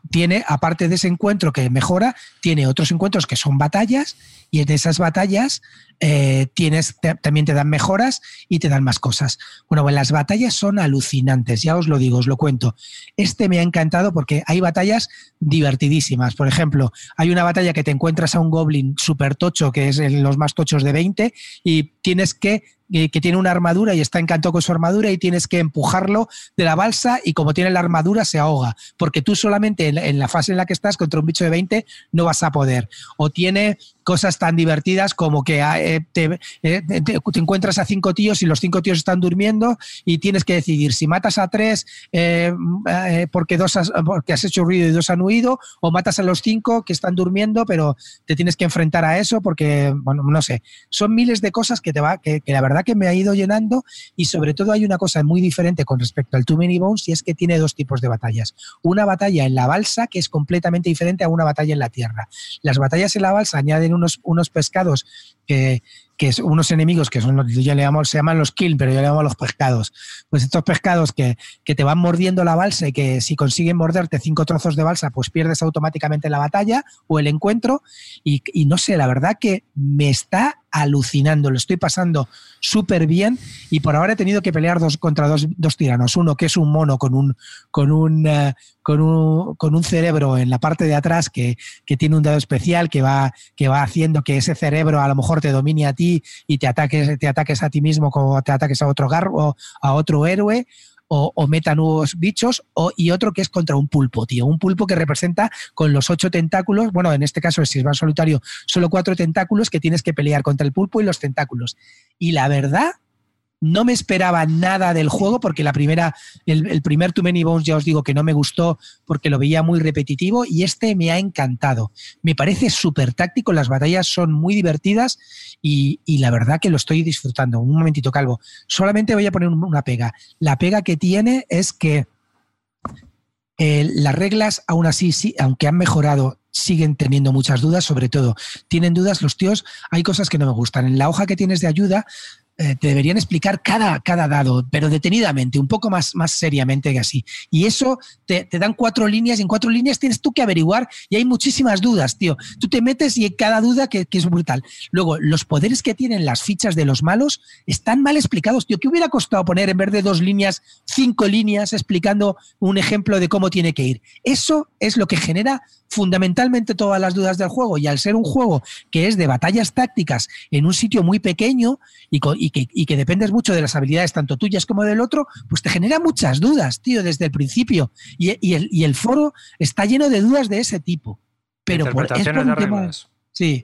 tiene, aparte de ese encuentro que mejora, tiene otros encuentros que son batallas y en esas batallas eh, tienes, también te dan mejoras y te dan más cosas. Bueno, pues las batallas son alucinantes, ya os lo digo, os lo cuento. Este me ha encantado porque hay batallas divertidísimas. Por ejemplo, hay una batalla que te encuentras a un goblin súper tocho, que es el- los más tochos de 20, y tienes que que que tiene una armadura y está encantado con su armadura y tienes que empujarlo de la balsa y como tiene la armadura se ahoga, porque tú solamente en la, en la fase en la que estás contra un bicho de 20 no vas a poder. O tiene cosas tan divertidas como que ah, eh, te, eh, te- encuentras a cinco tíos y los cinco tíos están durmiendo y tienes que decidir si matas a tres eh, eh, porque, dos has, porque has hecho ruido y dos han huido o matas a los cinco que están durmiendo pero te tienes que enfrentar a eso porque, bueno, no sé, son miles de cosas que te va, que la verdad que me ha ido llenando y sobre todo hay una cosa muy diferente con respecto al Too Many Bones y es que tiene dos tipos de batallas. Una batalla en la balsa que es completamente diferente a una batalla en la tierra. Las batallas en la balsa añaden unos, unos pescados que, que es unos enemigos que son los yo le llamo, se llaman los kill, pero yo le llamo los pescados. Pues estos pescados que, que te van mordiendo la balsa y que si consiguen morderte cinco trozos de balsa, pues pierdes automáticamente la batalla o el encuentro. Y, no sé, la verdad que me está alucinando, lo estoy pasando súper bien y por ahora he tenido que pelear dos, contra dos, dos tiranos. Uno que es un mono con un, con un, eh, con un, con un cerebro en la parte de atrás que, que tiene un dado especial que va, que va haciendo que ese cerebro a lo mejor te domine a ti y te ataques, te ataques a ti mismo como te ataques a otro garro, a otro héroe o, o meta nuevos bichos, o, y otro que es contra un pulpo, tío. Un pulpo que representa con los ocho tentáculos, bueno, en este caso, si es más solitario, solo cuatro tentáculos que tienes que pelear contra el pulpo y los tentáculos. Y la verdad, no me esperaba nada del juego porque la primera, el, primer Too Many Bones ya os digo que no me gustó porque lo veía muy repetitivo y este me ha encantado. Me parece súper táctico, las batallas son muy divertidas y, y, la verdad que lo estoy disfrutando. Un momentito, Calvo. Solamente voy a poner una pega. La pega que tiene es que eh, las reglas, aún así, sí, aunque han mejorado, siguen teniendo muchas dudas, sobre todo, tienen dudas los tíos, hay cosas que no me gustan. En la hoja que tienes de ayuda eh, te deberían explicar cada, cada dado, pero detenidamente, un poco más, más seriamente que así. Y eso te, te, dan cuatro líneas y en cuatro líneas tienes tú que averiguar y hay muchísimas dudas, tío. Tú te metes y cada duda que, que, es brutal. Luego, los poderes que tienen las fichas de los malos están mal explicados, tío. ¿Qué hubiera costado poner en vez de dos líneas, cinco líneas explicando un ejemplo de cómo tiene que ir? Eso es lo que genera fundamentalmente todas las dudas del juego y al ser un juego que es de batallas tácticas en un sitio muy pequeño y, y, que, y, que, dependes mucho de las habilidades tanto tuyas como del otro, pues te genera muchas dudas, tío, desde el principio. Y, y el, el, foro está lleno de dudas de ese tipo. Pero por, es por un tema... Sí.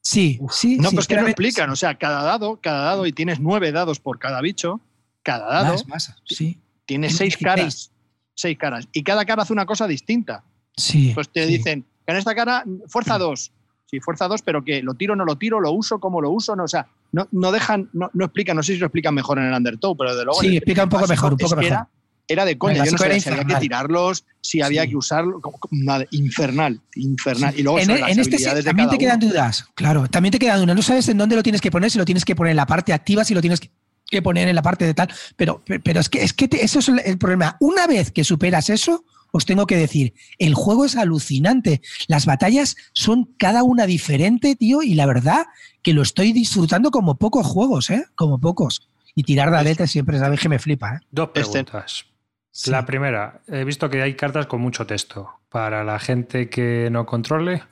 Sí, sí. No, sí, pues que no explican. O sea, cada dado, cada dado, y tienes nueve dados por cada bicho, cada dado. Más, más, sí. Tiene seis 16. caras. Seis caras. Y cada cara hace una cosa distinta. Sí. Pues te sí. dicen, en esta cara, fuerza 2. Sí, fuerza 2, pero que lo tiro, no lo tiro, lo uso, cómo lo uso, no, o sea, no, no dejan, no, no explican, no sé si lo explican mejor en el Undertow, pero de luego. Sí, explica un poco mejor, un poco mejor. Era, era, de coña, yo no sabía si había que tirarlos, si había sí. que usarlo, nada, infernal, infernal. Y luego en, en este sí, también te quedan uno. dudas, claro, también te quedan dudas. No sabes en dónde lo tienes que poner, si lo tienes que poner en la parte activa, si lo tienes que que poner en la parte de tal, pero, pero es que, es que te, eso es el problema. Una vez que superas eso, os tengo que decir, el juego es alucinante. Las batallas son cada una diferente, tío, y la verdad que lo estoy disfrutando como pocos juegos, ¿eh? Como pocos. Y tirar dadetes siempre sabes que me flipa, ¿eh? Dos preguntas. Sí. La primera, he visto que hay cartas con mucho texto. Para la gente que no controle.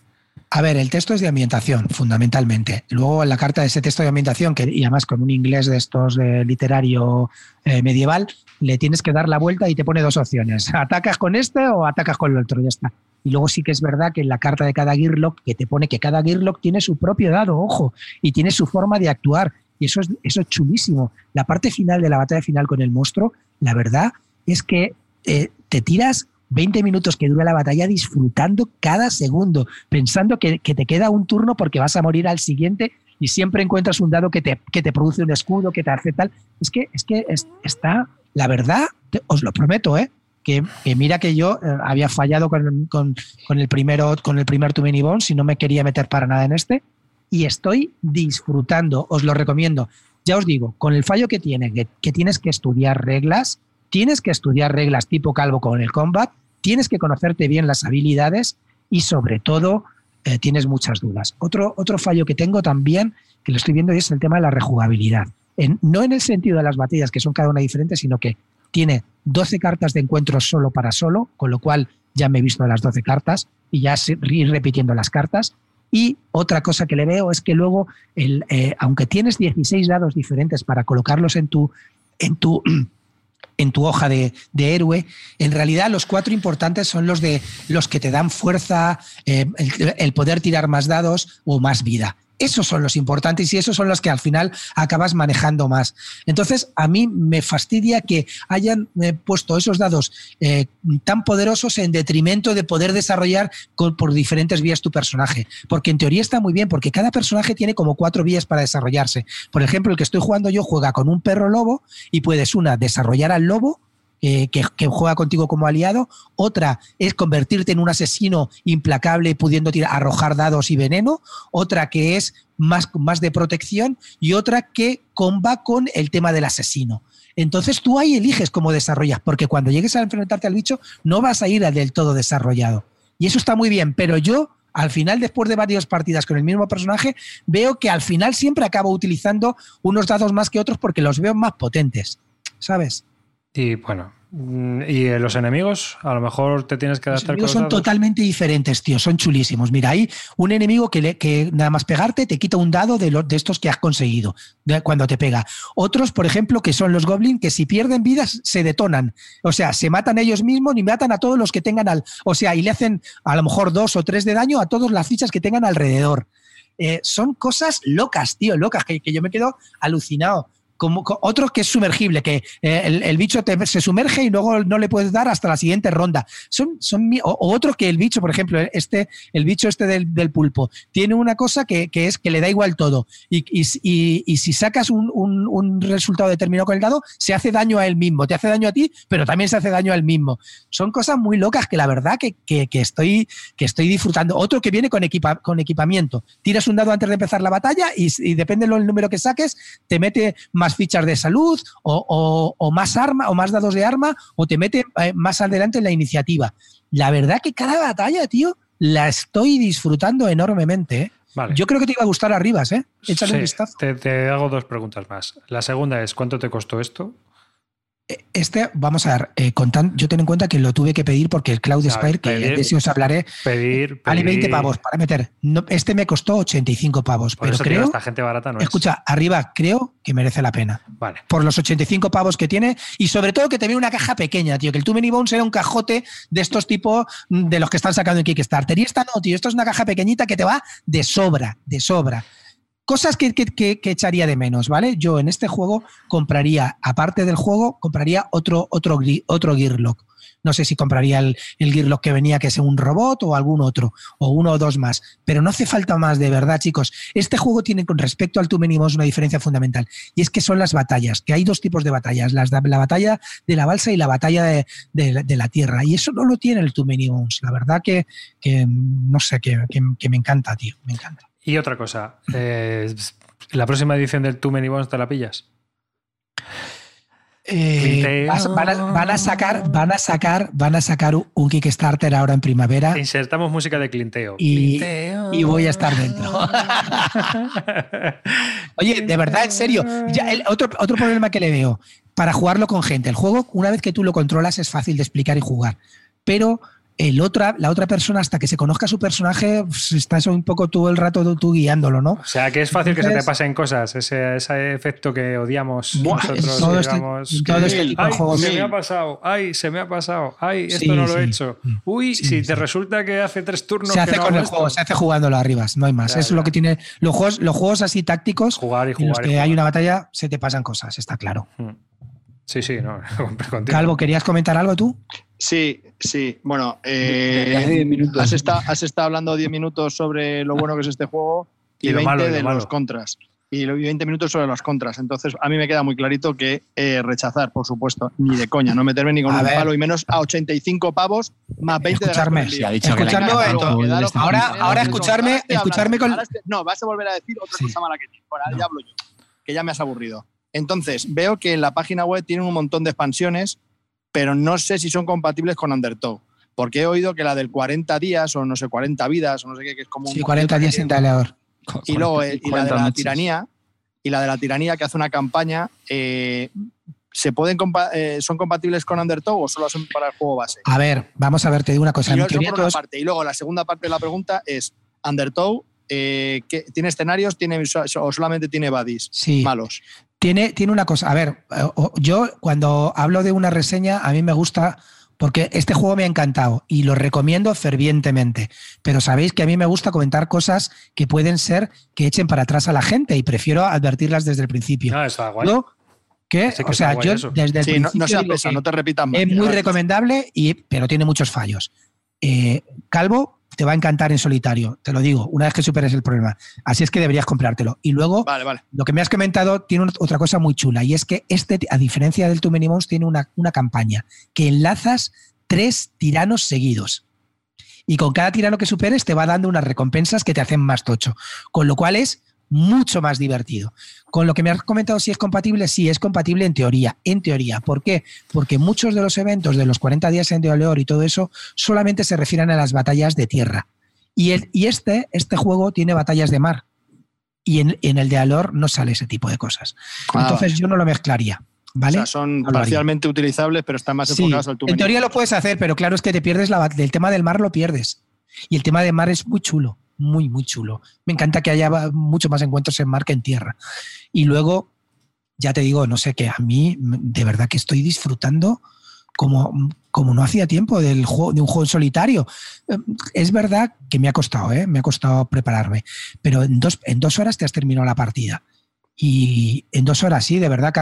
A ver, el texto es de ambientación, fundamentalmente. Luego, en la carta de ese texto de ambientación, que, y además con un inglés de estos de literario eh, medieval, le tienes que dar la vuelta y te pone dos opciones. ¿Atacas con este o atacas con el otro? Ya está. Y luego sí que es verdad que en la carta de cada Gearlock, que te pone que cada Gearlock tiene su propio dado, ojo, y tiene su forma de actuar. Y eso es, eso es chulísimo. La parte final de la batalla final con el monstruo, la verdad es que eh, te tiras 20 minutos que dura la batalla disfrutando cada segundo, pensando que, te queda un turno porque vas a morir al siguiente y siempre encuentras un dado que te, que te produce un escudo, que te hace tal. Es que, es que es, está, la verdad, te, os lo prometo, ¿eh? Que, que, mira que yo eh, había fallado con, con, con, el primero, con el primer Too Many Bones y no me quería meter para nada en este. Y estoy disfrutando, os lo recomiendo. Ya os digo, con el fallo que tiene, que, que tienes que estudiar reglas, tienes que estudiar reglas tipo calvo con el combat, tienes que conocerte bien las habilidades y sobre todo eh, tienes muchas dudas. Otro, otro fallo que tengo también, que lo estoy viendo, es el tema de la rejugabilidad. En, no en el sentido de las batallas, que son cada una diferente, sino que tiene 12 cartas de encuentro solo para solo, con lo cual ya me he visto las 12 cartas y ya ir repitiendo las cartas. Y otra cosa que le veo es que luego, el, eh, aunque tienes 16 dados diferentes para colocarlos en tu, en tu en tu hoja de, héroe, en realidad los cuatro importantes son los de los que te dan fuerza, eh, el, poder tirar más dados o más vida. Esos son los importantes y esos son los que al final acabas manejando más. Entonces, a mí me fastidia que hayan eh, puesto esos dados eh, tan poderosos en detrimento de poder desarrollar por diferentes vías tu personaje. Porque en teoría está muy bien, porque cada personaje tiene como cuatro vías para desarrollarse. Por ejemplo, el que estoy jugando yo juega con un perro lobo y puedes una, desarrollar al lobo eh, que, juega contigo como aliado. Otra es convertirte en un asesino implacable pudiendo tirar- arrojar dados y veneno. Otra que es más, más de protección. Y otra que comba con el tema del asesino. Entonces tú ahí eliges cómo desarrollas, porque cuando llegues a enfrentarte al bicho no vas a ir del todo desarrollado. Y eso está muy bien, pero yo al final, después de varias partidas con el mismo personaje, veo que al final siempre acabo utilizando unos dados más que otros porque los veo más potentes, ¿sabes? Y bueno, mm, y eh, los enemigos, a lo mejor te tienes que Los adaptar enemigos con son los totalmente diferentes, tío, son chulísimos. Mira, hay un enemigo que, le- que nada más pegarte te quita un dado de, los, de estos que has conseguido de cuando te pega. Otros, por ejemplo, que son los goblins, que si pierden vidas se detonan. O sea, se matan ellos mismos y matan a todos los que tengan al. O sea, y le hacen a lo mejor dos o tres de daño a todas las fichas que tengan alrededor. Eh, son cosas locas, tío, locas, que, que yo me quedo alucinado. Como, co- otro que es sumergible, que eh, el, bicho te- se sumerge y luego no le puedes dar hasta la siguiente ronda. Son, son, o, o otro que el bicho, por ejemplo, este, el bicho este del, pulpo, tiene una cosa que, que es que le da igual todo. Y, y, y- si sacas un, un- resultado determinado con el dado, se hace daño a él mismo. Te hace daño a ti, pero también se hace daño a él mismo. Son cosas muy locas que la verdad que, que- que estoy, que estoy disfrutando. Otro que viene con, equipa- con equipamiento. Tiras un dado antes de empezar la batalla y, y depende del número que saques, te mete más fichas de salud o, o- o más arma o más dados de arma o te mete eh, más adelante en la iniciativa. La verdad que cada batalla, tío, la estoy disfrutando enormemente. ¿eh? Vale. Yo creo que te iba a gustar arribas, ¿eh? Échale un vistazo. te, te hago dos preguntas más. La segunda es, ¿cuánto te costó esto? Este, vamos a ver, eh, contan- yo ten en cuenta que lo tuve que pedir porque el Cloud Spire, que de ese os hablaré, Pedir, vale 20 pedir- pavos para meter. No, este me costó 85 pavos, Por pero eso, tío, creo, esta gente barata no es. escucha, arriba creo que merece la pena. Vale. por los 85 pavos que tiene y sobre todo que te viene una caja pequeña, tío, que el Too Many Bones era un cajote de estos tipos mm, de los que están sacando en Kickstarter. Y esta no, tío, esto es una caja pequeñita que te va de sobra, de sobra. Cosas que, que- echaría de menos, ¿vale? Yo en este juego compraría, aparte del juego, compraría otro, otro, otro Gearlock. No sé si compraría el, el Gearlock que venía, que es un robot o algún otro, o uno o dos más. Pero no hace falta más, de verdad, chicos. Este juego tiene con respecto al Too Many una diferencia fundamental. Y es que son las batallas, que hay dos tipos de batallas, las la batalla de la balsa y la batalla de, de la- tierra. Y eso no lo tiene el Too Many. La verdad que, que, no sé, que, que- que me encanta, tío. Me encanta. Y otra cosa, eh, ¿la próxima edición del Too Many Bones te la pillas? Eh, van, a, van a sacar, van a sacar, van a sacar un Kickstarter ahora en primavera Insertamos música de Clinteo. Y- Clinteo. y voy a estar dentro. Oye, de verdad, en serio. Ya, el- otro, otro problema que le veo para jugarlo con gente. El juego, una vez que tú lo controlas, es fácil de explicar y jugar. Pero el otra, la otra persona, hasta que se conozca su personaje, pues, estás un poco todo el rato tú, tú guiándolo, ¿no? O sea, que es fácil que se te pasen cosas, ese, ese efecto que odiamos Buah, nosotros. todo este- digamos, todo este tipo de "Ay, juegos". se me ha pasado, ay, se me ha pasado, ay, esto Sí, no lo he hecho. Uy, si te resulta que hace tres turnos Se que hace no con el esto. juego, se hace jugándolo arriba, no hay más. Ya, es lo que tiene. Los juegos, los juegos así tácticos, Jugar y en los jugar. que hay jugar. una batalla, se te pasan cosas, está claro. Mm. Sí, sí, no, contigo. Calvo, ¿querías comentar algo tú? Sí, sí. Bueno, eh, Desde hace 10 minutos. has, estado, has estado hablando 10 minutos sobre lo bueno que es este juego y, Y lo 20 malo, y lo de malo. los contras. Y lo- y 20 minutos sobre los contras. Entonces, a mí me queda muy clarito que eh, rechazar, por supuesto, ni de coña, no meterme ni con A un ver. palo y menos a 85 pavos más 20 de gasto Escucharme. entonces, juego del Ahora- ahora- escucharme- escucharme con- no, vas a volver a decir otra Sí. cosa mala que tienes. Ahora No. ya hablo yo, que ya me has aburrido. Entonces, veo que en la página web tienen un montón de expansiones, pero no sé si son compatibles con Undertow. Porque he oído que la del 40 días o no sé, 40 vidas o no sé qué, que es como Sí, un 40 días sin talador. y luego eh, y la de 40 la tiranía y la de la tiranía que hace una campaña eh, se pueden compa- eh, son compatibles con Undertow o solo son para el juego base A ver, vamos a ver, te digo una cosa. y eso teoría por una parte y luego la segunda parte de la pregunta es Undertow eh, ¿qué- tiene escenarios tiene o solamente tiene buddies sí, malos tiene, tiene una cosa. A ver, eh, yo cuando hablo de una reseña, a mí me gusta porque este juego me ha encantado y lo recomiendo fervientemente. Pero sabéis que a mí me gusta comentar cosas que pueden ser que echen para atrás a la gente y prefiero advertirlas desde el principio. No, está guay. Yo, que, o sea, yo eso. desde el sí no, principio no seas digo pesa no te repitas más es muy recomendable, y, pero tiene muchos fallos. Eh, Calvo, te va a encantar en solitario, te lo digo, una vez que superes el problema. Así es que deberías comprártelo. Y luego, Vale, vale. lo que me has comentado tiene otra cosa muy chula, y es que este, a diferencia del Too Many Bones, tiene una, una campaña que enlazas tres tiranos seguidos. Y con cada tirano que superes te va dando unas recompensas que te hacen más tocho. Con lo cual es mucho más divertido. Con lo que me has comentado si es compatible, sí, es compatible en teoría. En teoría. ¿Por qué? Porque muchos de los eventos de los 40 días en Deoleor y todo eso solamente se refieren a las batallas de tierra. Y, el, y este, este juego tiene batallas de mar. Y en, en el de Alor no sale ese tipo de cosas. Ah, Entonces yo no lo mezclaría. ¿Vale? O sea, son No parcialmente utilizables, pero están más Sí, enfocados al Too en teoría lo puedes hacer, pero claro es que te pierdes la, el tema del mar, lo pierdes. Y el tema del mar es muy chulo, muy, muy chulo. Me encanta que haya mucho más encuentros en mar que en tierra. Y luego, ya te digo, no sé, que a mí de verdad que estoy disfrutando como, como no hacía tiempo del juego, de un juego en solitario. Es verdad que me ha costado, ¿eh? me ha costado prepararme, pero en dos, en dos horas te has terminado la partida. Y en dos horas, sí, de verdad.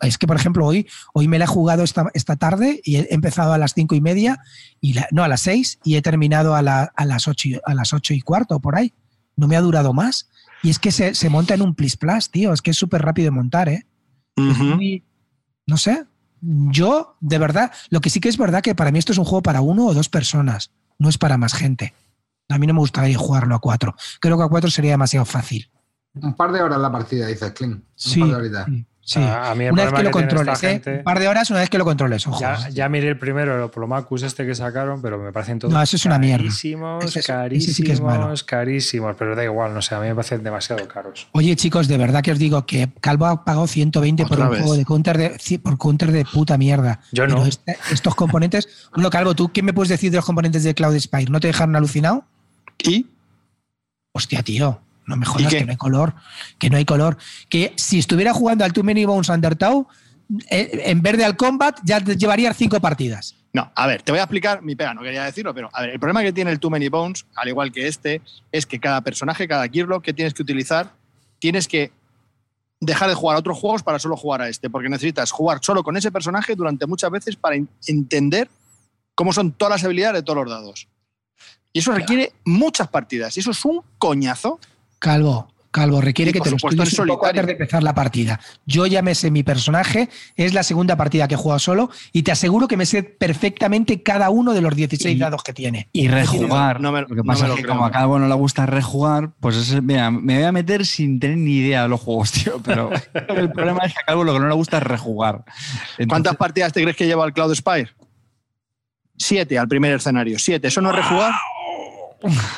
Es que, por ejemplo, hoy, hoy me la he jugado esta, esta tarde y he empezado a las cinco y media, y la- no, a las seis, y he terminado a, la- a, las ocho, y- a las ocho y cuarto, por ahí. No me ha durado más. Y es que se, se monta en un plis plas, tío. Es que es súper rápido de montar, ¿eh? Muy- no sé. Yo, de verdad, lo que sí que es verdad que para mí esto es un juego para uno o dos personas. No es para más gente. A mí no me gustaría jugarlo a cuatro. Creo que a cuatro sería demasiado fácil. Un par de horas la partida, dices, Clint. Un Sí, par de horitas. sí, sí. A- a mí el una vez que lo controles, ¿eh? gente- Un par de horas una vez que lo controles, ojo. Ya, ya miré el primero, el Oplomacus este que sacaron, pero me parecen todos No, eso es una mierda. carísimos, es- ese carísimos, sí que es malo. carísimos, pero da igual, no sé, a mí me parecen demasiado caros. Oye, chicos, de verdad que os digo que Calvo ha pagado 120 por un vez. juego de counter de, por counter de puta mierda. Yo Pero no. este- estos componentes. Bueno, Calvo, ¿tú qué me puedes decir de los componentes de Cloud Spire? ¿No te dejaron alucinado? Y Hostia, tío, no me ¿Y jodas que no hay color. Que no hay color. Que si estuviera jugando al Too Many Bones Undertow, eh, en vez de al Combat, ya te llevaría cinco partidas. No, a ver, te voy a explicar mi pega, no quería decirlo, pero a ver, el problema que tiene el Too Many Bones, al igual que este, es que cada personaje, cada Gearlock que tienes que utilizar, tienes que dejar de jugar a otros juegos para solo jugar a este, porque necesitas jugar solo con ese personaje durante muchas veces para en- entender cómo son todas las habilidades de todos los dados. Y eso requiere muchas partidas, y eso es un coñazo. Calvo, Calvo, requiere Y, que te lo estudies un poco antes de empezar la partida. Yo ya me sé mi personaje, es la segunda partida que he jugado solo y te aseguro que me sé perfectamente cada uno de los 16 Y- dados que tiene. Y rejugar. No me- lo que no pasa me lo es que creo. como a Calvo no le gusta rejugar, pues es, mira, me voy a meter sin tener ni idea de los juegos, tío. Pero el problema es que a Calvo lo que no le gusta es rejugar. Entonces, ¿Cuántas partidas te crees que lleva el Cloud Spire? Siete al primer escenario. Siete. ¿Eso no es rejugar?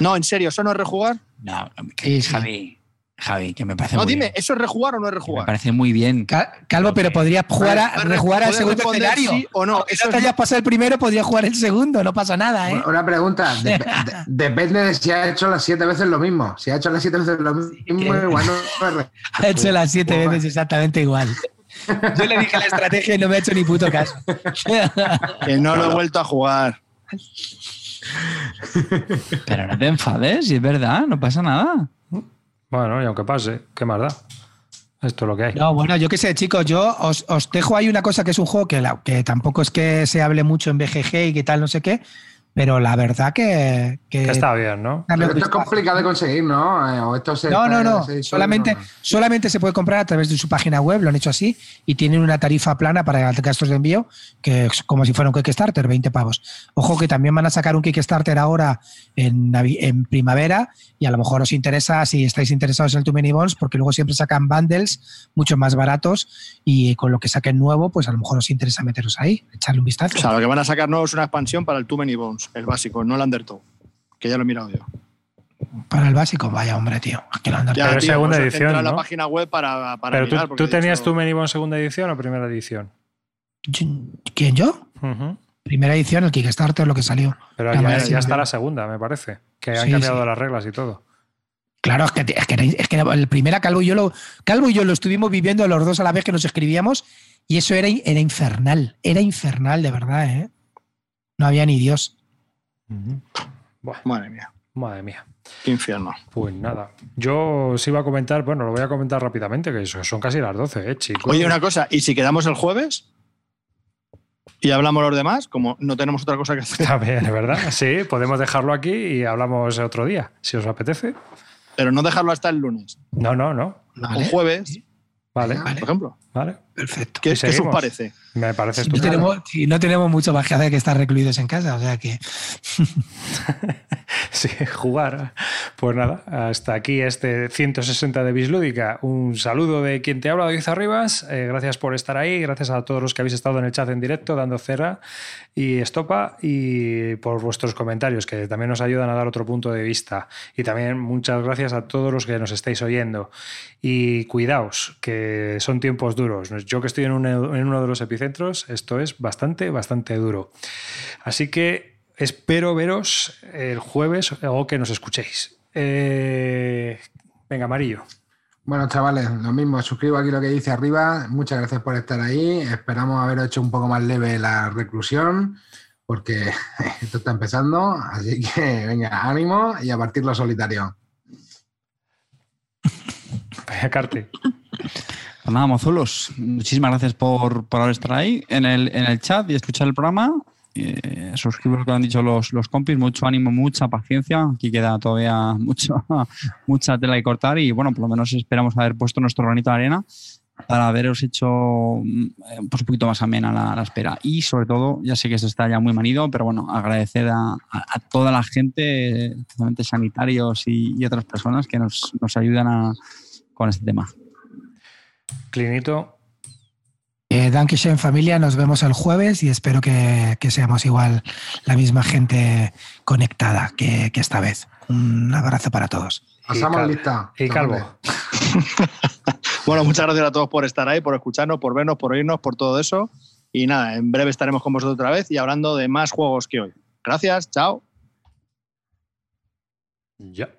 No, en serio, ¿eso no es rejugar? No, Sí, sí. Javi, Javi, que me parece No, muy dime, bien. ¿eso es rejugar o no es Que Me rejugar? parece muy bien. Ca- Calvo, pero podría jugar a, rejugar al segundo escenario. sí o no. Aunque Eso no te es- hayas pasado el primero, podría jugar el segundo, no pasa nada, ¿eh? Una- Una pregunta. Dep- de- depende de si ha hecho las siete veces lo mismo. Si ha hecho las siete veces lo mismo, igual no Ha hecho las siete Joder. veces exactamente igual. Yo le dije la estrategia y no me ha hecho ni puto caso. Que no lo he vuelto a jugar. Pero no te enfades, y es verdad, no pasa nada. Bueno, y aunque pase, ¿qué más da? Esto es lo que hay. No, bueno, yo qué sé, chicos, yo os, os dejo ahí una cosa que es un juego que, la- que tampoco es que se hable mucho en BGG y que tal, no sé qué, pero la verdad que... que Que está bien, ¿no? Pero esto es complicado de conseguir, ¿no? Eh, O esto se No, no, no. se- Solamente, no, solamente se puede comprar a través de su página web, lo han hecho así, y tienen una tarifa plana para gastos de envío, que es como si fuera un Kickstarter, 20 pavos. Ojo que también van a sacar un Kickstarter ahora en, primavera, y a lo mejor os interesa, si estáis interesados en el Too Many Bones, porque luego siempre sacan bundles mucho más baratos, y con lo que saquen nuevo, pues a lo mejor os interesa meteros ahí, echarle un vistazo. O sea, lo que van a sacar nuevo es una expansión para el Too Many Bones, el básico, no el Undertow. Que ya lo he mirado yo. Para el básico, vaya hombre, tío. es que lo Ya, Pero es segunda pues, edición, a la ¿no? página web para, para Pero mirar, tú, tú tenías dicho- tu Menibon segunda edición o primera edición. ¿Quién yo? Primera edición, el Kickstarter, lo que salió. Pero ya, está la segunda, me parece. Que han Sí, cambiado sí. las reglas y todo. Claro, es que, es que, es que el primera Calvo y yo lo Calvo y yo lo estuvimos viviendo los dos a la vez que nos escribíamos y eso era, era infernal, era infernal de verdad, ¿eh? No había ni Dios. Buah, Madre mía, madre mía. qué infierno. Pues nada. Yo os iba a comentar, bueno, lo voy a comentar rápidamente, que son casi las 12, ¿eh, chicos? Oye, una cosa, ¿y si quedamos el jueves? Y hablamos los demás, como no tenemos otra cosa que hacer. También, ¿verdad? Sí, podemos dejarlo aquí y hablamos otro día, si os apetece. Pero no dejarlo hasta el lunes. No, no, no. Vale. Jueves, Vale, Vale. por ejemplo. vale. Perfecto. ¿Qué, os parece? Me parece Si no, tenemos, si no tenemos mucho más que hacer que estar recluidos en casa, o sea que Sí, jugar. Pues nada, hasta aquí este 160 de Bislúdica. Un saludo de quien te habla, David Arribas. Eh, gracias por estar ahí. Gracias a todos los que habéis estado en el chat en directo, dando cera y estopa. Y por vuestros comentarios, que también nos ayudan a dar otro punto de vista. Y también muchas gracias a todos los que nos estáis oyendo. Y cuidaos, que son tiempos duros. Yo que estoy en, un- en uno de los esto es bastante, bastante duro. Así que espero veros el jueves o que nos escuchéis. Eh, venga, amarillo. Bueno, chavales, lo mismo, suscribo aquí lo que dice arriba. Muchas gracias por estar ahí. Esperamos haber hecho un poco más leve la reclusión, porque esto está empezando. Así que venga, ánimo y a partir lo solitario. Venga, Carte. Pues nada, mozuelos, muchísimas gracias por, por estado ahí en el, en el chat y escuchar el programa. Eh, suscribo lo que han dicho los, los compis, mucho ánimo, mucha paciencia. Aquí queda todavía mucho, mucha tela que cortar y bueno, por lo menos esperamos haber puesto nuestro granito de arena para haberos hecho mm, pues un poquito más amena la, la espera. Y sobre todo, ya sé que esto está ya muy manido, pero bueno, agradecer a toda la gente, especialmente sanitarios y, y otras personas que nos, nos ayudan a- con este tema. Clinito. eh, Dankeschön familia, nos vemos el jueves y espero que, que seamos igual la misma gente conectada que, que esta vez. Un abrazo para todos. Pasamos Cal- lista. Y Calvo. Bueno, muchas gracias a todos por estar ahí, por escucharnos, por vernos, por oírnos, por todo eso. Y nada, en breve estaremos con vosotros otra vez y hablando de más juegos que hoy. Gracias, chao. Ya.